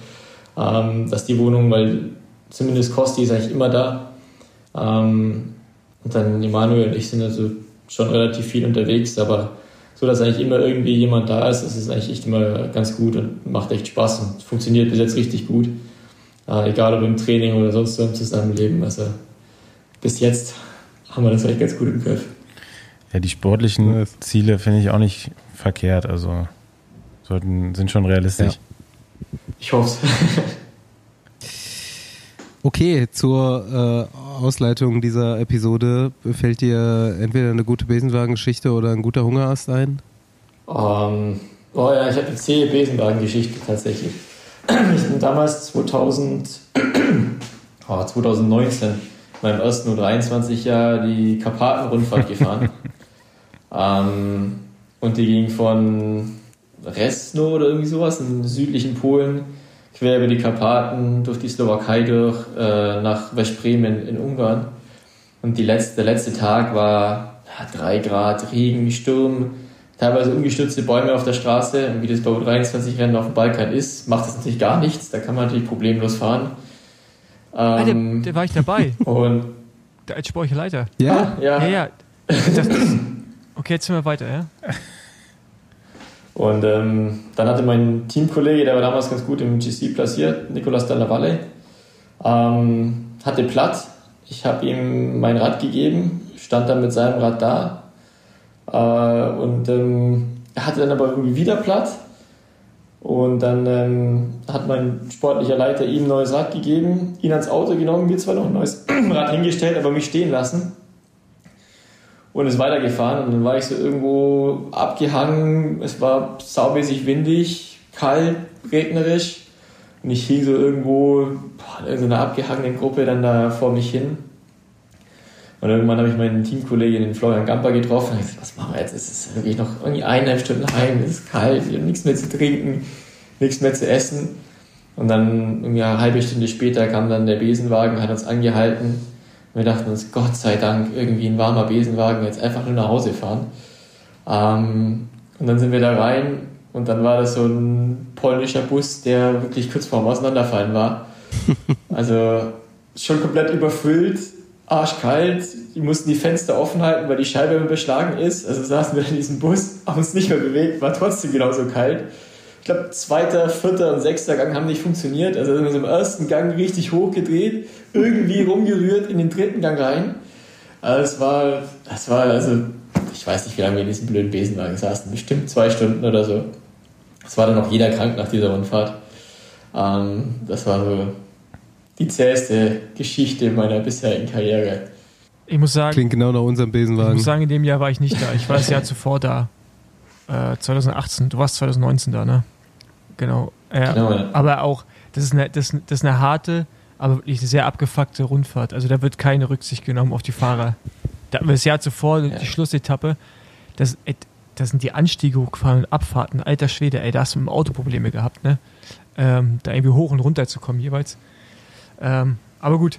ähm, dass die Wohnung, weil zumindest Kosti ist eigentlich immer da. Ähm, und dann Emanuel und ich sind also schon relativ viel unterwegs, aber so, dass eigentlich immer irgendwie jemand da ist, das ist eigentlich echt immer ganz gut und macht echt Spaß und funktioniert bis jetzt richtig gut. Äh, egal ob im Training oder sonst so im Zusammenleben. Also bis jetzt haben wir das eigentlich ganz gut im Griff. Ja, die sportlichen Nice. Ziele finde ich auch nicht verkehrt. Also sollten, sind schon realistisch. Ich hoffe Okay, zur äh, Ausleitung dieser Episode fällt dir entweder eine gute Besenwagen-Geschichte oder ein guter Hungerast ein? Ähm, oh ja, ich habe eine zähe Besenwagen-Geschichte tatsächlich. Ich bin damals 2000, oh, 2019 meinem ersten U23-Jahr die Karpaten-Rundfahrt gefahren. ähm, und die ging von Resno oder irgendwie sowas im südlichen Polen quer über die Karpaten, durch die Slowakei durch, äh, nach Westbremen in Ungarn. Und die letzte, der letzte Tag war ja, 3 Grad, Regen, Sturm, teilweise umgestürzte Bäume auf der Straße. Und wie das bei U23-Rennen auf dem Balkan ist, macht das natürlich gar nichts. Da kann man natürlich problemlos fahren. Ah, der, Ähm, der war ich dabei, und der als Leiter. Ja? ja, Ja, ja. Das, das, okay, jetzt sind wir weiter, ja? Und ähm, dann hatte mein Teamkollege, der war damals ganz gut im GC platziert, Nicolas Dallavalle, ähm, hatte platt. Ich habe ihm mein Rad gegeben, stand dann mit seinem Rad da. Äh, und ähm, er hatte dann aber irgendwie wieder platt. Und dann ähm, hat mein sportlicher Leiter ihm ein neues Rad gegeben, ihn ans Auto genommen, mir zwar noch ein neues Rad hingestellt, aber mich stehen lassen und ist weitergefahren und dann war ich so irgendwo abgehangen, es war saumäßig windig, kalt, regnerisch. Und ich hing so irgendwo in einer abgehangenen Gruppe dann da vor mich hin. Und irgendwann habe ich meinen Teamkollegen, den Florian Gamper, getroffen. Und ich gesagt, was machen wir jetzt? Es ist wirklich noch irgendwie eineinhalb Stunden heim, es ist kalt, wir haben nichts mehr zu trinken, nichts mehr zu essen. Und dann irgendwie eine halbe Stunde später kam dann der Besenwagen, hat uns angehalten wir dachten uns, Gott sei Dank, irgendwie ein warmer Besenwagen, jetzt einfach nur nach Hause fahren. Ähm, und dann sind wir da rein und dann war das so ein polnischer Bus, der wirklich kurz vorm Auseinanderfallen war. Also schon komplett überfüllt, arschkalt. Die mussten die Fenster offen halten, weil die Scheibe beschlagen ist. Also saßen wir in diesem Bus, haben uns nicht mehr bewegt, war trotzdem genauso kalt. Ich glaube, zweiter, vierter und sechster Gang haben nicht funktioniert. Also sind wir so im ersten Gang richtig hochgedreht, irgendwie rumgerührt in den dritten Gang rein. Also es war, das war, also, ich weiß nicht, wie lange wir in diesem blöden Besenwagen saßen. Bestimmt zwei Stunden oder so. Es war dann auch jeder krank nach dieser Rundfahrt. Ähm, das war so die zäheste Geschichte meiner bisherigen Karriere. Ich muss sagen, Klingt genau nach unserem ich Besenwagen. muss sagen, in dem Jahr war ich nicht da. Ich war das Jahr zuvor da. Äh, 2018. Du warst 2019 da, ne? Genau. Ja, Genau, ja. Aber auch, das ist, eine, das, das ist eine harte, aber wirklich sehr abgefuckte Rundfahrt. Also da wird keine Rücksicht genommen auf die Fahrer. Da, das Jahr zuvor, Ja. die Schlussetappe, das, ey, das sind die Anstiege hochgefahren und Abfahrten. Alter Schwede, ey, da hast du mit dem Auto Probleme gehabt, ne? Ähm, da irgendwie hoch und runter zu kommen jeweils. Ähm, aber gut.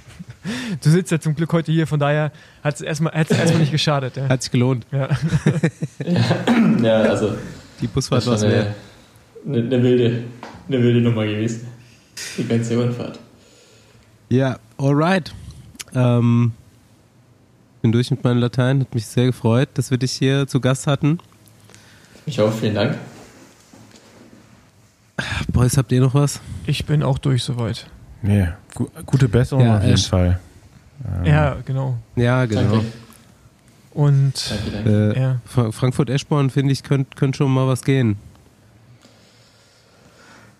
du sitzt ja zum Glück heute hier, von daher hat es erstmal, hat's erstmal nicht geschadet. Ja. Hat sich gelohnt. Ja. Ja, also Die Busfahrt war es wert. Eine, eine, wilde, eine wilde Nummer gewesen. Die ganze Rundfahrt. Ja, alright. Ähm, bin durch mit meinem Latein. Hat mich sehr gefreut, dass wir dich hier zu Gast hatten. Ich auch, vielen Dank. Boys, habt ihr noch was? Ich bin auch durch soweit. Nee, gu gute Besserung Ja, auf jeden Fall. Ähm, Ja, genau. Ja, genau. Danke. Und Danke, danke. Äh, Ja. Fra- Frankfurt-Eschborn, finde ich, könnte könnt schon mal was gehen.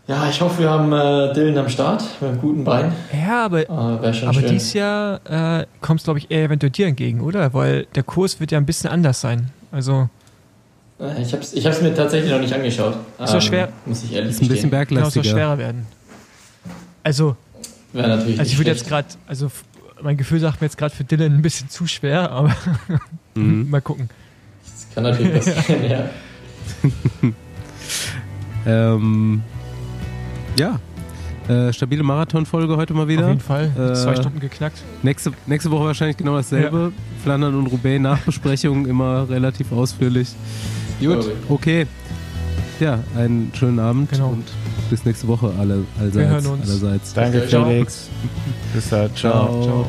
Ja, ich hoffe, wir haben äh, Dylan am Start mit einem guten Bein. ja, aber Äh, Aber schön. dieses Jahr äh, kommt es, glaube ich, eher eventuell dir entgegen, oder? Weil der Kurs wird ja ein bisschen anders sein. Also, Äh, Ich habe es ich hab's mir tatsächlich noch nicht angeschaut. Ähm, Ist doch schwer. Muss ich ehrlich Ist ein bisschen gestehen. kann auch so berglastiger. schwerer werden. Also, Wäre natürlich also ich nicht würde jetzt gerade, also mein Gefühl sagt mir jetzt gerade für Dylan ein bisschen zu schwer, aber Mhm. mal gucken. Das kann natürlich passieren, ja. Ähm, ja. Äh, stabile Marathonfolge heute mal Auf wieder. jeden Fall. Äh, Zwei Stunden geknackt. Nächste, nächste Woche wahrscheinlich genau dasselbe. Flandern und Roubaix Nachbesprechung immer relativ ausführlich. Gut, okay. Ja, einen schönen Abend Genau. und bis nächste Woche alle, allseits. Wir hören uns. allerseits. Danke, Ciao. Felix. Bis dann. Ciao. Ciao. Ciao.